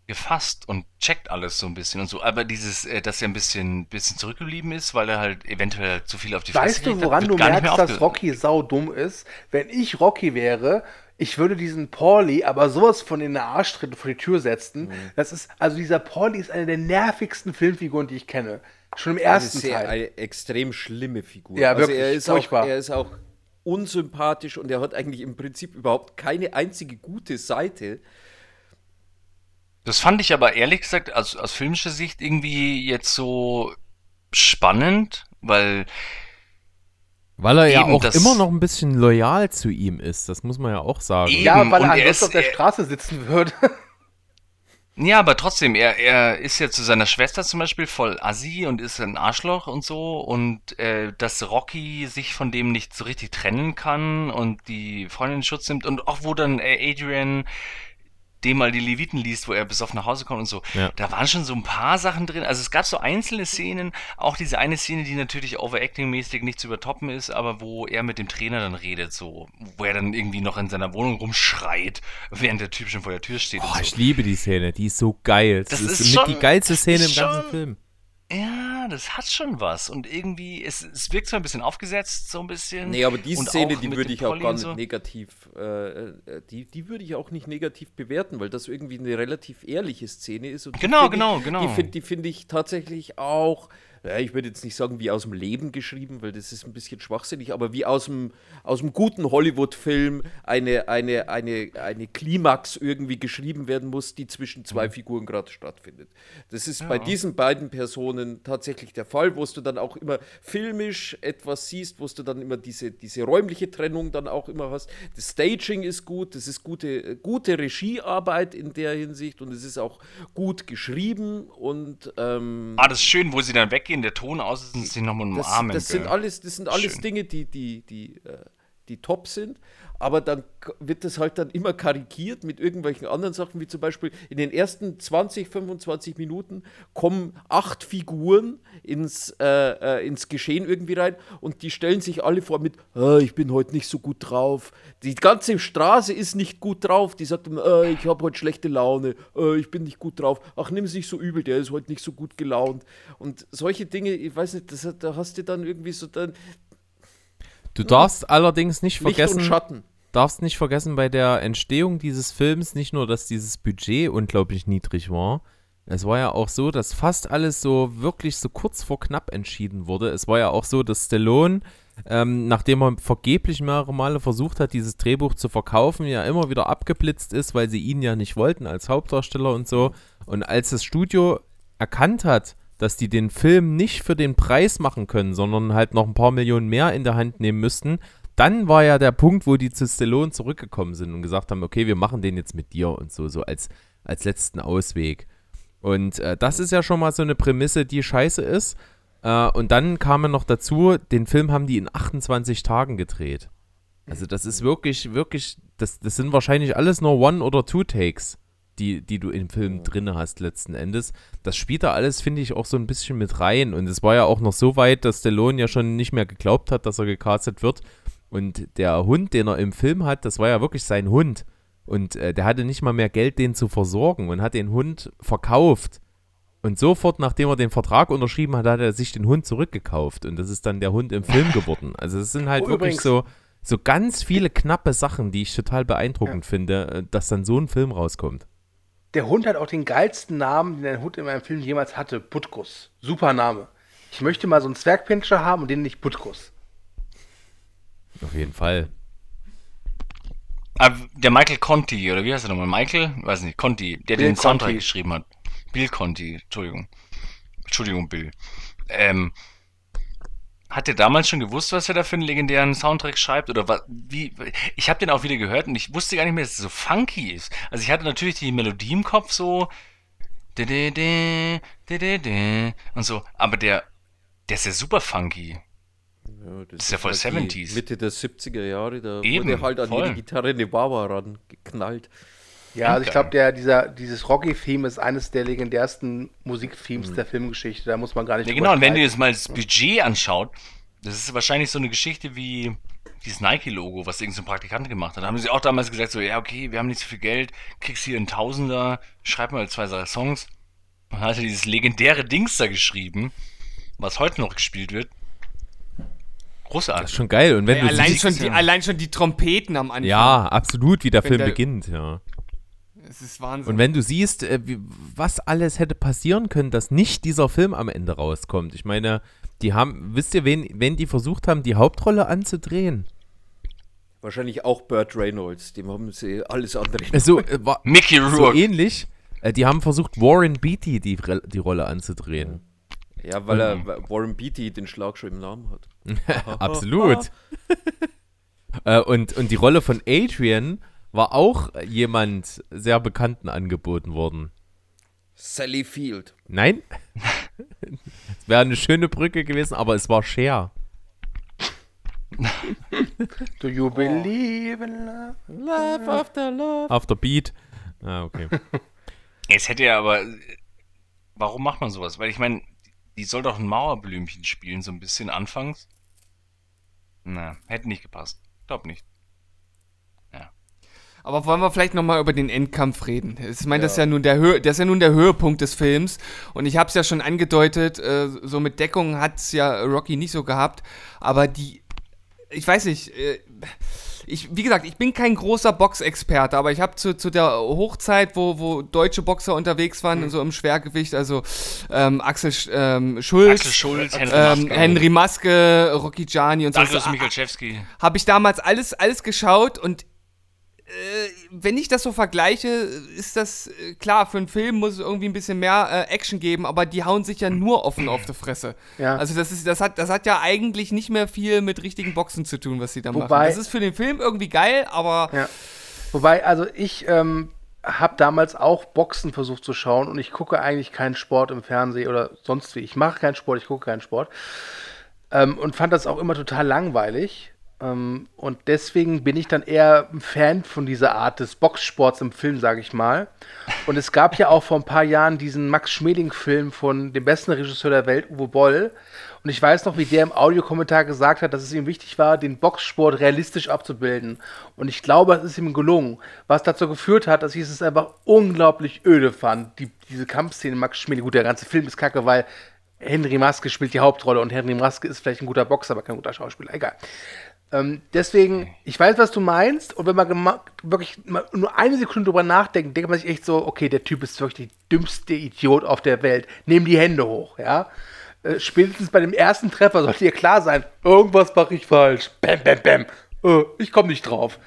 gefasst und checkt alles so ein bisschen und so. Aber dieses, äh, dass er ein bisschen, bisschen zurückgeblieben ist, weil er halt eventuell zu viel auf die Fresse weißt du, hat, woran wird du merkst, dass Rocky sau dumm ist? Wenn ich Rocky wäre, ich würde diesen Pauli aber sowas von in den Arschtritt vor die Tür setzen. Mhm. Das ist, also dieser Pauli ist eine der nervigsten Filmfiguren, die ich kenne. Schon im Eine, ersten sehr, Teil. eine extrem schlimme Figur. Ja, also wirklich, er ist, furchtbar. auch, er ist auch unsympathisch und er hat eigentlich im Prinzip überhaupt keine einzige gute Seite. Das fand ich aber ehrlich gesagt aus, aus filmischer Sicht irgendwie jetzt so spannend, weil Weil er ja Eben, auch das- immer noch ein bisschen loyal zu ihm ist, das muss man ja auch sagen. Eben. ja, weil er er ansonsten ist- auf der er- Straße sitzen würde. Ja, aber trotzdem, er, er ist ja zu seiner Schwester zum Beispiel voll assi und ist ein Arschloch und so und äh, dass Rocky sich von dem nicht so richtig trennen kann und die Freundin in Schutz nimmt und auch wo dann äh, Adrian dem mal die Leviten liest, wo er besoffen nach Hause kommt und so. Ja. Da waren schon so ein paar Sachen drin. Also es gab so einzelne Szenen, auch diese eine Szene, die natürlich overacting-mäßig nicht zu übertoppen ist, aber wo er mit dem Trainer dann redet, so, wo er dann irgendwie noch in seiner Wohnung rumschreit, während der Typ schon vor der Tür steht. Boah, so. ich liebe die Szene, die ist so geil. Das, Das ist, ist schon- die geilste Szene im ist ganzen schon- Film. Ja, das hat schon was. Und irgendwie, es, es wirkt zwar ein bisschen aufgesetzt, so ein bisschen. Nee, aber die Szene, die würde ich auch Polly gar nicht so. negativ, äh, äh, die, die würde ich auch nicht negativ bewerten, weil das irgendwie eine relativ ehrliche Szene ist. Genau, find genau, ich, genau. Die finde die find ich tatsächlich auch, ja, ich würde jetzt nicht sagen wie aus dem Leben geschrieben, weil das ist ein bisschen schwachsinnig, aber wie aus dem, aus dem guten Hollywood-Film eine, eine, eine, eine Klimax irgendwie geschrieben werden muss, die zwischen Mhm. zwei Figuren gerade stattfindet. Das ist bei diesen beiden Personen tatsächlich der Fall, wo du dann auch immer filmisch etwas siehst, wo du dann immer diese, diese räumliche Trennung dann auch immer hast. Das Staging ist gut, das ist gute, gute Regiearbeit in der Hinsicht und es ist auch gut geschrieben und ähm, Ah, das ist schön, wo sie dann weggehen, der Ton aus ist und sich nochmal das, umarmen. das sind gell? alles, das sind alles Schön. Dinge, die, die, die, äh, die top sind. Aber dann wird das halt dann immer karikiert mit irgendwelchen anderen Sachen, wie zum Beispiel in den ersten 20, 25 Minuten kommen acht Figuren ins, äh, äh, ins Geschehen irgendwie rein und die stellen sich alle vor mit, "Ah, ich bin heute nicht so gut drauf. Die ganze Straße ist nicht gut drauf. Die sagt "Ah, ich habe heute schlechte Laune, äh, ich bin nicht gut drauf. Ach, nimm es nicht so übel, der ist heute nicht so gut gelaunt. Und solche Dinge, ich weiß nicht, das, da hast du dann irgendwie so dann Du darfst allerdings nicht Licht vergessen, und Schatten. darfst nicht vergessen bei der Entstehung dieses Films nicht nur, dass dieses Budget unglaublich niedrig war. Es war ja auch so, dass fast alles so wirklich so kurz vor knapp entschieden wurde. Es war ja auch so, dass Stallone, ähm, nachdem er vergeblich mehrere Male versucht hat, dieses Drehbuch zu verkaufen, ja immer wieder abgeblitzt ist, weil sie ihn ja nicht wollten als Hauptdarsteller und so. Und als das Studio erkannt hat, dass die den Film nicht für den Preis machen können, sondern halt noch ein paar Millionen mehr in der Hand nehmen müssten, dann war ja der Punkt, wo die zu Stallone zurückgekommen sind und gesagt haben, okay, wir machen den jetzt mit dir und so, so als, als letzten Ausweg. Und äh, das ist ja schon mal so eine Prämisse, die scheiße ist. Äh, und dann kam ja noch dazu, den Film haben die in 28 Tagen gedreht. Also das ist wirklich, wirklich, das, das sind wahrscheinlich alles nur One- oder Two-Takes, die, die du im Film drinne hast letzten Endes. Das spielt da alles, finde ich, auch so ein bisschen mit rein. Und es war ja auch noch so weit, dass Stallone ja schon nicht mehr geglaubt hat, dass er gecastet wird. Und der Hund, den er im Film hat, das war ja wirklich sein Hund. Und äh, der hatte nicht mal mehr Geld, den zu versorgen und hat den Hund verkauft. Und sofort, nachdem er den Vertrag unterschrieben hat, hat er sich den Hund zurückgekauft. Und das ist dann der Hund im Film geworden. Also es sind halt Oh, wirklich übrigens- so so ganz viele knappe Sachen, die ich total beeindruckend finde, äh, dass dann so ein Film rauskommt. Der Hund hat auch den geilsten Namen, den ein Hund in einem Film jemals hatte. Butkus. Super Name. Ich möchte mal so einen Zwergpinscher haben und den nicht Butkus. Auf jeden Fall. Ah, der Michael Conti, oder wie heißt er nochmal? Michael? Weiß nicht, Conti, der Bill den Soundtrack Conti. geschrieben hat. Bill Conti, Entschuldigung. Entschuldigung, Bill. Ähm, hat er damals schon gewusst, was er da für einen legendären Soundtrack schreibt? Oder was, wie? Ich habe den auch wieder gehört und ich wusste gar nicht mehr, dass er so funky ist. Also ich hatte natürlich die Melodie im Kopf so. Und so, aber der, der ist ja super funky. Ja, das, ist ja voll halt die 70s. Mitte der 70er Jahre, da Eben, wurde halt an voll. jede Gitarre eine Wawa rangeknallt. Ja, also ich glaube, der, dieser, dieses Rocky-Theme ist eines der legendärsten Musikthemes der Filmgeschichte. Da muss man gar nicht Ja, genau, und wenn du jetzt mal das Budget anschaut, das ist wahrscheinlich so eine Geschichte wie dieses Nike-Logo, was irgendein so ein Praktikant gemacht hat. Da haben sie auch damals gesagt, so, ja, okay, wir haben nicht so viel Geld, kriegst hier einen Tausender, schreib mal zwei drei Songs. Dann hat er dieses legendäre Dings da geschrieben, was heute noch gespielt wird. Das Großartig. ist schon geil. Und wenn Ey, du allein, siehst, schon die, allein schon die Trompeten am Anfang. ja, absolut, wie der Wenn Film der- beginnt, ja. Es ist Wahnsinn. Und wenn du siehst, äh, wie, was alles hätte passieren können, dass nicht dieser Film am Ende rauskommt. Ich meine, die haben, wisst ihr, wen, wen die versucht haben, die Hauptrolle anzudrehen? Wahrscheinlich auch Burt Reynolds, dem haben sie alles andere. Äh, So, äh, war, Mickey so Rourke. ähnlich. Äh, die haben versucht, Warren Beatty die, die Rolle anzudrehen. Ja, weil er weil Warren Beatty den Schlag schon im Namen hat. *laughs* Absolut. *laughs* äh, und, und die Rolle von Adrian war auch jemand sehr Bekannten angeboten worden. Sally Field. Nein? *laughs* Es wäre eine schöne Brücke gewesen, aber es war Cher. *laughs* Do you believe in love? Love after love. After Beat. Ah, okay. *laughs* Es hätte ja aber. Warum macht man sowas? Weil ich meine, die soll doch ein Mauerblümchen spielen, so ein bisschen anfangs. Na, hätte nicht gepasst. Glaub nicht. Aber wollen wir vielleicht nochmal über den Endkampf reden? Ich meine, das, ist ja nun der das ist ja nun der Höhepunkt des Films. Und ich habe es ja schon angedeutet, äh, so mit Deckung hat es ja Rocky nicht so gehabt. Aber die, ich weiß nicht, äh, ich, wie gesagt, ich bin kein großer Boxexperte, aber ich habe zu, zu der Hochzeit, wo, wo deutsche Boxer unterwegs waren, so im Schwergewicht, also ähm, Axel Sch- ähm, Schulz, Axel Schulz, Henry ähm, Maske, Henry Maske, Rocky Gianni und so. Darius so Michalczewski. habe ich damals alles, alles geschaut und äh, wenn ich das so vergleiche, ist das äh, klar, für einen Film muss es irgendwie ein bisschen mehr äh, Action geben, aber die hauen sich ja nur offen auf die Fresse. Ja. Also das ist, das hat, das hat ja eigentlich nicht mehr viel mit richtigen Boxen zu tun, was sie da machen. Wobei- Das ist für den Film irgendwie geil, aber Ja. Wobei, also ich ähm, habe damals auch Boxen versucht zu schauen und ich gucke eigentlich keinen Sport im Fernsehen oder sonst wie. Ich mache keinen Sport, ich gucke keinen Sport. Ähm, und fand das auch immer total langweilig. Ähm, und deswegen bin ich dann eher ein Fan von dieser Art des Boxsports im Film, sage ich mal. Und es gab ja auch vor ein paar Jahren diesen Max Schmeling-Film von dem besten Regisseur der Welt, Uwe Boll. Und ich weiß noch, wie der im Audiokommentar gesagt hat, dass es ihm wichtig war, den Boxsport realistisch abzubilden. Und ich glaube, es ist ihm gelungen. Was dazu geführt hat, dass ich es einfach unglaublich öde fand. Die, diese Kampfszene Max Schmeling, gut, der ganze Film ist kacke, weil Henry Maske spielt die Hauptrolle und Henry Maske ist vielleicht ein guter Boxer, aber kein guter Schauspieler. Egal. Ähm, deswegen, ich weiß, was du meinst, und wenn man wirklich nur eine Sekunde drüber nachdenkt, denkt man sich echt so, okay, der Typ ist wirklich der dümmste Idiot auf der Welt. Nehm die Hände hoch, ja. Äh, spätestens bei dem ersten Treffer sollte dir klar sein, irgendwas mache ich falsch. Bäm, bäm, bäm. Äh, ich komme nicht drauf.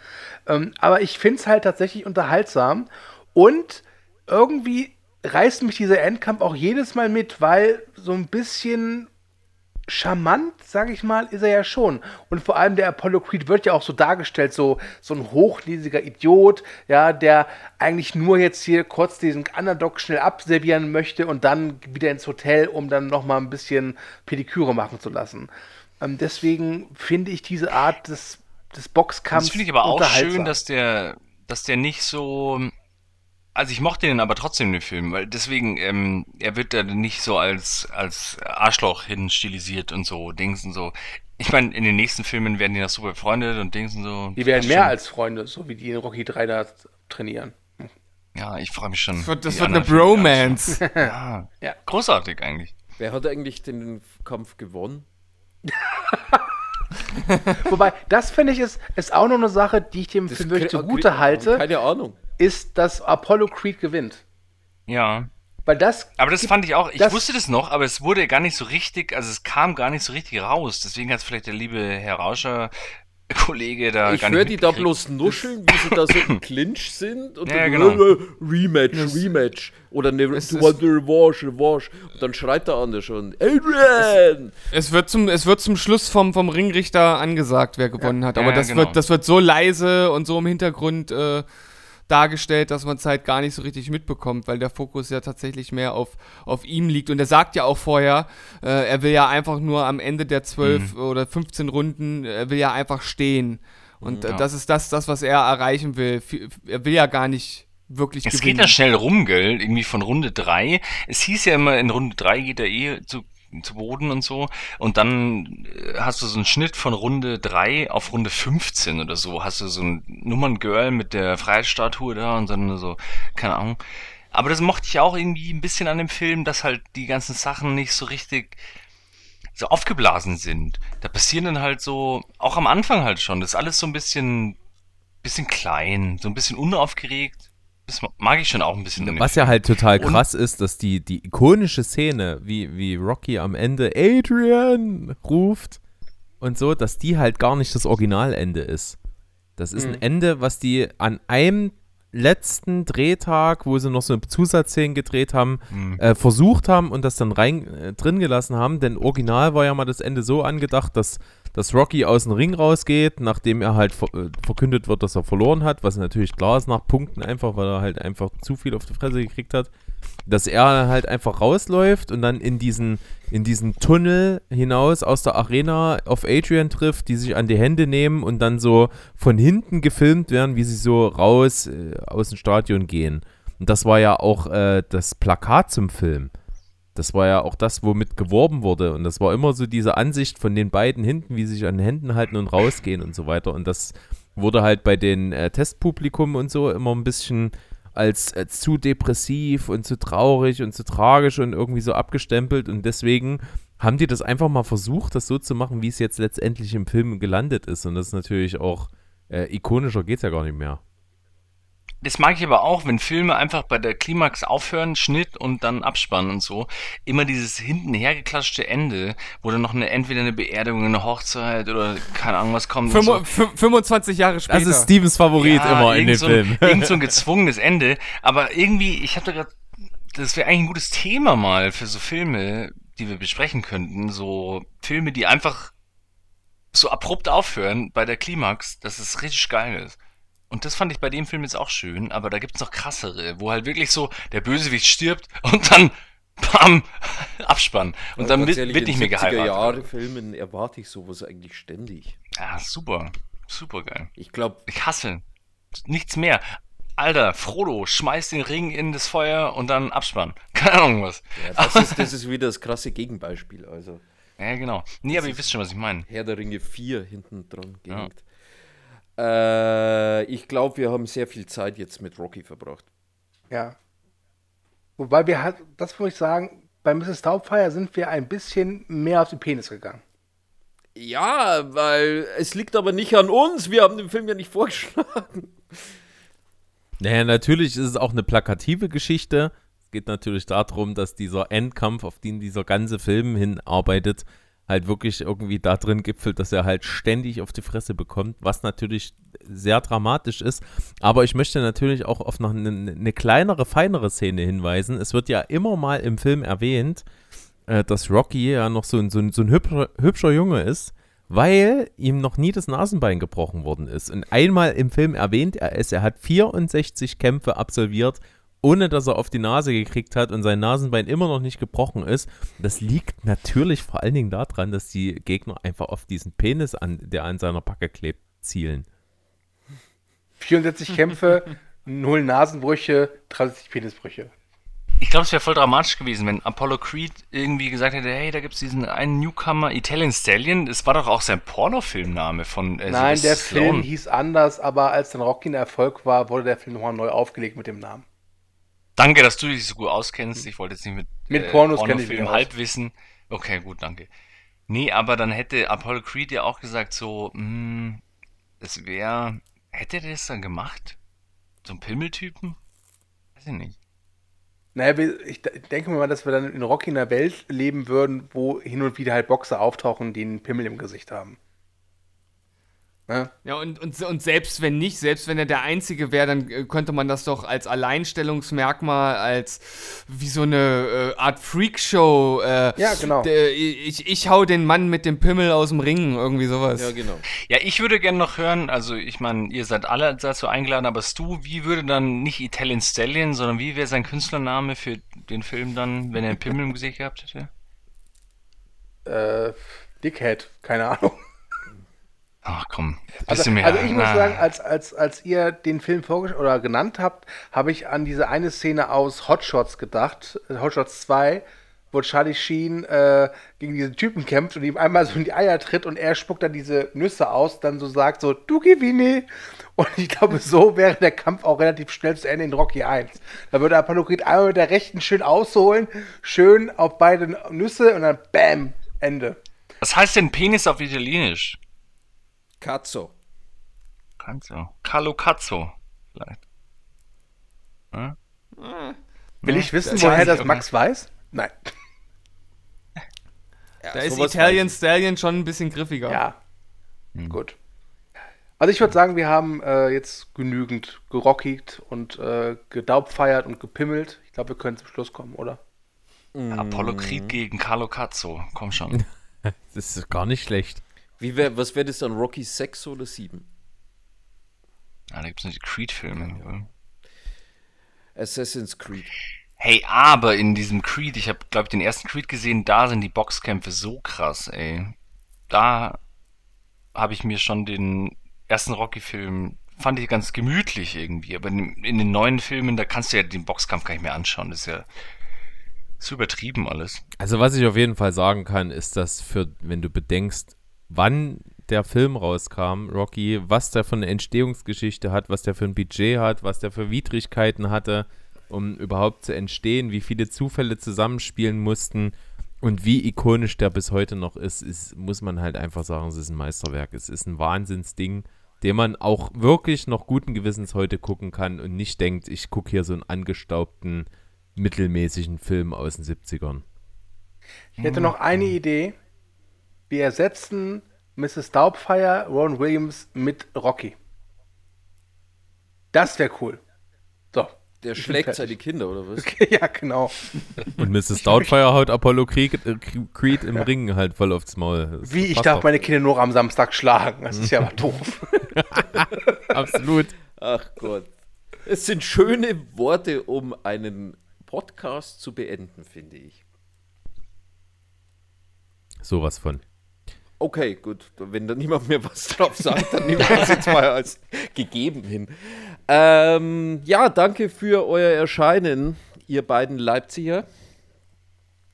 Ähm, aber ich finde es halt tatsächlich unterhaltsam und irgendwie reißt mich dieser Endkampf auch jedes Mal mit, weil so ein bisschen charmant, sage ich mal, ist er ja schon. Und vor allem der Apollo Creed wird ja auch so dargestellt, so, so ein hochnäsiger Idiot, ja, der eigentlich nur jetzt hier kurz diesen Underdog schnell abservieren möchte und dann wieder ins Hotel, um dann nochmal ein bisschen Pediküre machen zu lassen. Ähm, deswegen finde ich diese Art des, des Boxkampfs Das finde ich aber auch schön, dass der, dass der nicht so. Also ich mochte den aber trotzdem den Film, weil deswegen, ähm, er wird da nicht so als, als Arschloch hin stilisiert und so, Dings und so. Ich meine, in den nächsten Filmen werden die noch super befreundet und Dings und so. Die werden mehr schon- als Freunde, so wie die in Rocky 3 da trainieren. Ja, ich freue mich schon. das wird, das wird eine Bromance. *laughs* Ja, Ja. großartig eigentlich. Wer hat eigentlich den Kampf gewonnen? *laughs* Wobei, das finde ich ist, ist auch noch eine Sache, die ich dem Das Film wirklich zugute halte, Keine Ahnung. Ist, dass Apollo Creed gewinnt. Ja. Weil das. Aber das gibt- fand ich auch, ich das- wusste das noch, aber es wurde gar nicht so richtig, also es kam gar nicht so richtig raus. Deswegen hat es vielleicht der liebe Herr Rauscher, Kollege da Ich gar höre die da bloß nuscheln, wie sie da so im *laughs* Clinch sind und Ja, dann genau. äh, Rematch, Rematch. Oder ne, Es du want revanche, revanche. Und dann schreit der andere schon, Adrian! Es wird zum, es wird zum Schluss vom, vom Ringrichter angesagt, wer gewonnen hat. Aber Ja, das, genau. wird, das wird so leise und so im Hintergrund äh, dargestellt, dass man es halt gar nicht so richtig mitbekommt, weil der Fokus ja tatsächlich mehr auf, auf ihm liegt. Und er sagt ja auch vorher, äh, er will ja einfach nur am Ende der 12 Mhm. oder 15 Runden, er will ja einfach stehen. Und äh, Ja. das ist das, das, was er erreichen will. Er will ja gar nicht wirklich Es gewinnen. geht ja schnell rum, gell? Irgendwie von Runde 3. Es hieß ja immer, in Runde 3 geht er eh zu, zu Boden und so. Und dann äh, hast du so einen Schnitt von Runde 3 auf Runde 15 oder so. Hast du so ein Nummerngirl mit der Freiheitsstatue da und dann so, keine Ahnung. Aber das mochte ich auch irgendwie ein bisschen an dem Film, dass halt die ganzen Sachen nicht so richtig so aufgeblasen sind. Da passieren dann halt so, auch am Anfang halt schon, das ist alles so ein bisschen, bisschen klein, so ein bisschen unaufgeregt. Das mag ich schon auch ein bisschen. Was ja halt total Und- krass ist, dass die, die ikonische Szene, wie, wie Rocky am Ende Adrian ruft und so, dass die halt gar nicht das Originalende ist. Das ist ein Ende, was die an einem letzten Drehtag, wo sie noch so Zusatzszenen gedreht haben, äh, versucht haben und das dann rein äh, drin gelassen haben. Denn original war ja mal das Ende so angedacht, dass, dass Rocky aus dem Ring rausgeht, nachdem er halt ver äh, verkündet wird, dass er verloren hat, was natürlich klar ist nach Punkten einfach, weil er halt einfach zu viel auf die Fresse gekriegt hat. Dass er halt einfach rausläuft und dann in diesen, in diesen Tunnel hinaus aus der Arena auf Adrian trifft, die sich an die Hände nehmen und dann so von hinten gefilmt werden, wie sie so raus äh, aus dem Stadion gehen. Und das war ja auch äh, das Plakat zum Film. Das war ja auch das, womit geworben wurde. Und das war immer so diese Ansicht von den beiden hinten, wie sie sich an den Händen halten und rausgehen und so weiter. Und das wurde halt bei den äh, Testpublikum und so immer ein bisschen als, als zu depressiv und zu traurig und zu tragisch und irgendwie so abgestempelt. Und deswegen haben die das einfach mal versucht, das so zu machen, wie es jetzt letztendlich im Film gelandet ist. Und das ist natürlich auch äh, ikonischer geht es ja gar nicht mehr. Das mag ich aber auch, wenn Filme einfach bei der Klimax aufhören, Schnitt und dann abspannen und so. Immer dieses hinten hergeklatschte Ende, wo dann noch eine, entweder eine Beerdigung, eine Hochzeit oder keine Ahnung was kommt. Fünf- so. fün- 25 Jahre später. Das ist Stevens Favorit Ja, immer in irgend dem so Film. Ein, irgend so ein *laughs* gezwungenes Ende. Aber irgendwie, ich hatte gerade, das wäre eigentlich ein gutes Thema mal für so Filme, die wir besprechen könnten. So Filme, die einfach so abrupt aufhören bei der Klimax, dass es richtig geil ist. Und das fand ich bei dem Film jetzt auch schön, aber da gibt's noch krassere, wo halt wirklich so der Bösewicht stirbt und dann *laughs* bam, Abspann. Und dann Ganz wird, ehrlich, wird in nicht mehr 70er geheiratet. Jahre Filmen erwarte ich sowas eigentlich ständig. Ja, super. Super geil. Ich glaube, Ich hasse. Nichts mehr. Alter, Frodo, schmeißt den Ring in das Feuer und dann Abspann. *laughs* Keine Ahnung was. ja, das, ist, das *laughs* ist wieder das krasse Gegenbeispiel. Also Ja, genau. Nee, aber ihr wisst schon, was ich meine. Herr der Ringe 4 hinten dran gehängt. Äh, ich glaube, wir haben sehr viel Zeit jetzt mit Rocky verbracht. Ja. Wobei wir halt, das muss ich sagen, bei Mrs. Doubtfire sind wir ein bisschen mehr auf den Penis gegangen. Ja, weil es liegt aber nicht an uns. Wir haben den Film ja nicht vorgeschlagen. Naja, natürlich ist es auch eine plakative Geschichte. Es geht natürlich darum, dass dieser Endkampf, auf den dieser ganze Film hinarbeitet, halt wirklich irgendwie da drin gipfelt, dass er halt ständig auf die Fresse bekommt, was natürlich sehr dramatisch ist. Aber ich möchte natürlich auch auf noch eine, eine kleinere, feinere Szene hinweisen. Es wird ja immer mal im Film erwähnt, äh, dass Rocky ja noch so ein, so so ein hübscher, hübscher Junge ist, weil ihm noch nie das Nasenbein gebrochen worden ist. Und einmal im Film erwähnt er es, er hat 64 Kämpfe absolviert, ohne dass er auf die Nase gekriegt hat und sein Nasenbein immer noch nicht gebrochen ist. Das liegt natürlich vor allen Dingen daran, dass die Gegner einfach auf diesen Penis, an, der an seiner Backe klebt, zielen. 64 Kämpfe, 0 Nasenbrüche, 30 Penisbrüche. Ich glaube, es wäre voll dramatisch gewesen, wenn Apollo Creed irgendwie gesagt hätte, hey, da gibt's diesen einen Newcomer, Italian Stallion. Das war doch auch sein Pornofilmname von äh, Nein, der Film hieß anders, aber als dann Rocky ein Erfolg war, wurde der Film nochmal neu aufgelegt mit dem Namen. Danke, dass du dich so gut auskennst. Ich wollte jetzt nicht mit, Mit Pornos kenn ich aus. Halbwissen. Okay, gut, danke. Nee, aber dann hätte Apollo Creed ja auch gesagt, so, hm, es wäre, hätte der das dann gemacht? So ein Pimmeltypen? Weiß ich nicht. Naja, ich de- denke mir mal, dass wir dann in Rocky in einer Welt leben würden, wo hin und wieder halt Boxer auftauchen, die einen Pimmel im Gesicht haben. Ja, und, und, und selbst wenn nicht, selbst wenn er der Einzige wäre, dann äh, könnte man das doch als Alleinstellungsmerkmal, als wie so eine äh, Art Freakshow. Äh, Ja, genau. ich, ich hau den Mann mit dem Pimmel aus dem Ring, irgendwie sowas. Ja, genau. Ja, ich würde gerne noch hören, also ich meine, ihr seid alle dazu eingeladen, aber Stu, wie würde dann nicht Italian Stallion, sondern wie wäre sein Künstlername für den Film dann, wenn er einen Pimmel im Gesicht gehabt hätte? Äh, Dickhead, keine Ahnung. Ach komm, Also, bisschen mehr. also ich muss Ah. sagen, als, als, als ihr den Film vorgestellt oder genannt habt, habe ich an diese eine Szene aus Hot Shots gedacht, Hot Shots 2, wo Charlie Sheen äh, gegen diesen Typen kämpft und ihm einmal so in die Eier tritt und er spuckt dann diese Nüsse aus, dann so sagt so, du gewinne. Und ich glaube, so wäre der Kampf auch relativ schnell zu Ende in Rocky 1. Da würde Apollo Creed einmal mit der rechten schön ausholen, schön auf beide Nüsse und dann BAM, Ende. Was heißt denn Penis auf Italienisch? Cazzo. Cazzo. Carlo Cazzo. Vielleicht. Hm? Will ich wissen, das woher das Max weiß? Nein. *laughs* Ja, Da ist Italian weiß Stallion schon ein bisschen griffiger. Ja. Gut. Also ich würde sagen, wir haben äh, jetzt genügend gerockt und äh, gedaubfeiert und gepimmelt. Ich glaube, wir können zum Schluss kommen, oder? Apollo Creed gegen Carlo Cazzo. Komm schon. *laughs* Das ist gar nicht schlecht. Wie wär, was wäre das dann? Rocky 6 oder 7? Ja, da gibt es noch die Creed-Filme. Assassin's Creed. Hey, aber in diesem Creed, ich habe, glaube ich, den ersten Creed gesehen, da sind die Boxkämpfe so krass, ey. Da habe ich mir schon den ersten Rocky-Film, fand ich ganz gemütlich irgendwie, aber in, in den neuen Filmen, da kannst du ja den Boxkampf gar nicht mehr anschauen. Das ist ja so übertrieben alles. Also was ich auf jeden Fall sagen kann, ist, dass für, wenn du bedenkst, wann der Film rauskam, Rocky, was der für eine Entstehungsgeschichte hat, was der für ein Budget hat, was der für Widrigkeiten hatte, um überhaupt zu entstehen, wie viele Zufälle zusammenspielen mussten und wie ikonisch der bis heute noch ist, ist muss man halt einfach sagen, es ist ein Meisterwerk. Es ist ein Wahnsinnsding, den man auch wirklich noch guten Gewissens heute gucken kann und nicht denkt, ich gucke hier so einen angestaubten, mittelmäßigen Film aus den 70ern. Ich hätte noch eine Idee. Wir ersetzen Mrs. Doubtfire, Ron Williams mit Rocky. Das wäre cool. So. Der schlägt seine Kinder, oder was? ja, genau. *laughs* Und Mrs. Doubtfire haut Apollo Creed, äh, Creed im Ring halt voll aufs Maul. Das Wie ich darf doch. meine Kinder nur am Samstag schlagen. Das ist ja aber *laughs* doof. *laughs* Absolut. Ach Gott. Es sind schöne Worte, um einen Podcast zu beenden, finde ich. Sowas von. Okay, gut. Wenn da niemand mehr was drauf sagt, dann nehmen wir das jetzt mal als gegeben hin. Ähm, ja, danke für euer Erscheinen, ihr beiden Leipziger.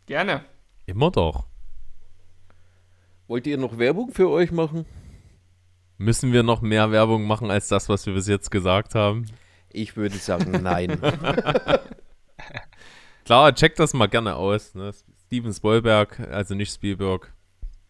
Gerne. Immer doch. Wollt ihr noch Werbung für euch machen? Müssen wir noch mehr Werbung machen als das, was wir bis jetzt gesagt haben? Ich würde sagen, nein. *laughs* Klar, checkt das mal gerne aus. Ne? Steven Spielberg, also nicht Spielberg,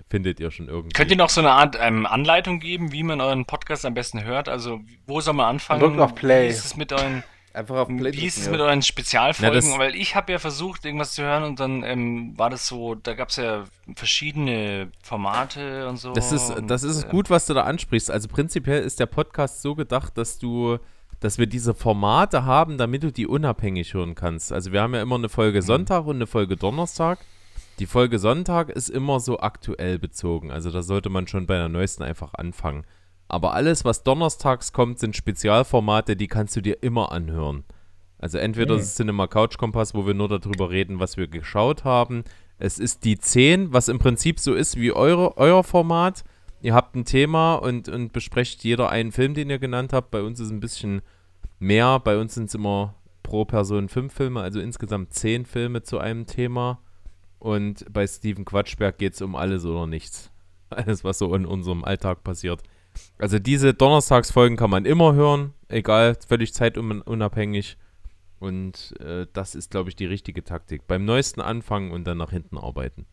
findet ihr schon irgendwie. Könnt ihr noch so eine Art ähm, Anleitung geben, wie man euren Podcast am besten hört? Also, wo soll man anfangen? Drückt auf Play. Wie ist es mit euren, Einfach auf Play wie ist es mit ja. euren Spezialfolgen? Na, das- Weil ich habe ja versucht, irgendwas zu hören und dann ähm, war das so, da gab es ja verschiedene Formate und so. Das ist, und, das ist äh, gut, was du da ansprichst. Also prinzipiell ist der Podcast so gedacht, dass du, dass wir diese Formate haben, damit du die unabhängig hören kannst. Also wir haben ja immer eine Folge Sonntag und eine Folge Donnerstag. Die Folge Sonntag ist immer so aktuell bezogen. Also da sollte man schon bei der neuesten einfach anfangen. Aber alles, was donnerstags kommt, sind Spezialformate, die kannst du dir immer anhören. Also entweder das ist Cinema Couch Kompass, wo wir nur darüber reden, was wir geschaut haben. Es ist die 10, was im Prinzip so ist wie eure, euer Format. Ihr habt ein Thema und, und besprecht jeder einen Film, den ihr genannt habt. Bei uns ist ein bisschen mehr. Bei uns sind es immer pro Person fünf Filme, also insgesamt zehn Filme zu einem Thema. Und bei Steven Quatschberg geht es um alles oder nichts. *laughs* Alles, was so in unserem Alltag passiert. Also diese Donnerstagsfolgen kann man immer hören, egal, völlig zeitunabhängig. Und äh, das ist, glaube ich, die richtige Taktik. Beim neuesten anfangen und dann nach hinten arbeiten.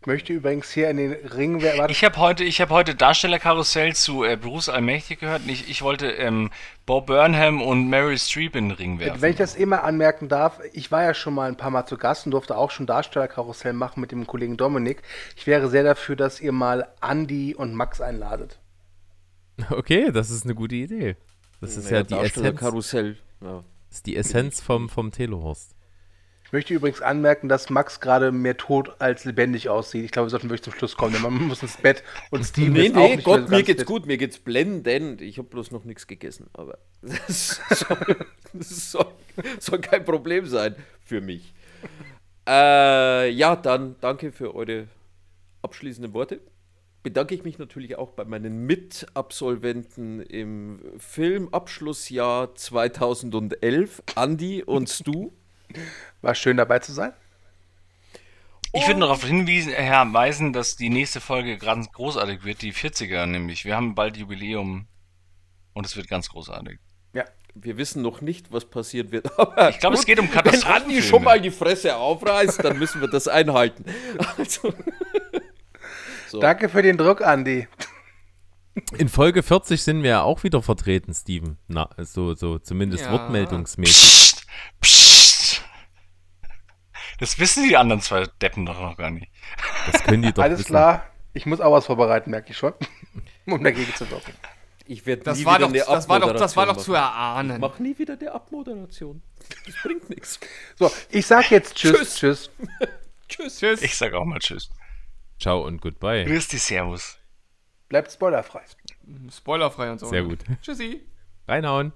Ich möchte übrigens hier in den Ring wer- warte, Ich habe heute, ich hab heute Darstellerkarussell zu äh, Bruce Allmächtig gehört. Ich, ich wollte ähm, Bob Burnham und Meryl Streep in den Ring werfen. Wenn ich das immer anmerken darf, ich war ja schon mal ein paar Mal zu Gast und durfte auch schon Darstellerkarussell machen mit dem Kollegen Dominik. Ich wäre sehr dafür, dass ihr mal Andy und Max einladet. Okay, das ist eine gute Idee. Das ist ja, die Essenz, Karussell. Ja. das ist die Essenz vom, vom Telehorst. Ich möchte übrigens anmerken, dass Max gerade mehr tot als lebendig aussieht. Ich glaube, wir sollten wirklich zum Schluss kommen, denn man muss ins Bett und Steven Nee, ist auch nee, nicht Gott, so mir geht's fit. gut, mir geht's blendend. Ich habe bloß noch nichts gegessen, aber *laughs* das soll, das soll, soll kein Problem sein für mich. Äh, ja, dann danke für eure abschließenden Worte. Bedanke ich mich natürlich auch bei meinen Mitabsolventen im Filmabschlussjahr 2011, Andi und Stu. War schön dabei zu sein. Ich würde darauf hinwiesen, äh, hinweisen, dass die nächste Folge ganz großartig wird, die 40er nämlich. Wir haben bald Jubiläum und es wird ganz großartig. Ja. Wir wissen noch nicht, was passiert wird. *laughs* Aber Ich glaube, es geht um Wenn Katastrophenfilme. Andi schon mal die Fresse aufreißt, dann müssen wir das einhalten. *laughs* Also, so. *laughs* Danke für den Druck, Andy. In Folge 40 sind wir ja auch wieder vertreten, Steven. Na, so, so zumindest Ja. wortmeldungsmäßig. Psst, psst. Das wissen die anderen zwei Deppen doch noch gar nicht. Das können die *laughs* doch Alles wissen. klar. Ich muss auch was vorbereiten, merke ich schon. *laughs* um dagegen zu wirken. Ich werde Das nie war, wieder doch, eine das, war doch, das war doch zu machen. erahnen. Mach nie wieder eine Abmoderation. Das bringt nichts. So, ich sag jetzt Tschüss. Tschüss. *laughs* Tschüss. Tschüss. Ich sag auch mal Tschüss. Ciao und goodbye. Grüß dich, Servus. Bleibt spoilerfrei. Spoilerfrei und so. Sehr gut. Tschüssi. Reinhauen.